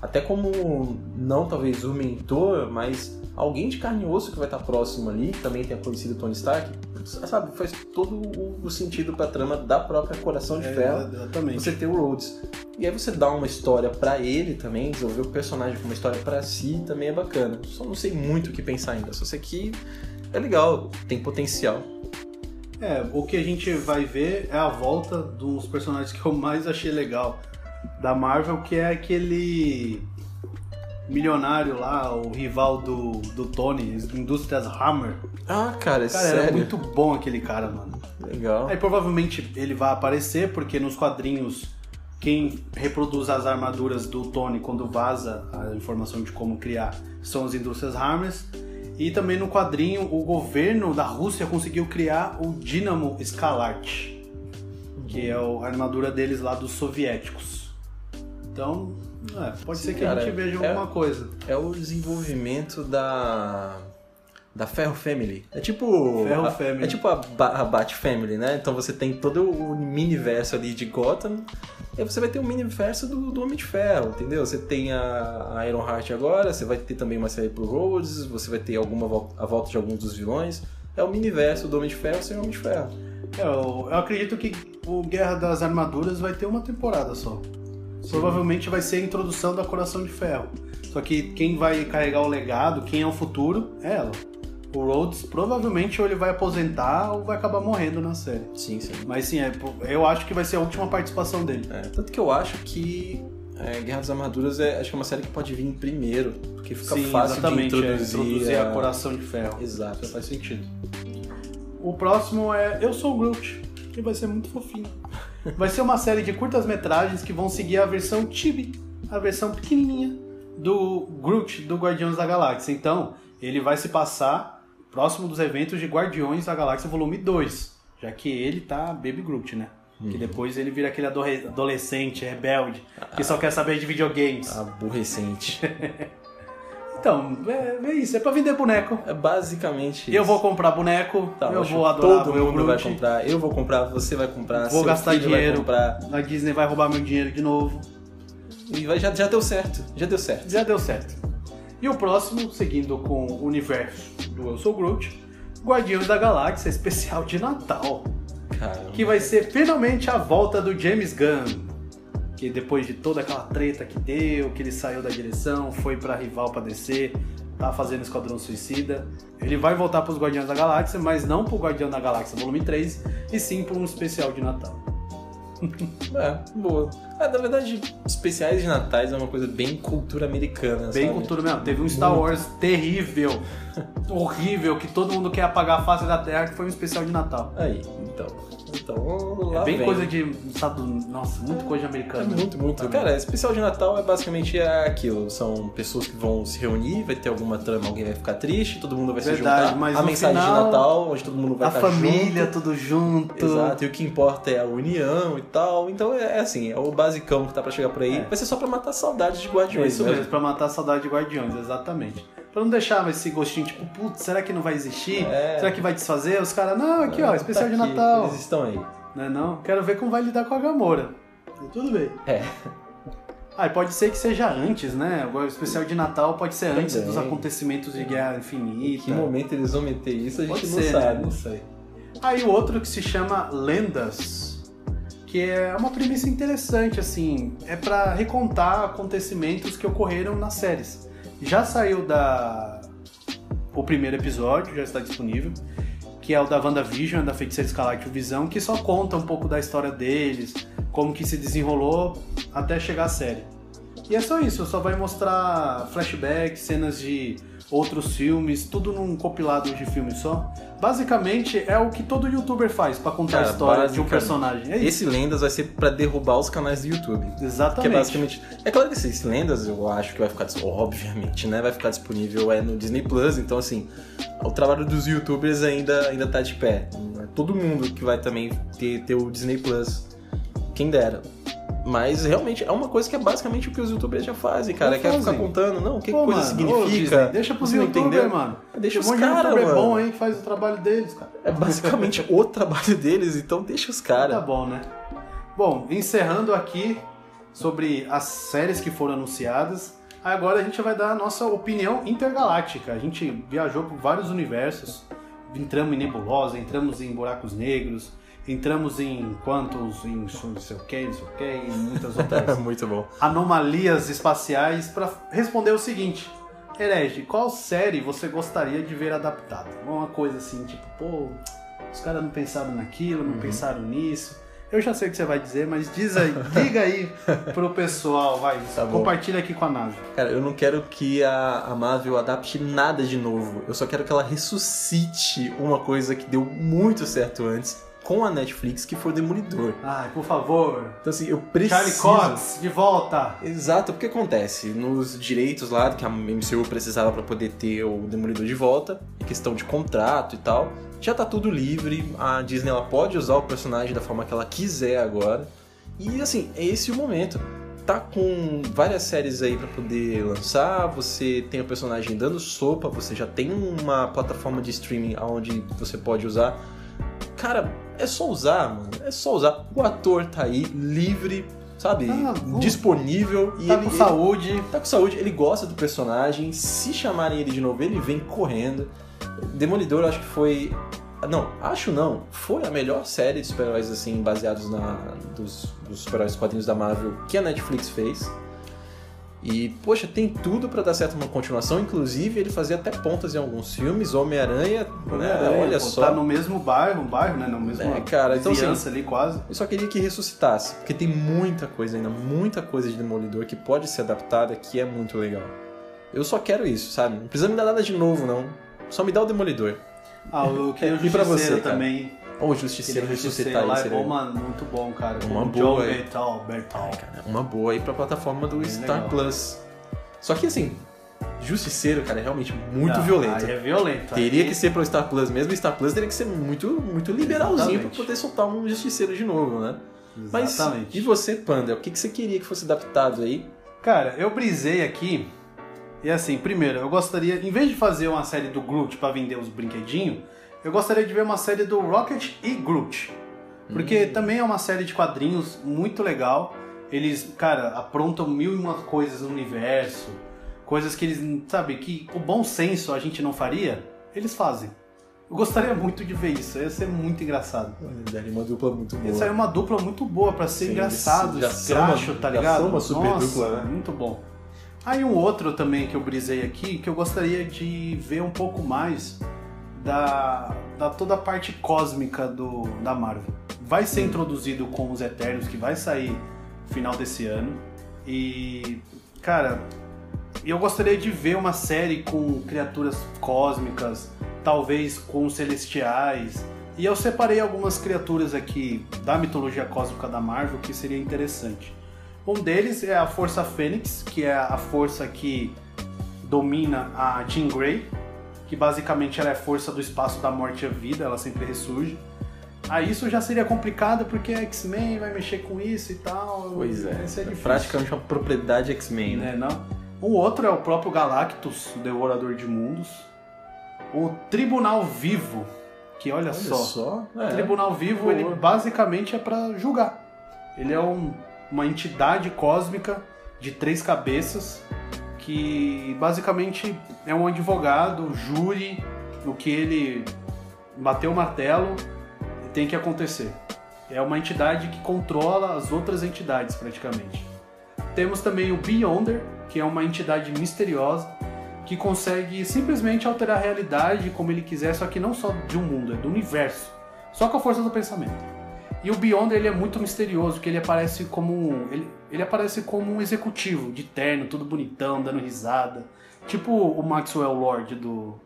até como não talvez o mentor, mas alguém de carne e osso que vai estar próximo ali, que também tenha conhecido o Tony Stark, sabe, faz todo o- sentido pra trama da própria Coração de Ferro. É, exatamente. Você ter o Rhodes. E aí você dá uma história pra ele também, desenvolver o personagem com uma história pra si também é bacana. Só não sei muito o que pensar ainda, só sei que é legal, tem potencial. É, o que a gente vai ver é a volta dos personagens que eu mais achei legal da Marvel, que é aquele milionário lá, o rival do, do Tony, Indústrias Hammer. Ah, cara, é Cara, era sério. muito bom aquele cara, mano. Legal. Aí provavelmente ele vai aparecer, porque nos quadrinhos quem reproduz as armaduras do Tony quando vaza a informação de como criar são as indústrias Hammers. E também no quadrinho o governo da Rússia conseguiu criar o Dynamo Escalarte, que é a armadura deles lá dos soviéticos. Então, é, pode Sim, ser que a cara, gente veja é- alguma coisa. É o desenvolvimento da. Da Ferro Family. É tipo. Ferro a- Family. É tipo a, a Bat Family, né? Então você tem todo o mini-verso ali de Gotham. E aí você vai ter o mini-verso do, do Homem de Ferro, entendeu? Você tem a, a Iron Heart agora, você vai ter também uma série pro Rhodes, você vai ter alguma vol- a volta de alguns dos vilões. É o mini-verso do Homem de Ferro sem o Homem de Ferro. É, Eu, eu acredito que o Guerra das Armaduras vai ter uma temporada só. Provavelmente vai ser a introdução da Coração de Ferro. Só que quem vai carregar o legado, quem é o futuro, é ela. O Rhodes provavelmente ou ele vai aposentar ou vai acabar morrendo na série. Sim, sim. Mas sim, é, eu acho que vai ser a última participação dele. É, tanto que eu acho que é, Guerra das Armaduras é, acho que é uma série que pode vir primeiro, porque fica sim, fácil exatamente. de é, introduzir, introduzir a a- Coração de Ferro. Exato. Já faz sentido. O próximo é Eu Sou o Groot, que vai ser muito fofinho. Vai ser uma série de curtas-metragens que vão seguir a versão Chibi, a versão pequenininha do Groot do Guardiões da Galáxia. Então, ele vai se passar próximo dos eventos de Guardiões da Galáxia Volume 2, já que ele tá Baby Groot, né? Que depois ele vira aquele adolescente, rebelde, que só quer saber de videogames. Aborrecente. Então, é, é isso, é pra vender boneco. é basicamente Eu isso. vou comprar boneco, Tá, eu vou adorar Todo mundo vai Groot. comprar. Eu vou comprar, você vai comprar. Vou gastar vai dinheiro. comprar. A Disney vai roubar meu dinheiro de novo. E vai- já, já deu certo. Já deu certo. Já deu certo. E o próximo, seguindo com o universo do Eu Sou Groot, Guardiões da Galáxia especial de Natal. Caramba. que vai ser finalmente a volta do James Gunn. Que depois de toda aquela treta que deu, que ele saiu da direção, foi pra rival pra descer, tá fazendo Esquadrão Suicida. Ele vai voltar pros Guardiões da Galáxia, mas não pro Guardião da Galáxia Volume 3, e sim pra um especial de Natal. É, boa. É, na verdade, especiais de natais é uma coisa bem cultura americana, Bem sabe? cultura mesmo. Teve um Star Wars terrível, horrível, que todo mundo quer apagar a face da Terra, que foi um especial de Natal. Aí, então. Então, lá É bem vem. coisa de. Estado, nossa, muito coisa É americana. muito, muito. Também. Cara, especial de Natal é basicamente aquilo. São pessoas que vão se reunir, vai ter alguma trama, alguém vai ficar triste, todo mundo vai Verdade, se juntar. mas a no mensagem final, de Natal, onde todo mundo vai a estar família, junto. tudo junto. Exato, e o que importa é a união e tal. Então é, é assim, é o basicão que tá pra chegar por aí. É. Vai ser só pra matar saudades de É Guardiões. isso né? mesmo, pra matar a saudade de Guardiões, exatamente. Pra não deixar esse gostinho, tipo, putz, será que não vai existir? É. Será que vai desfazer? Os caras, não, aqui ó, Tá especial de aqui, Natal. Eles estão aí. Não é não? Quero ver como vai lidar com a Gamora. E Tudo bem. É. Ah, e pode ser que seja antes, né? O especial de Natal pode ser antes Também. dos acontecimentos de Guerra Infinita. Em que momento eles vão meter isso, a gente Pode não ser, sabe. né? Não sei. Aí o outro que se chama Lendas, que é uma premissa interessante, assim, é pra recontar acontecimentos que ocorreram nas séries. Já saiu da o primeiro episódio, já está disponível, que é o da WandaVision, da Feiticeira Escarlate Visão, que só conta um pouco da história deles, como que se desenrolou até chegar à série. E é só isso, só vai mostrar flashbacks, cenas de outros filmes, tudo num compilado de filmes só. Basicamente é o que todo youtuber faz pra contar Cara, a história de um personagem. É. Esse Lendas vai ser pra derrubar os canais do YouTube. Que Exatamente. é basicamente. É claro que esse Lendas eu acho que vai ficar obviamente, né? Vai ficar disponível é no Disney Plus, então assim, o trabalho dos youtubers ainda, ainda tá de pé. Todo mundo que vai também ter, ter o Disney Plus. Quem dera. Mas realmente é uma coisa que é basicamente o que os youtubers já fazem, cara. Já Quer ficar fazem. contando, não, o que Pô, coisa mano, ô, significa. Disney, deixa pros não youtubers, mano. Deixa os caras, youtuber mano. bom aí que faz o trabalho deles, cara. É basicamente o trabalho deles, então deixa os Tá caras. bom, né? Bom, encerrando aqui sobre as séries que foram anunciadas, agora a gente vai dar a nossa opinião intergaláctica. A gente viajou por vários universos, entramos em nebulosa, entramos em buracos negros, entramos em quantos, em não sei o que, não sei o que, e muitas outras Muito bom. anomalias espaciais para responder o seguinte. Herege, qual série você gostaria de ver adaptada? Uma coisa assim, tipo, pô, os caras não pensaram naquilo, Uhum. não pensaram nisso. Eu já sei o que você vai dizer, mas diz aí, diga aí pro pessoal, vai, Tá compartilha aqui com a nave. Cara, eu não quero que a, a Marvel adapte nada de novo. Eu só quero que ela ressuscite uma coisa que deu muito certo antes com a Netflix, que foi o Demolidor. Ai, por favor. Então assim, eu preciso... Charlie Cox, de volta. Exato, porque acontece, nos direitos lá que a MCU precisava para poder ter o Demolidor de volta, questão de contrato e tal, já tá tudo livre, a Disney ela pode usar o personagem da forma que ela quiser agora. E assim, é esse o momento. Tá com várias séries aí para poder lançar, você tem o personagem dando sopa, você já tem uma plataforma de streaming onde você pode usar. Cara, é só usar, mano. É só usar. O ator tá aí, livre, sabe? Ah, disponível. E Tá ele, com ele saúde. tá com saúde, ele gosta do personagem. Se chamarem ele de novo, ele vem correndo. Demolidor, acho que foi. Não, acho não. Foi a melhor série de super-heróis, assim, baseados na dos, dos super-heróis quadrinhos da Marvel que a Netflix fez. E, poxa, tem tudo pra dar certo uma continuação. Inclusive, ele fazia até pontas em alguns filmes. Homem-Aranha, né? Homem-Aranha, Olha só. Tá no mesmo bairro, um bairro, né? No mesmo É, cara, então, vizinhança ali quase. Eu só queria que ressuscitasse, porque tem muita coisa ainda, muita coisa de Demolidor que pode ser adaptada que é muito legal. Eu só quero isso, sabe? Não precisa me dar nada de novo, não. Só me dá o Demolidor. Ah, o que o E pra você, cara? Ou o Justiceiro ressuscitar lá é seria... bom, mano, muito bom, cara. Uma o boa, John é. Bertal, Bertal. Ai, cara, uma boa aí pra plataforma do Bem Star legal. Plus. Só que assim, Justiceiro, cara, é realmente muito Não, violento. aí é violento. Teria aí- que ser pro Star Plus mesmo, e Star Plus teria que ser muito, muito liberalzinho pra Exatamente. poder soltar um Justiceiro de novo, né? Mas Exatamente. e você, Panda? O que, que você queria que fosse adaptado aí? Cara, eu brisei aqui. E assim, primeiro, eu gostaria, em vez de fazer uma série do Groot pra vender os brinquedinhos, eu gostaria de ver uma série do Rocket e Groot. Porque também é uma série de quadrinhos muito legal. Eles, cara, aprontam mil e uma coisas no universo. Coisas que eles, sabe, que o bom senso a gente não faria, eles fazem. Eu gostaria muito de ver isso, ia ser muito engraçado. Daria uma dupla muito boa. Ia sair uma dupla muito boa pra ser Sim, engraçado, escracho, tá ligado? são uma super Nossa, dupla, né? muito bom. Aí um outro também que eu brisei aqui, que eu gostaria de ver um pouco mais da, da toda a parte cósmica do, da Marvel. Vai ser introduzido com os Eternos, que vai sair no final desse ano. E, cara, eu gostaria de ver uma série com criaturas cósmicas, talvez com celestiais. E eu separei algumas criaturas aqui da mitologia cósmica da Marvel que seria interessante. Um deles é a Força Fênix, que é a força que domina a Jean Grey, que basicamente ela é a força do espaço da morte e a vida, ela sempre ressurge. Aí isso já seria complicado porque a X-Men vai mexer com isso e tal. Pois é. Isso é é difícil. praticamente uma propriedade X-Men, né? né, não? O outro é o próprio Galactus, o Devorador de Mundos. O Tribunal Vivo, que olha, Olha só. só. O É. Tribunal Vivo, ele basicamente é pra julgar. Ele é um- uma entidade cósmica de três cabeças que basicamente é um advogado, júri, no que ele bateu o martelo e tem que acontecer. É uma entidade que controla as outras entidades praticamente. Temos também o Beyonder, que é uma entidade misteriosa que consegue simplesmente alterar a realidade como ele quiser, só que não só de um mundo, é do universo. Só com a força do pensamento. E o Beyonder ele é muito misterioso, porque ele aparece como ele, ele aparece como um executivo de terno, tudo bonitão, dando risada, tipo o Maxwell Lord do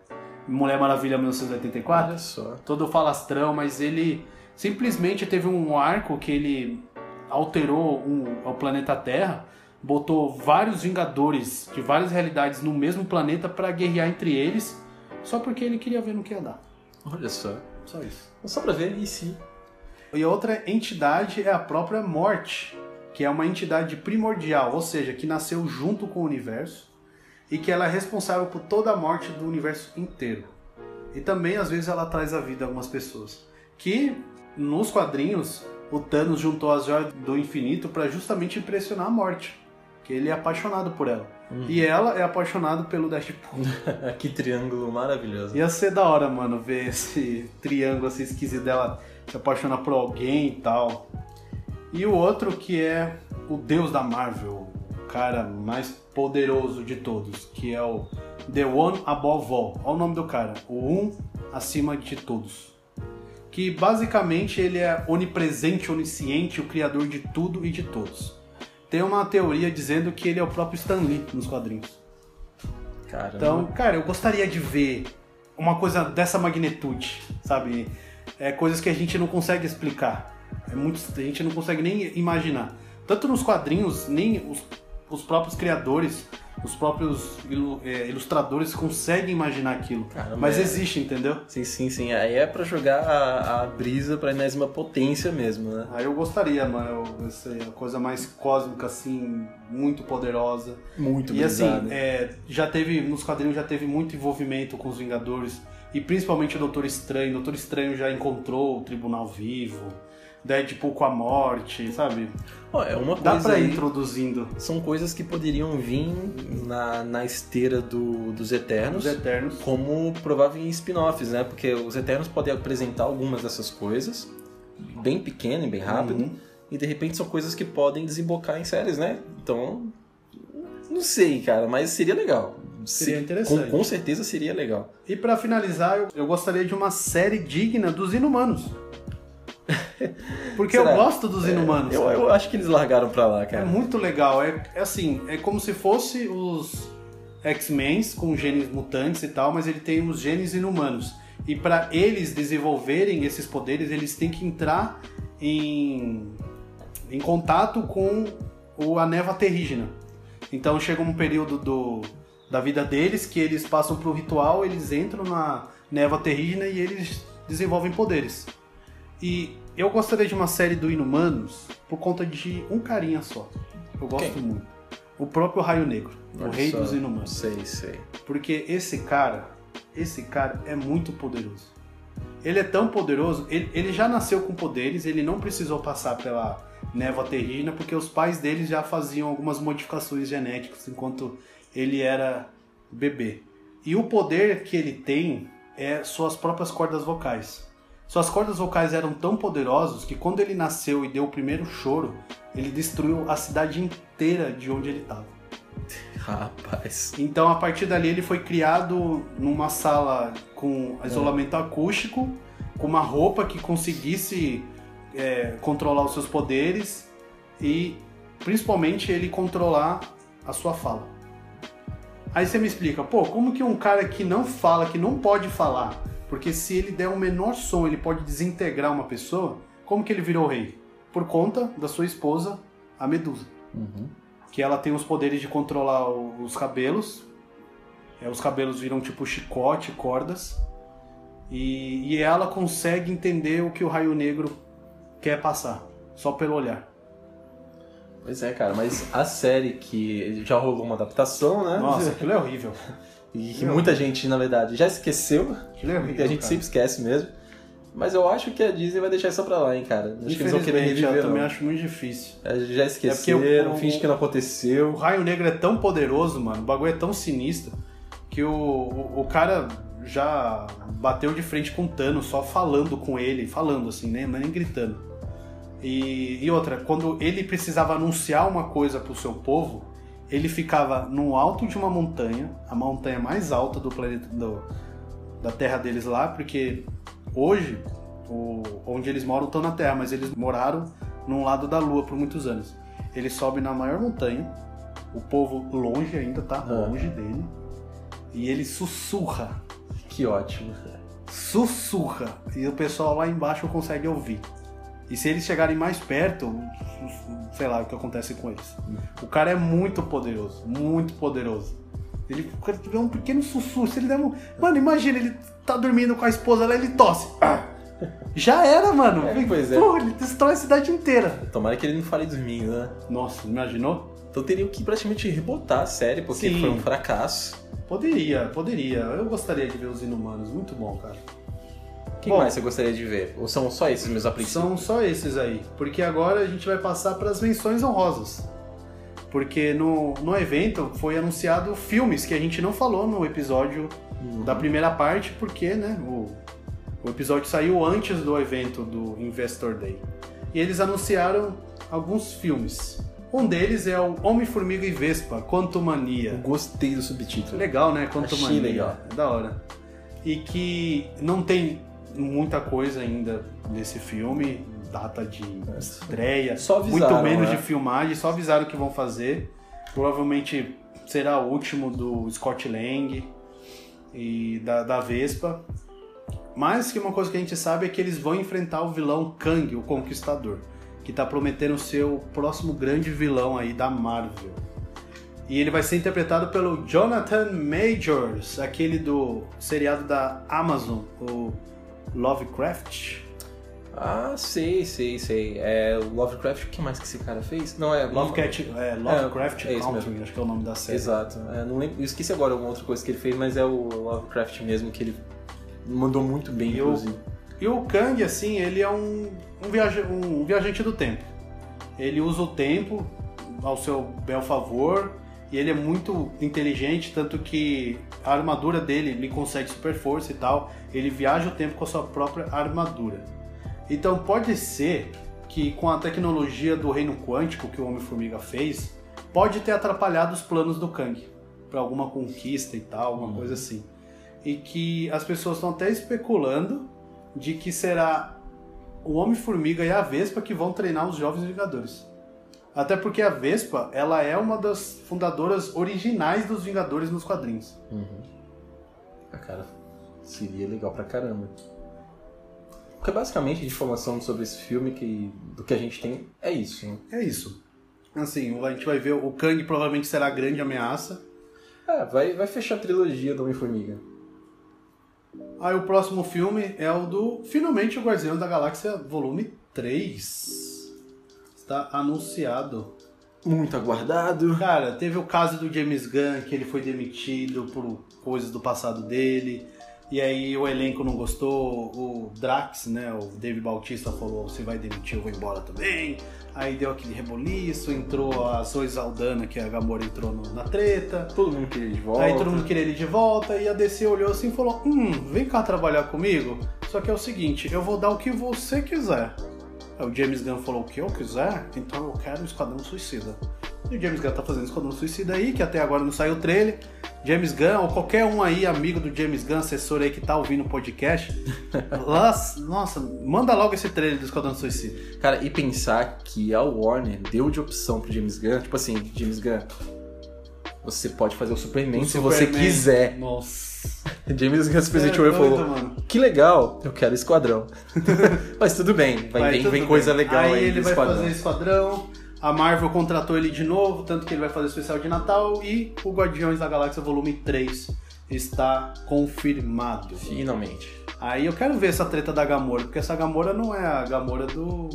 Mulher Maravilha 1984 Olha só. todo falastrão, mas ele simplesmente teve um arco que ele alterou um, o planeta Terra, botou vários Vingadores de várias realidades no mesmo planeta pra guerrear entre eles, só porque ele queria ver no que ia dar. Olha só. Só isso. Só pra ver, e se? E outra entidade é a própria Morte, que é uma entidade primordial, ou seja, que nasceu junto com o universo e que ela é responsável por toda a morte do universo inteiro. E também às vezes ela traz a vida a algumas pessoas. Que nos quadrinhos o Thanos juntou as joias do infinito para justamente impressionar a Morte, que ele é apaixonado por ela. E ela é apaixonada pelo Deadpool. que triângulo maravilhoso. Ia ser da hora, mano, ver esse triângulo assim esquisito dela se apaixonar por alguém e tal. E o outro que é o deus da Marvel, o cara mais poderoso de todos, que é o The One Above All. Olha o nome do cara, o Um acima de todos. Que basicamente ele é onipresente, onisciente, o criador de tudo e de todos. Tem uma teoria dizendo que ele é o próprio Stan Lee nos quadrinhos. Caramba. Então, cara, eu gostaria de ver uma coisa dessa magnitude, sabe? É coisas que a gente não consegue explicar. É muito, a gente não consegue nem imaginar. Tanto nos quadrinhos, nem os, os próprios criadores, os próprios ilu- é, ilustradores conseguem imaginar aquilo. Caramba, Mas é. existe, entendeu? Sim, sim, sim. Aí é pra jogar a, a brisa pra enésima potência mesmo, né? Aí eu gostaria, mano, eu, é a coisa mais cósmica, assim, muito poderosa. Muito E assim, é, já teve, nos quadrinhos já teve muito envolvimento com os Vingadores, e principalmente o Doutor Estranho. O Doutor Estranho já encontrou o Tribunal Vivo, Deadpool com a morte, sabe? Ó, é uma Dá coisa pra ir aí- introduzindo São coisas que poderiam vir na, na esteira do, dos Eternos. os Eternos. como prováveis spin-offs, né? Porque os Eternos podem apresentar algumas dessas coisas, bem pequeno e bem rápido, Uhum. e de repente são coisas que podem desembocar em séries, né? Então, não sei, cara, mas seria legal. Seria Se- interessante. Com, com certeza seria legal. E pra finalizar, eu, eu gostaria de uma série digna dos Inumanos. Porque Será? eu gosto dos Inumanos. Eu, cara. eu acho que eles largaram pra lá, É cara. muito legal. É, é assim, é como se fosse os X-Men com genes mutantes e tal, mas ele tem os genes inumanos. E para eles desenvolverem esses poderes, eles têm que entrar em, em contato com o, a neva terrígena. Então chega um período do, da vida deles que eles passam pro ritual, eles entram na neva terrígena e eles desenvolvem poderes. E eu gostaria de uma série do Inumanos por conta de um carinha só. Eu gosto Quem? muito. O próprio Raio Negro, o Olha rei dos Inumanos. Sei, sei. Porque esse cara, esse cara é muito poderoso. Ele é tão poderoso, ele, ele já nasceu com poderes, ele não precisou passar pela névoa terrígena, porque os pais dele já faziam algumas modificações genéticas enquanto ele era bebê. E o poder que ele tem é suas próprias cordas vocais. Suas cordas vocais eram tão poderosos que quando ele nasceu e deu o primeiro choro, ele destruiu a cidade inteira de onde ele estava. Rapaz. Então, a partir dali, ele foi criado numa sala com isolamento acústico, com uma roupa que conseguisse é, controlar os seus poderes e, principalmente, ele controlar a sua fala. Aí você me explica, pô, como que um cara que não fala, que não pode falar, porque se ele der um menor som, ele pode desintegrar uma pessoa, como que ele virou rei? Por conta da sua esposa, a Medusa Uhum. que ela tem os poderes de controlar o- os cabelos. É, os cabelos viram tipo chicote, cordas. E, e ela consegue entender o que o Raio Negro quer passar, só pelo olhar. Pois é, cara, mas a série que já rolou uma adaptação, né? Nossa, aquilo é horrível. E que muita gente, na verdade, já esqueceu. É horrível. E a gente cara. sempre esquece mesmo. Mas eu acho que a Disney vai deixar isso pra lá, hein, cara. Acho que eles vão querer reviver, eu também não. acho muito difícil. É, Já É esqueceram, porque o- finge que não O aconteceu. Raio Negro é tão poderoso, mano, o bagulho é tão sinistro, que o, o, o cara já bateu de frente com o Thanos, só falando com ele, falando assim, né? nem gritando. E, e outra, quando ele precisava anunciar uma coisa pro seu povo, ele ficava no alto de uma montanha, a montanha mais alta do planeta, do- da terra deles lá, porque hoje, o- onde eles moram estão na terra, mas eles moraram num lado da lua por muitos anos. Ele sobe na maior montanha, o povo longe ainda, tá? Ah. Longe dele. E ele sussurra, Que ótimo. sussurra. E o pessoal lá embaixo consegue ouvir. E se eles chegarem mais perto, sei lá o que acontece com eles. O cara é muito poderoso, muito poderoso. Ele o cara tiver um pequeno sussurro, se ele der um. Mano, imagina, ele tá dormindo com a esposa lá, ele tosse. Ah! Já era, mano. É, pois é. Pô, ele destrói a cidade inteira. Tomara que ele não fale dormindo, né? Nossa, imaginou? Então teriam que praticamente rebotar a série, porque Sim. foi um fracasso. Poderia, poderia. Eu gostaria de ver os Inumanos. Muito bom, cara. Quem Bom. mais você gostaria de ver? Ou são só esses meus a princípio? São só esses aí. Porque agora a gente vai passar para as menções honrosas. Porque no, no evento foi anunciado filmes que a gente não falou no episódio Uhum. da primeira parte, porque né, o, o episódio saiu antes do evento do Investor Day. E eles anunciaram alguns filmes. Um deles é o Homem-Formiga e Vespa, Quantumania. Eu gostei do subtítulo. Legal, né? Quanto Achei mania. legal. É da hora. E que não tem muita coisa ainda nesse filme, data de estreia, avisaram, muito menos né? de filmagem, só avisaram que vão fazer. Provavelmente será o último do Scott Lang e da, da Vespa. Mas que uma coisa que a gente sabe é que eles vão enfrentar o vilão Kang, o Conquistador, que tá prometendo ser o próximo grande vilão aí da Marvel. E ele vai ser interpretado pelo Jonathan Majors, aquele do seriado da Amazon, o Lovecraft. Ah, sei, sei, sei. É o Lovecraft, o que mais que esse cara fez? Não, é Lovecraft, é, Lovecraft é isso Country, mesmo. acho que é o nome da série. Exato. É, não lembro, eu esqueci agora uma outra coisa que ele fez, mas é o Lovecraft mesmo, que ele mandou muito bem, E inclusive. E o Kang, assim, ele é um, um, viaja- um viajante do tempo. Ele usa o tempo ao seu bel favor e ele é muito inteligente, tanto que a armadura dele lhe consegue super força e tal. Ele viaja o tempo com a sua própria armadura. Então pode ser que com a tecnologia do reino quântico que o Homem-Formiga fez, pode ter atrapalhado os planos do Kang para alguma conquista e tal, alguma coisa assim. E que as pessoas estão até especulando de que será o Homem-Formiga e a Vespa que vão treinar os Jovens Vingadores. Até porque a Vespa, ela é uma das fundadoras originais dos Vingadores nos quadrinhos. Ah, cara, seria legal pra caramba. Porque basicamente a informação sobre esse filme que, do que a gente tem é isso. Né? É isso. Assim, a gente vai ver, o Kang provavelmente será a grande ameaça. É, vai, vai fechar a trilogia do Homem-Formiga. Aí o próximo filme é o do, finalmente, o Guardião da Galáxia Volume 3. Está anunciado. Muito aguardado. Cara, teve o caso do James Gunn, que ele foi demitido por coisas do passado dele. E aí o elenco não gostou, o Drax, né, o Dave Bautista falou, você vai demitir, eu vou embora também. Aí deu aquele reboliço, entrou a Zoe Zaldana, que a Gamora entrou no- na treta. Todo mundo queria ir de volta. Aí todo mundo queria ele de volta e a DC olhou assim e falou: Hum, vem cá trabalhar comigo. Só que é o seguinte, eu vou dar o que você quiser. Aí o James Gunn falou: O que eu quiser? Então eu quero o Esquadrão Suicida. E o James Gunn tá fazendo Esquadrão Suicida aí, que até agora não saiu o trailer. James Gunn, ou qualquer um aí, amigo do James Gunn, assessor aí que tá ouvindo o podcast, nossa, manda logo esse trailer do Esquadrão Suicida. Cara, e pensar que a Warner deu de opção pro James Gunn, tipo assim, James Gunn, você pode fazer o Superman se você quiser. Nossa. James É olhou e doido, falou: mano. Que legal, eu quero Esquadrão. Mas tudo bem, vai, vem, tudo vem bem. coisa legal aí, Aí ele vai Esquadrão. fazer Esquadrão. A Marvel contratou ele de novo, tanto que ele vai fazer o especial de Natal. E o Guardiões da Galáxia Volume 3 está confirmado. Finalmente. Aí eu quero ver essa treta da Gamora, porque essa Gamora não é a Gamora do,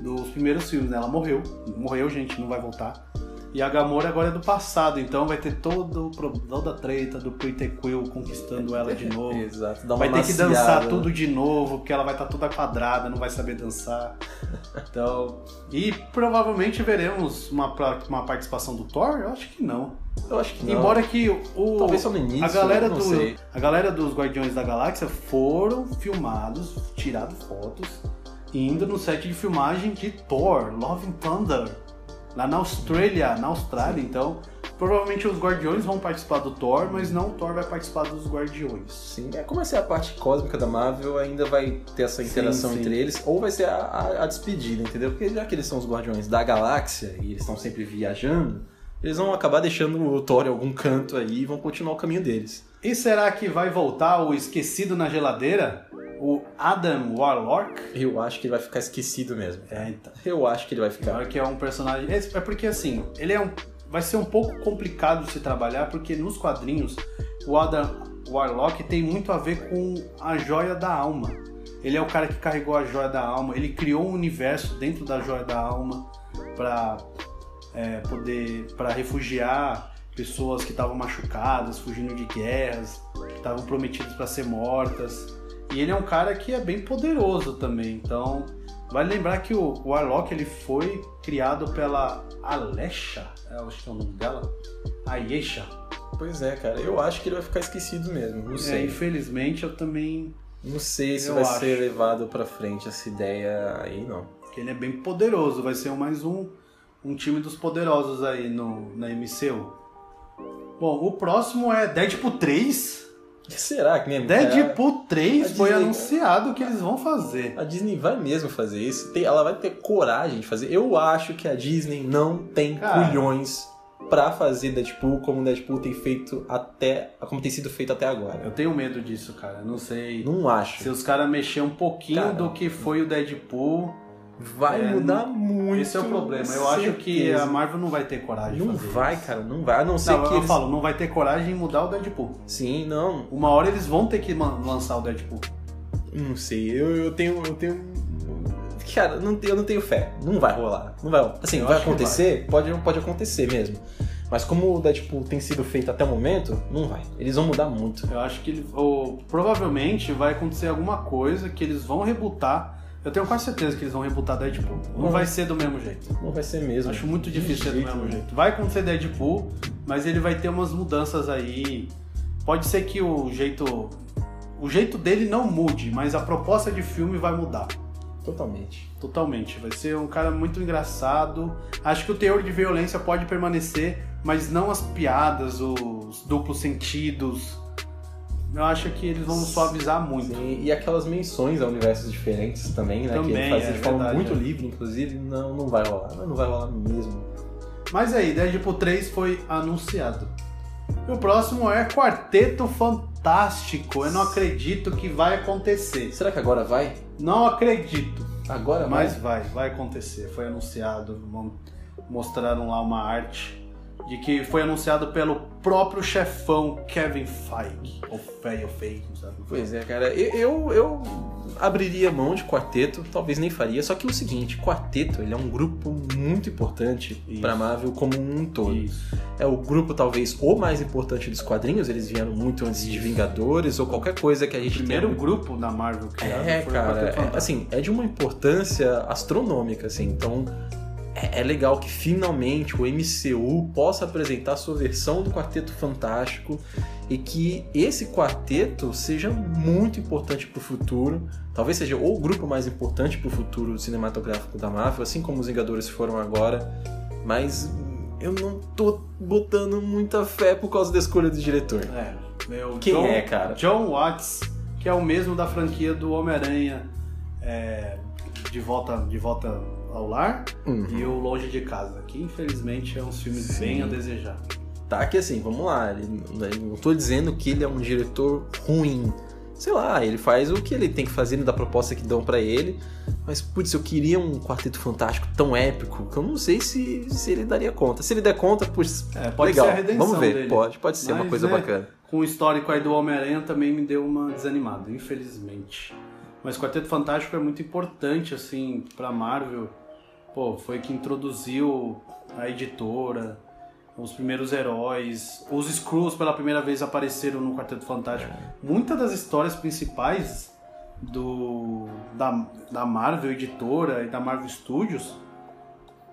dos primeiros filmes, né? Ela morreu. Morreu, gente, não vai voltar. E a Gamora agora é do passado, então vai ter todo, toda a treta do Peter Quill conquistando ela de novo. Exato, Vai ter que maciada. dançar tudo de novo, porque ela vai estar toda quadrada, não vai saber dançar. Então. E provavelmente veremos uma, uma participação do Thor? Eu acho que não. Eu acho que não. Embora que o. Talvez só no início, a galera não do. sei. A galera dos Guardiões da Galáxia foram filmados, tirados fotos, indo no set de filmagem de Thor, Love and Thunder. Lá na Austrália, na Austrália, então. Provavelmente os Guardiões vão participar do Thor, mas não o Thor vai participar dos Guardiões. Sim, é, como essa é a parte cósmica da Marvel, ainda vai ter essa Sim, interação sim. entre eles, ou vai ser a, a- a despedida, entendeu? Porque já que eles são os guardiões da galáxia e eles estão sempre viajando, eles vão acabar deixando o Thor em algum canto aí e vão continuar o caminho deles. E será que vai voltar o esquecido na geladeira? O Adam Warlock? Eu acho que ele vai ficar esquecido mesmo. É, então. Eu acho que ele vai ficar. Claro que é um personagem. É é porque assim, ele é um. Vai ser um pouco complicado de se trabalhar, porque nos quadrinhos o Adam Warlock tem muito a ver com a joia da alma. Ele é o cara que carregou a joia da alma, ele criou um universo dentro da joia da alma para poder. para refugiar pessoas que estavam machucadas, fugindo de guerras, que estavam prometidas para ser mortas. E ele é um cara que é bem poderoso também, então Vale lembrar que o Warlock ele foi criado pela Alesha, eu acho que é o nome dela, Ayesha. Pois é, cara, eu acho que ele vai ficar esquecido mesmo. Não É, sei. infelizmente eu também. Não sei se Eu vai acho. ser levado pra frente essa ideia aí, não. que ele é bem poderoso, vai ser mais um, um time dos poderosos aí no, na MCU. Bom, o próximo é Deadpool 3. O que será que mesmo? Deadpool 3 a foi anunciado que eles vão fazer. A Disney vai mesmo fazer isso. Ela vai ter coragem de fazer. Eu acho que a Disney não tem Cara. culhões pra fazer Deadpool como Deadpool tem feito até. como tem sido feito até agora. Eu tenho medo disso, cara. Não sei Não acho. se os caras mexer um pouquinho Cara. do que foi o Deadpool. Vai É, mudar muito. Esse é o problema. Eu acho que a Marvel não vai ter coragem Não vai, isso. cara, não vai. A não ser Não, que eu eles... falo, não vai ter coragem em mudar o Deadpool. Sim, não. Uma hora eles vão ter que lançar o Deadpool. Não sei. Eu, eu tenho. Eu tenho. Cara, não, eu não tenho fé. Não vai rolar. Não vai. Assim, Eu vai acontecer? Pode, pode acontecer mesmo. Mas como o Deadpool tem sido feito até o momento, não vai. Eles vão mudar muito. Eu acho que ele, ou, provavelmente vai acontecer alguma coisa que eles vão rebutar. Eu tenho quase certeza que eles vão rebutar Deadpool. Não Uhum. vai ser do mesmo jeito. Não vai ser mesmo. Acho muito difícil ser do mesmo jeito. Vai acontecer Deadpool, mas ele vai ter umas mudanças aí. Pode ser que o jeito. O jeito dele não mude, mas a proposta de filme vai mudar. Totalmente. Totalmente. Vai ser um cara muito engraçado. Acho que o teor de violência pode permanecer, mas não as piadas, os duplos sentidos. Eu acho que eles vão suavizar muito. Sim, e aquelas menções a universos diferentes também, né? que Também, ele fazia é de forma verdade, muito é. livre, inclusive. Não, não vai rolar. Não vai rolar mesmo. Mas aí, Deadpool 3 foi anunciado. E o próximo é Quarteto Fantástico. Eu não acredito que vai acontecer. Será que agora vai? Não acredito. Agora Mas vai? vai, vai acontecer. Foi anunciado. Mostraram lá uma arte de que foi anunciado pelo próprio chefão Kevin Feige. Ou Feige, ou Feige, não sabe? Pois é, cara. Eu, eu, eu abriria mão de quarteto, talvez nem faria. Só que é o seguinte, quarteto ele é um grupo muito importante Isso. pra Marvel como um todo. Isso. É o grupo talvez o mais importante dos quadrinhos. Eles vieram muito antes de Vingadores ou qualquer coisa que a O gente primeiro tenha grupo da Marvel criado É, foi o cara, Quarteto é, assim, é de uma importância astronômica, assim, então é, é legal que finalmente o MCU possa apresentar sua versão do Quarteto Fantástico e que esse quarteto seja muito importante pro futuro, talvez seja o grupo mais importante pro futuro cinematográfico da Marvel, assim como os Vingadores foram agora, mas eu não tô botando muita fé por causa da escolha do diretor. É, meu, Quem John, é, cara? John Watts, que é o mesmo da franquia do Homem-Aranha é, de, volta, de Volta ao Lar Uhum. e o Longe de Casa, que infelizmente é uns filmes Sim. bem a desejar. Tá, que assim, vamos lá. Ele, ele- não tô dizendo que ele é um diretor ruim. Sei lá, ele faz o que ele tem que fazer da proposta que dão pra ele. Mas, putz, eu queria um quarteto fantástico tão épico que eu não sei se, se ele daria conta. Se ele der conta, putz, É, pode legal. ser a redenção Vamos ver, dele. pode, pode ser uma Mas, coisa né, bacana. Com o histórico aí do Homem-Aranha também me deu uma desanimada, infelizmente. Mas Quarteto Fantástico é muito importante, assim, pra Marvel. Pô, foi que introduziu a editora, os primeiros heróis. Os Skrulls pela primeira vez apareceram no Quarteto Fantástico. Muitas das histórias principais do da, da Marvel editora e da Marvel Studios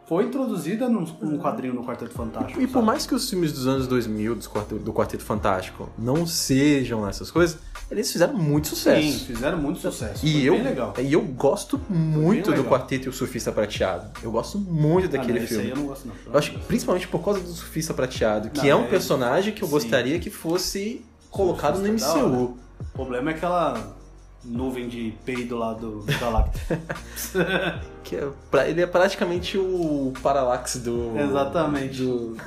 foi introduzida num, num quadrinho no Quarteto Fantástico. E por sabe? mais que os filmes dos anos 2000 dos Quarteto- do Quarteto Fantástico não sejam essas coisas, eles fizeram muito sucesso. Sim, fizeram muito sucesso. E Foi eu, bem legal. e eu gosto muito do. Quarteto e o Surfista Prateado. Eu gosto muito Ah, daquele não, esse filme. aí eu não gosto não. Eu acho que principalmente por causa do Surfista Prateado, que Não, é um é- personagem que eu sim. gostaria que fosse colocado no Surfista é MCU. O problema é aquela nuvem de peido lá do, Galactus. Que é pra- ele é praticamente o Parallax do. Exatamente. Do,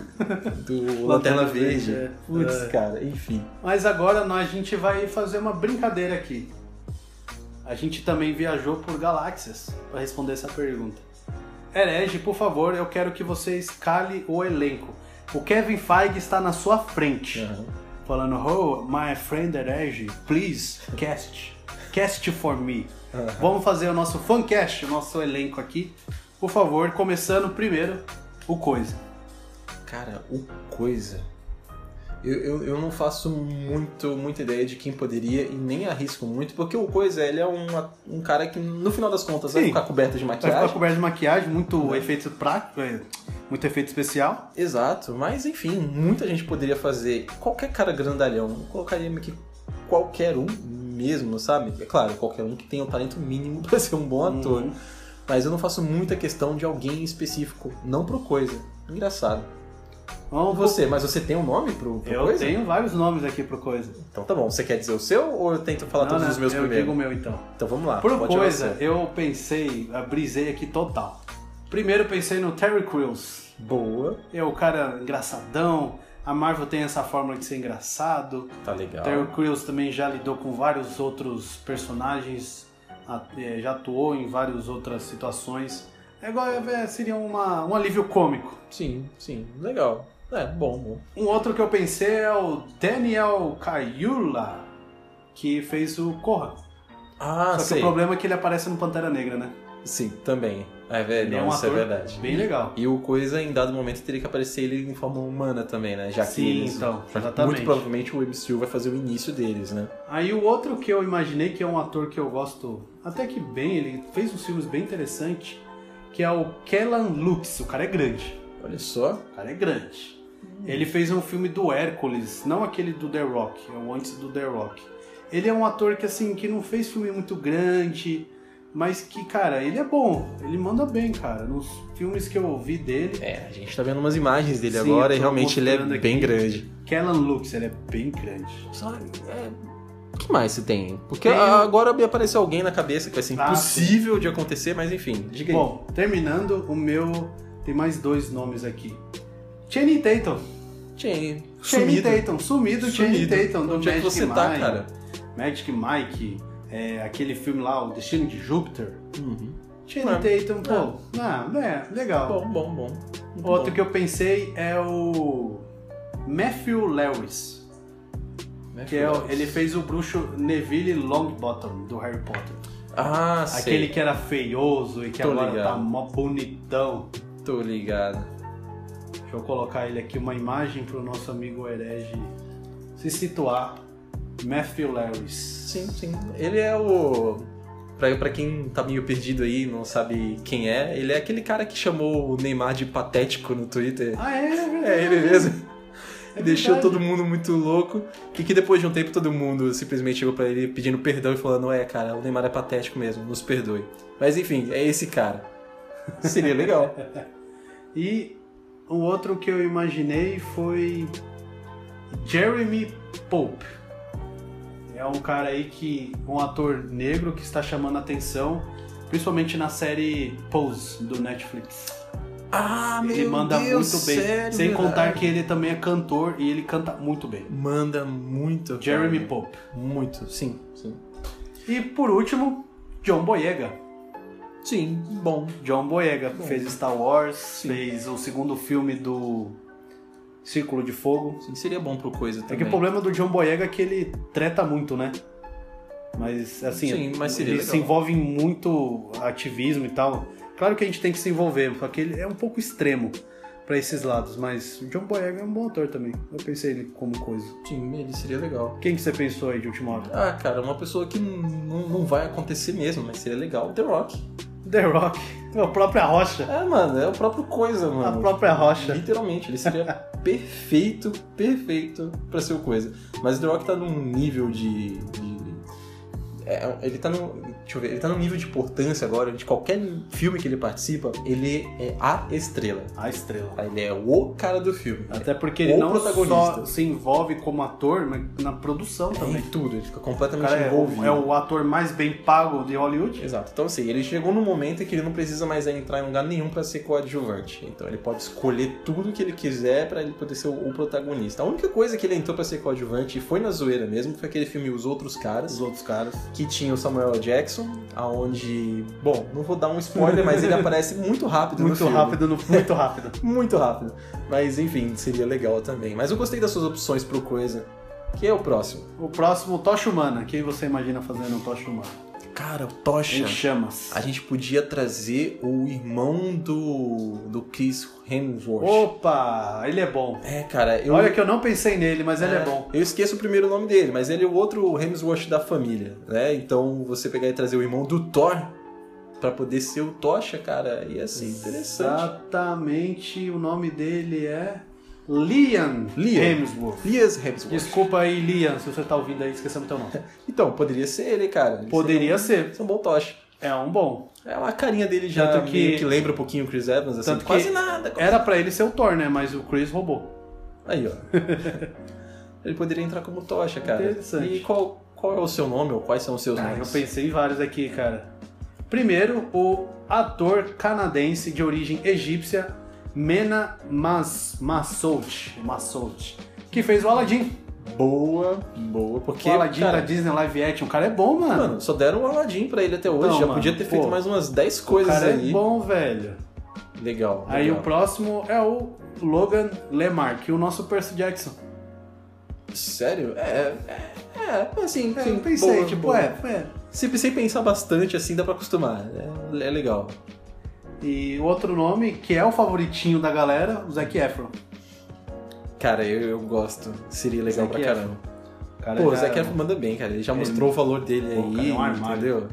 do Lanterna Verde. é. Putz, É. cara, enfim. Mas agora nós, a gente vai fazer uma brincadeira aqui. A gente também viajou por galáxias para responder essa pergunta. Herege, por favor, eu quero que você escale o elenco. O Kevin Feige está na sua frente. Aham. falando, oh, my friend Herege, please cast, cast for me. Vamos fazer o nosso fancast, o nosso elenco aqui. Por favor, começando primeiro o Coisa. Cara, o Coisa. Eu, eu, eu não faço muito, muita ideia de quem poderia e nem arrisco muito, porque o Coisa, ele é um, um cara que, no final das contas, vai Sim. ficar coberto de Vai ficar maquiagem. coberto de maquiagem, muito efeito prático, é, muito efeito especial. Exato, mas enfim, muita gente poderia fazer. Qualquer cara grandalhão, eu colocaria meio que qualquer um mesmo, sabe? É claro, qualquer um que tenha o talento mínimo pra ser um bom ator. Uhum. Mas eu não faço muita questão de alguém específico, não pro coisa. Engraçado. Vamos Você, mas você tem um nome pro, pro Eu coisa? tenho vários nomes aqui pro Coisa. Então tá bom, você quer dizer o seu ou eu tento falar Não, todos não, os meus eu primeiro? digo o meu então. Então vamos lá. Jogar Coisa, eu pensei, eu brisei aqui total. Primeiro eu pensei no Terry Crews. Boa, É o cara engraçadão. A Marvel tem essa fórmula de ser engraçado. tá legal. Terry Crews também já lidou com vários outros personagens, é, já atuou em várias outras situações. É igual, é, seria uma, um alívio cômico. Sim, sim, legal. É, bom, bom. Um outro que eu pensei é o Daniel Kaluuya, que fez o Corra. Ah, Só que o problema é que ele aparece no Pantera Negra, né? Sim, também. É verdade, Ele é um isso é ator verdade. bem legal. E o Coisa, em dado momento, teria que aparecer ele em forma humana também, né? Já que Sim, eles- então, exatamente. muito provavelmente o MCU vai fazer o início deles, né? Aí o outro que eu imaginei, que é um ator que eu gosto até que bem, ele fez uns filmes bem interessantes, que é o Kellan Lutz. O cara é grande. Olha só. O cara é grande. Ele fez um filme do Hércules, não aquele do The Rock, é o antes do The Rock. Ele é um ator que assim, que não fez filme muito grande, mas que, cara, ele é bom. Ele manda bem, cara. Nos filmes que eu vi dele, É, a gente tá vendo umas imagens dele Sim, agora e realmente ele é bem aqui. grande. Kellan Lutz, ele é bem grande. Só, é... O que mais você tem? Porque Tem agora me apareceu alguém na cabeça que vai ser Ah, impossível de acontecer, mas enfim, diga aí. Bom, terminando, o meu tem mais dois nomes aqui. Channing Tatum. Channing, Channing. Tatum, sumido, Channing Sumido. Tatum, do Onde é que Magic você Mike. tá, cara? Magic Mike, é, aquele filme lá, O Destino de Júpiter. Uhum. Channing Tatum, pô. Ah, é, legal. Bom, bom, bom. Muito Outro bom. que eu pensei é o Matthew Lewis, que é o- ele fez o bruxo Neville Longbottom do Harry Potter. Ah, sei. Aquele que era feioso e que Tô agora ligado. tá mó bonitão. Tô ligado. Deixa eu colocar ele aqui, uma imagem pro nosso amigo herege se situar. Matthew Lewis. Sim, sim. Ele é o. Pra, pra quem tá meio perdido aí, não sabe quem é, ele é aquele cara que chamou o Neymar de patético no Twitter. Ah, é? É. É ele mesmo. É Deixou todo mundo muito louco. E que depois de um tempo todo mundo simplesmente chegou pra ele pedindo perdão e falando: É, cara, o Neymar é patético mesmo, nos perdoe. Mas enfim, é esse cara. Seria legal. E o outro que eu imaginei foi Jeremy Pope. É um cara aí que. um ator negro que está chamando a atenção, principalmente na série Pose do Netflix. Ah, Ele manda muito bem. sério, sem contar verdade. que ele também é cantor e ele canta muito bem. Manda muito. cara. Jeremy Pope. Muito, sim, sim. E por último, John Boyega. Sim, bom. John Boyega Bom. fez Star Wars, Sim. fez o segundo filme do Círculo de Fogo. Sim, seria bom pro coisa É também. que o problema do John Boyega é que ele treta muito, né? Mas assim, Sim, mas seria ele legal. se envolve em muito ativismo e tal. Claro que a gente tem que se envolver, só que ele é um pouco extremo pra esses lados, mas o John Boyega é um bom ator também. Eu pensei ele como coisa. Sim, ele seria legal. Quem que você pensou aí de última hora? Ah, cara, uma pessoa que não, não vai acontecer mesmo, mas seria legal. The Rock. The Rock, a própria rocha. É, mano, é o próprio coisa, A mano. própria rocha. Literalmente, ele seria perfeito, perfeito pra ser o coisa. Mas The Rock tá num nível de. de- é, ele tá no. Deixa eu ver, ele tá num nível de importância agora, de qualquer filme que ele participa, ele é a estrela. A estrela. Ele é o cara do filme. Até porque ele não protagonista. só se envolve como ator, mas na produção É também. em tudo, ele fica O completamente é envolvido. é o ator mais bem pago de Hollywood. Exato. Então, assim, ele chegou num momento em que ele não precisa mais entrar em lugar nenhum pra ser coadjuvante. Então, ele pode escolher tudo que ele quiser pra ele poder ser o, protagonista. A única coisa que ele entrou pra ser coadjuvante e foi na zoeira mesmo foi aquele filme Os Outros Caras, Os outros caras. que tinha o Samuel. Jackson, aonde, bom, não vou dar um spoiler, mas ele aparece muito rápido no Muito filme. rápido, no, muito rápido. Muito rápido. Mas enfim, seria legal também. Mas eu gostei das suas opções pro coisa. Que é o próximo? O próximo, Tocha Humana. Quem você imagina fazendo um Tocha Humana? Cara, o Tocha. Em chamas. A gente podia trazer o irmão do, do Chris Hemsworth. Opa, ele é bom. É, cara, eu. Olha que eu não pensei nele, mas ele é bom. Eu esqueço o primeiro nome dele, mas ele é o outro Hemsworth da família, né? Então você pegar e trazer o irmão do Thor pra poder ser o Tocha, cara, ia ser interessante. Exatamente, o nome dele é Liam, Liam. Hemsworth. Lias Hemsworth. Desculpa aí, Liam, se você tá ouvindo aí, esquecemos teu nome. Então, poderia ser ele, cara. Ele Poderia seria ser. um, ser um bom Tocha. É um bom. É uma carinha dele já Tanto que- que lembra um pouquinho o Chris Evans, assim, Tanto que quase nada. quase- Era pra ele ser o Thor, né? Mas o Chris roubou. Aí, ó. ele poderia entrar como Tocha, cara. Interessante. E qual, qual é o seu nome ou quais são os seus Ah, eu nomes? pensei em vários aqui, cara. Primeiro, o ator canadense de origem egípcia, Mena Mas, Massoud, Massoud, que fez o Aladdin. Boa, boa, porque. o Aladdin cara, da Disney Live Action. O cara é bom, mano. Mano, só deram o Aladdin pra ele até hoje. Não, Já mano, podia ter feito pô. mais umas 10 o coisas cara aí. é bom, velho. Legal. Aí legal. o próximo é o Logan Lemar, que é o nosso Percy Jackson. Sério? É. É, é assim, É, sim, pensei, boa, tipo, boa. é, é. Se sem pensar bastante, assim, dá pra acostumar. É, é legal. E o outro nome, que é o favoritinho da galera, o Zac Efron. Cara, eu, eu gosto. Seria legal Zac pra Efron. caramba. O cara Pô, o Zac Efron manda bem, cara. Ele já Ele- mostrou o valor dele Pô, aí, cara, é um entendeu?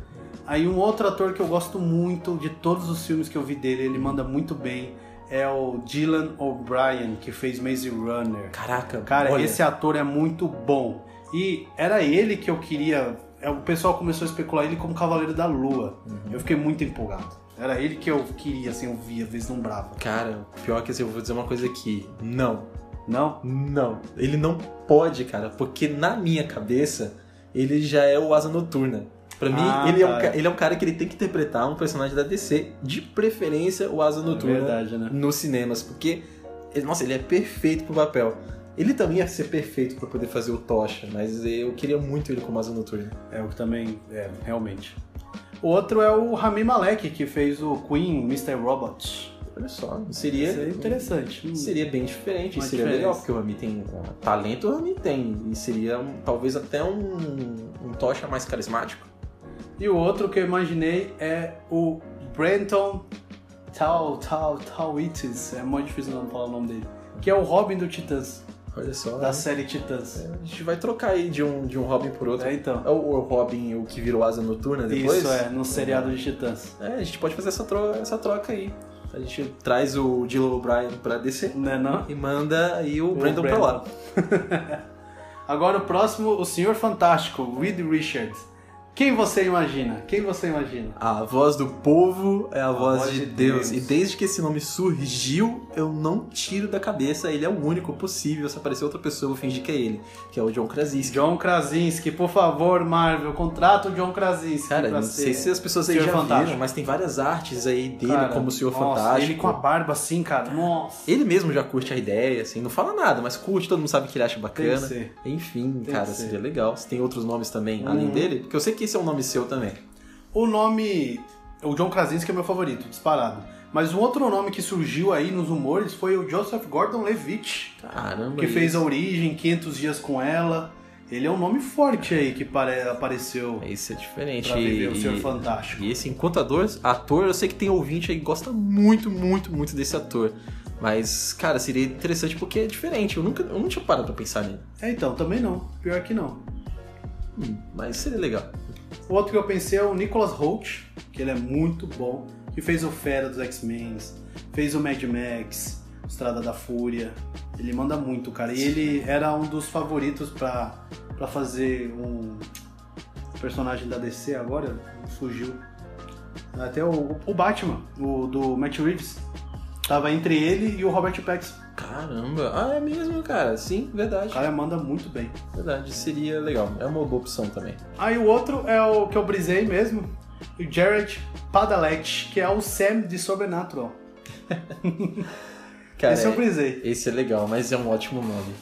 Aí um outro ator que eu gosto muito de todos os filmes que eu vi dele, ele manda muito bem, é o Dylan O'Brien, que fez Maze Runner. Caraca, Cara, olha, esse ator é muito bom. E era ele que eu queria. é, O pessoal começou a especular ele como Cavaleiro da Lua. Uhum. Eu fiquei muito empolgado. Era ele que eu queria, assim, eu via, vislumbrava. Cara, pior que assim, eu vou dizer uma coisa aqui. Não. Não? Não. Ele não pode, cara, porque na minha cabeça, ele já é o Asa Noturna. Pra mim, Ah, ele, é um, tá. ele é um cara que ele tem que interpretar um personagem da DC, de preferência o Asa Noturna, verdade, né? nos cinemas, porque, ele- nossa, ele é perfeito pro papel. Ele também ia ser perfeito pra poder fazer o Tocha, mas eu queria muito ele como Asa Noturna. É o que também, é, realmente. Outro é o Rami Malek, que fez o Queen Mr. Robot. Olha só, seria, Seria interessante. seria bem diferente, Uma seria diferença. legal, porque o Rami tem uh, talento, o Rami tem, e seria um- talvez até um, um tocha mais carismático. E o outro que eu imaginei é o Brenton Tal Tal Tawitis. É muito difícil não falar o nome dele. Que é o Robin do Titãs, Olha só, da né? série Titãs. a gente vai trocar aí de um, de um Robin por outro. É, então. É o, o Robin, o que virou asa noturna depois? Isso é, no seriado de Titãs. É, a gente pode fazer essa, tro essa troca aí. A gente traz o Dylan O'Brien pra descer Né, não? e manda aí o, Brandon pra lá. Agora o próximo, o Senhor Fantástico, Reed Richards. Quem você imagina? Quem você imagina? A voz do povo é a, voz, voz de, de Deus. Deus. E desde que esse nome surgiu, eu não tiro da cabeça. Ele é o único possível. Se aparecer outra pessoa, eu vou fingir que é ele. Que é o John Krasinski. John Krasinski, por favor, Marvel, contrata o John Krasinski Cara, não sei se as pessoas aí Senhor já Fantástico. viram, mas tem várias artes aí dele Cara, como o Senhor nossa, Fantástico. Ele com a barba assim, cara, nossa. Ele mesmo já curte a ideia, assim, não fala nada, mas curte, todo mundo sabe que ele acha bacana. Enfim, Tem cara, seria legal. Se tem outros nomes também, Uhum. além dele, porque eu sei que esse é um nome seu também. O nome. O John Krasinski é meu favorito, disparado. Mas um outro nome que surgiu aí nos humores foi o Joseph Gordon-Levitt, Caramba. que fez esse- a origem, 500 dias com ela. Ele é um nome forte aí que pare... apareceu Esse é diferente. pra viver o e- Senhor Fantástico. E esse, enquanto ator, ator, eu sei que tem ouvinte aí que gosta muito, muito, muito desse ator. Mas, cara, seria interessante porque é diferente. Eu nunca eu não tinha parado pra pensar nele. É, então, também não. Pior que não. Hum, mas seria legal. O outro que eu pensei é o Nicholas Holt, que ele é muito bom, que fez o Fera dos X-Men, fez o Mad Max, Estrada da Fúria. Ele manda muito, cara. E ele era um dos favoritos pra, pra fazer um personagem da DC agora, fugiu. Até o, o Batman, o do Matt Reeves. Tava entre ele e o Robert Pattinson. Caramba. Ah, é mesmo, cara. Sim, verdade. O cara manda muito bem. Verdade, seria legal. É uma boa opção também. Aí o outro é o que eu brisei mesmo, o Jared Padalecki, que é o Sam de Sobrenatural. Cara, Esse eu é- brisei. esse é legal, mas é um ótimo nome.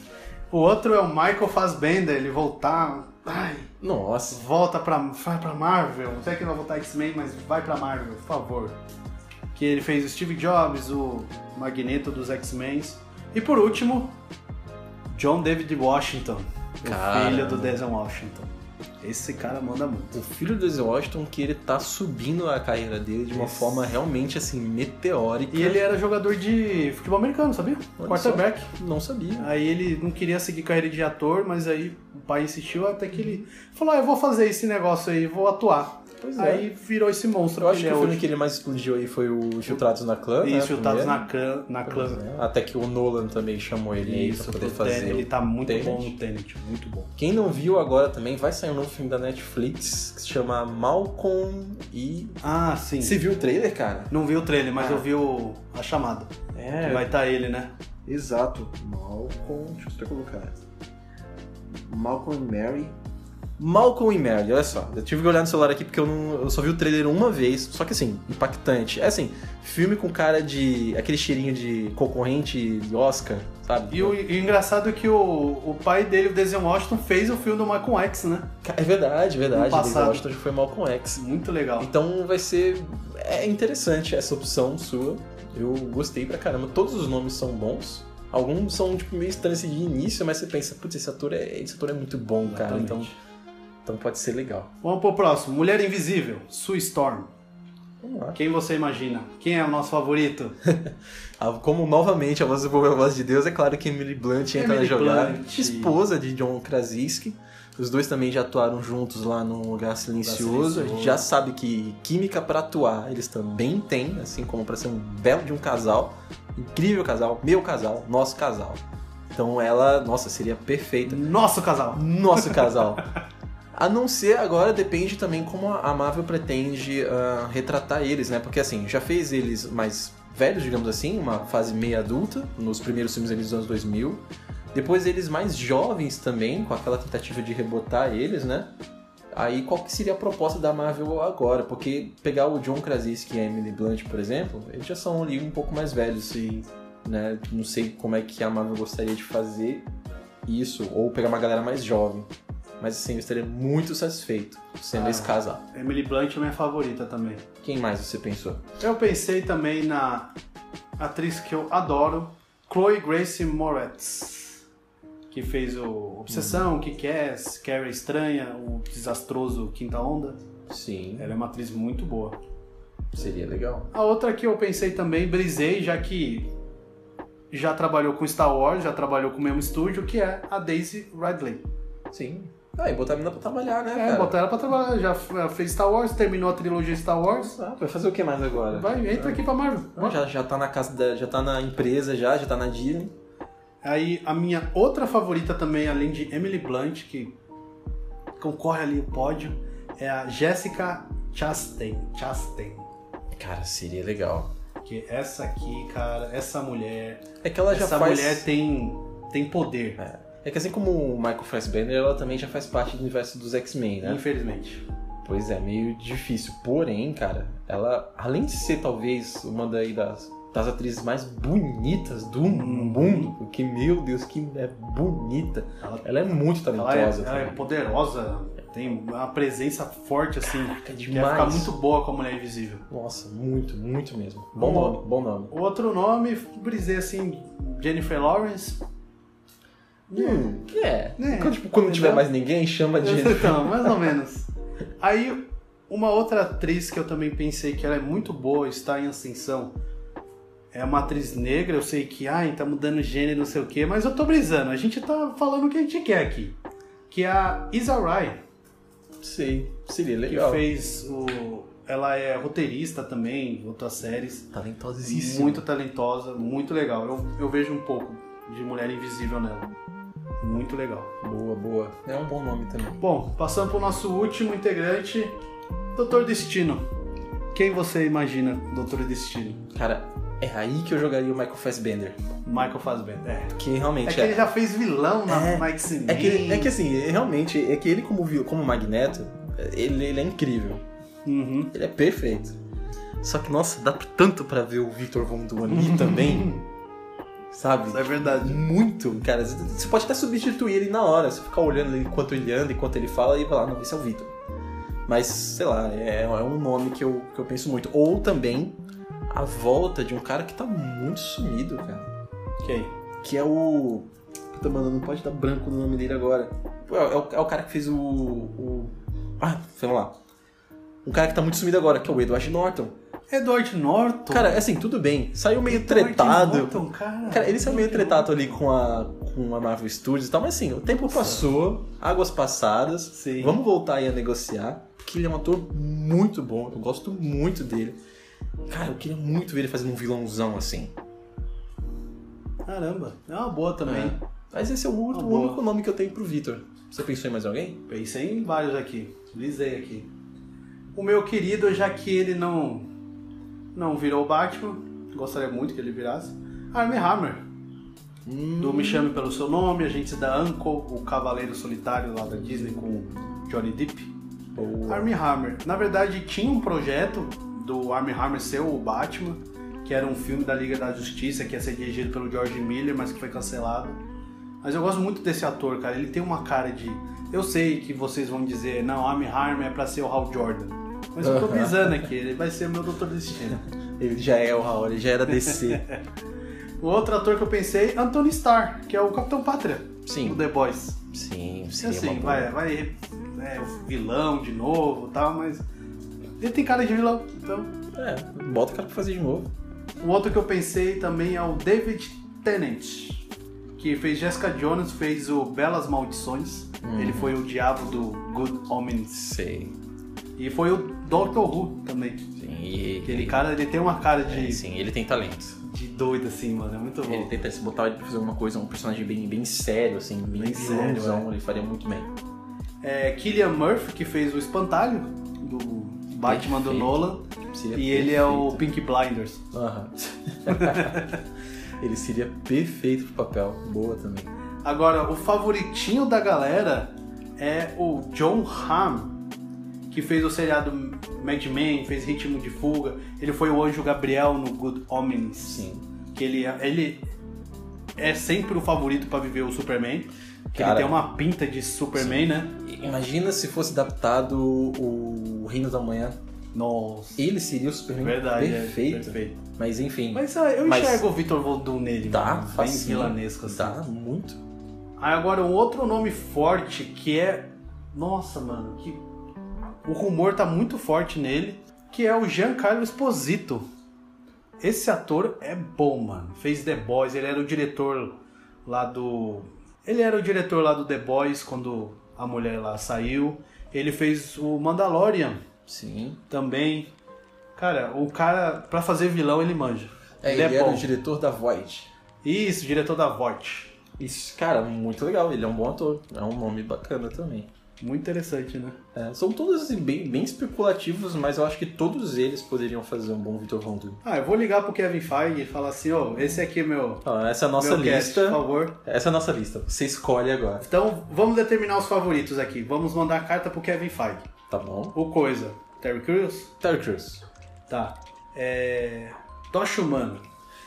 O outro é o Michael Fassbender, ele voltar. Ai, Nossa. volta pra, vai pra Marvel. Não sei que ele vai voltar X-Men, mas vai pra Marvel, por favor. Que ele fez o Steve Jobs, o Magneto dos X-Men. E por último, John David Washington, o filho do Denzel Washington. Esse cara manda muito. O filho do Denzel Washington que ele tá subindo a carreira dele de uma Isso. forma realmente assim meteórica. E ele era jogador de futebol americano, sabia? Olha Quarterback. Não sabia. Aí ele não queria seguir carreira de ator, mas aí o pai insistiu até que ele falou: ah, eu vou fazer esse negócio aí, vou atuar. Pois é. Aí virou esse monstro Eu acho que ele o é filme hoje. que ele mais explodiu aí foi o Infiltrados na Clã, né? Isso, Chutados primeiro. na, clã, na clã. É. Até que o Nolan também chamou ele Isso, pra poder fazer. Tenet, ele tá muito Tenet. bom no Tenet, muito bom. Quem não viu agora também, vai sair um novo filme da Netflix que se chama Malcolm e... Ah, sim. Você viu o trailer, cara? Não vi o trailer, mas Ah. eu vi o, a chamada. É, Que vai estar ele, né? Exato. Malcolm. Deixa eu até colocar. Malcolm e Mary. Malcolm e Mary, olha só. Eu tive que olhar no celular aqui porque eu, não, eu só vi o trailer uma vez. Só que assim, impactante. É assim, filme com cara de. aquele cheirinho de concorrente de Oscar, sabe? E o, e o engraçado é que o, o pai dele, o Denzel Washington, fez o filme do Malcolm X, né? É verdade, verdade. Passado. Denzel Washington foi Malcolm X. Muito legal. Então vai ser. É interessante essa opção sua. Eu gostei pra caramba. Todos os nomes são bons. Alguns são tipo, meio estranhos assim, de início, mas você pensa, putz, esse ator é, esse ator é muito bom, cara. Então, Exatamente. Então pode ser legal. Vamos pro próximo. Mulher Invisível, Sue Storm. Vamos lá. Quem você imagina? Quem é o nosso favorito? Ah, Como novamente a voz do povo é a voz de Deus, é claro que Emily Blunt entra Emily na jogada. Blunt. Esposa de John Krasinski. Os dois também já atuaram juntos lá num lugar silencioso. A gente já sabe que química pra atuar eles também têm, assim como pra ser um belo de um casal. Incrível casal, meu casal, nosso casal. Então ela, nossa, seria perfeita. Nosso casal. Nosso casal. A não ser agora, depende também como a Marvel pretende ah, retratar eles, né? Porque assim, já fez eles mais velhos, digamos assim, uma fase meia adulta, nos primeiros filmes dos anos 2000. Depois eles mais jovens também, com aquela tentativa de rebotar eles, né? Aí qual que seria a proposta da Marvel agora? Porque pegar o John Krasinski e a Emily Blunt, por exemplo, eles já são ali um pouco mais velhos, Sim. né? Não sei como é que a Marvel gostaria de fazer isso, ou pegar uma galera mais jovem. Mas assim, eu estaria muito satisfeito sendo Ah. esse casal. Emily Blunt é minha favorita também. Quem mais você pensou? Eu pensei também na atriz que eu adoro, Chloe Grace Moretz, que fez o Obsessão, que quer, Carrie Estranha, o desastroso Quinta Onda. Sim, Ela é uma atriz muito boa. seria legal. A outra que eu pensei também, brisei, já que já trabalhou com Star Wars, já trabalhou com o mesmo estúdio, que é a Daisy Ridley. Sim. Ah, e botar a menina pra trabalhar, né, É, cara? botar ela pra trabalhar, já f- fez Star Wars, terminou a trilogia Star Wars. Ah, vai fazer o que mais agora? Vai, entra aqui pra Marvel. Ah, já, já tá na casa da, já tá na empresa já, já tá na Disney. Aí a minha outra favorita também, além de Emily Blunt, que concorre ali o pódio, é a Jessica Chastain. Chastain. Cara, seria legal. Que essa aqui, cara, essa mulher. É que ela já essa faz. mulher tem, tem poder, É que assim como o Michael Fassbender, ela também já faz parte do universo dos X-Men, né? infelizmente. Pois é, meio difícil. Porém, cara, ela, além de ser talvez uma daí das, das atrizes mais bonitas do Uhum. mundo, porque, meu Deus, que é bonita. Ela, Ela é muito ela é, talentosa. ela é também. poderosa, tem uma presença forte assim. é Quer demais. ficar muito boa com a Mulher Invisível. Nossa, muito, muito mesmo. Bom Bom. nome, bom nome. O outro nome, brisei assim, Jennifer Lawrence. Hum, é. É, Quando, tipo, quando não tiver mais ninguém, chama de. Então, mais ou menos. Aí, uma outra atriz que eu também pensei que ela é muito boa, está em ascensão, é uma atriz negra. Eu sei que, ai, tá mudando gênero, não sei o quê, mas eu tô brisando. A gente tá falando o que a gente quer aqui. Que é a Isa Rai, Sei, seria que legal. fez o. Ela é roteirista também, outras séries. Talentosíssimo. Muito talentosa, muito legal. Eu, eu vejo um pouco de Mulher Invisível nela. Muito legal. Boa, boa. É um bom nome também. Bom, passando pro nosso último integrante, Doutor Destino. Quem você imagina, Doutor Destino? Cara, é aí que eu jogaria o Michael Fassbender. Michael Fassbender. É. Que É realmente que é. ele já fez vilão na É, X-Men. É que, é que assim, é- realmente, é que ele como, como Magneto, ele, ele é incrível. Uhum. Ele é perfeito. Só que, nossa, dá tanto pra ver o Victor Von Doom ali também. Sabe? Isso é verdade. Muito, cara. Você pode até substituir ele na hora. Você ficar olhando ele enquanto ele anda, enquanto ele fala, e falar, não, esse é o Victor. Mas, sei lá, é, é um nome que eu, que eu penso muito. Ou também a volta de um cara que tá muito sumido, cara. Quem? Que é o. Puta, mano, não pode dar branco no nome dele agora. É, é o, é o cara que fez o. o... Ah, vamos lá. Um cara que tá muito sumido agora, que é o Edward Norton. Edward Norton. Cara, assim, tudo bem. Saiu meio Edward tretado. Norton, cara. Cara, ele saiu meio tretado ali com a, com a Marvel Studios e tal, mas assim, o tempo passou, águas passadas. Sim. Vamos voltar aí a negociar. Que ele é um ator muito bom, eu gosto muito dele. Cara, eu queria muito ver ele fazendo um vilãozão assim. Caramba, é uma boa também. É. Mas esse é o único, o único nome que eu tenho pro Victor. Você pensou em mais alguém? Pensei em vários aqui. Lisei aqui. O meu querido, já que ele não não virou o Batman, gostaria muito que ele virasse. Armie Hammer, do Me Chame Pelo Seu Nome, Agentes da Uncle, o Cavaleiro Solitário lá da Disney com Johnny Depp. Boa. Armie Hammer. Na verdade, tinha um projeto do Armie Hammer ser o Batman, que era um filme da Liga da Justiça, que ia ser dirigido pelo George Miller, mas que foi cancelado. Mas eu gosto muito desse ator, cara. Ele tem uma cara de. Eu sei que vocês vão dizer, não, Armie Hammer é pra ser o Hal Jordan. Mas eu tô brisando aqui, ele vai ser o meu Doutor Destino. Ele já é o Raul, ele já era DC. O outro ator que eu pensei, Anthony Starr, que é o Capitão Pátria, Sim. do The Boys. Sim, E seria assim, vai, vai é, o vilão de novo e tal, mas. Ele tem cara de vilão, então. É, bota o cara pra fazer de novo. O outro que eu pensei também é o David Tennant, que fez Jessica Jones, fez o Belas Maldições. Uhum. Ele foi o diabo do Good Omens. Sei. E foi o Doctor Who também. Sim, e, Aquele cara, ele tem uma cara de, É, sim, ele tem talento. de doido assim, mano. É muito Ele bom. tenta se botar ele pra fazer alguma coisa, um personagem bem, bem sério, assim, bem, Bem sério, vilãozão, ele faria muito bem. É Killian Murphy, que fez o Espantalho, do Batman do Perfeito. Nolan. Seria E ele é o perfeito. Pink Blinders. Aham. ele seria perfeito pro papel. Boa também. Agora, o favoritinho da galera é o John Hamm, que fez o seriado Mad Men, fez Ritmo de Fuga. Ele foi o Anjo Gabriel no Good Omens. Sim. Que ele, ele é sempre o favorito pra viver o Superman. Que Cara. ele tem uma pinta de Superman, né? Imagina se fosse adaptado o Reino da Manhã. Nossa. Ele seria o Superman Verdade, perfeito. é, perfeito. Mas enfim, Mas ah, eu Mas- enxergo o Victor Voldum nele, dá, mano, bem facinho. vilanesco assim. Dá muito. Aí agora um outro nome forte que é. Nossa, mano, que. O rumor tá muito forte nele, que é o Giancarlo Esposito. Esse ator é bom, mano. Fez The Boys, ele era o diretor lá do. Ele era o diretor lá do The Boys quando a mulher lá saiu. Ele fez o Mandalorian Sim. também. Cara, o cara, pra fazer vilão, ele manja. É, ele ele, é era bom. o diretor da Void. Isso, diretor da VOT. Isso, cara, muito legal. Ele é um bom ator. É um nome bacana também. Muito interessante, né? É, são todos assim, bem, bem especulativos, mas eu acho que todos eles poderiam fazer um bom Victor Von Doom. Ah, eu vou ligar pro Kevin Feige e falar assim, ó, esse aqui é meu, Ó, essa é a nossa meu cast, lista. por favor. Essa é a nossa lista. Você escolhe agora. Então, vamos determinar os favoritos aqui. Vamos mandar a carta pro Kevin Feige. Tá bom? O Coisa, Terry Crews? Terry Crews. Tá. É... Tocha Humana.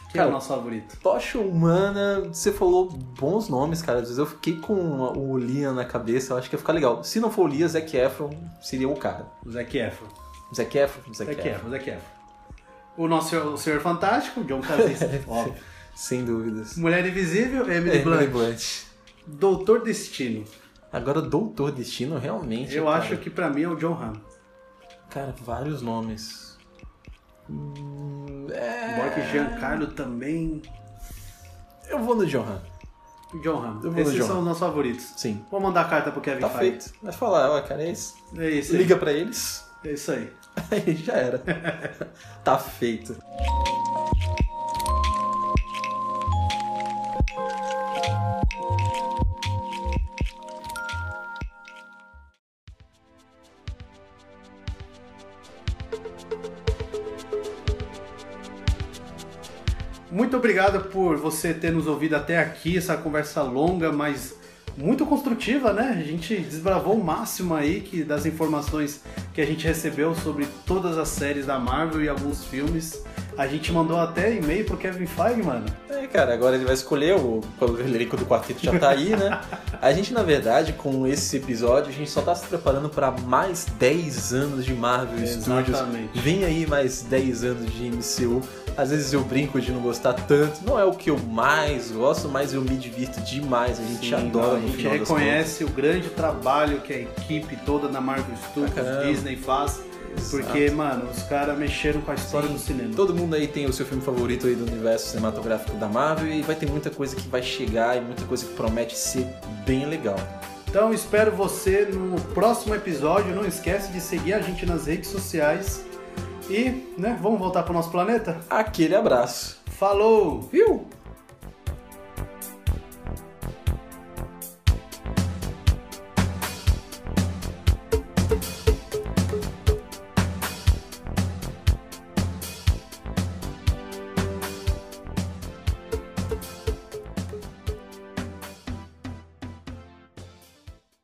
Que é o nosso favorito. Tocha Humana, você falou bons nomes, cara. Às vezes eu fiquei com o Liam na cabeça, eu acho que ia ficar legal. Se não for o Liam, Zac Efron seria o cara. O Zac Efron. Zac Efron? Zac, Zac Efron. Zac Efron. O nosso o Senhor Fantástico, John Krasinski, óbvio. Sem dúvidas. Mulher Invisível, Emily Emily Blunt. Blunt. Doutor Destino. Agora, Doutor Destino, realmente. Eu cara, acho que pra mim é o John Hamm. Cara, vários nomes. Hum, é... Embora que Giancarlo também. Eu vou no John Hamm. John. Eu vou no Esses John são os nossos favoritos. Sim. Vou mandar a carta pro Kevin Tá Feige. feito. Vai falar, ó, cara, é isso. É isso aí. Liga pra eles. É isso aí. Aí já era. tá feito. Obrigado por você ter nos ouvido até aqui, essa conversa longa, mas muito construtiva, né? A gente desbravou o máximo aí que das informações que a gente recebeu sobre todas as séries da Marvel e alguns filmes. A gente mandou até e-mail pro Kevin Feige, mano. É, cara, agora ele vai escolher o, elenco do quarteto já tá aí, né? A gente, na verdade, com esse episódio, a gente só tá se preparando para mais 10 anos de Marvel Studios. Exatamente. Vem aí mais 10 anos de MCU. Às vezes eu brinco de não gostar tanto. Não é o que eu mais gosto, mas eu me divirto demais. A gente Sim, adora não, a gente reconhece o grande trabalho que a equipe toda da Marvel Studios, caramba. Disney faz. Porque, mano, os caras mexeram com a história do cinema. Todo mundo aí tem o seu filme favorito aí do universo cinematográfico da Marvel e vai ter muita coisa que vai chegar e muita coisa que promete ser bem legal. Então espero você no próximo episódio. Não esquece de seguir a gente nas redes sociais. E, né, vamos voltar pro nosso planeta? Aquele abraço. Falou! Viu?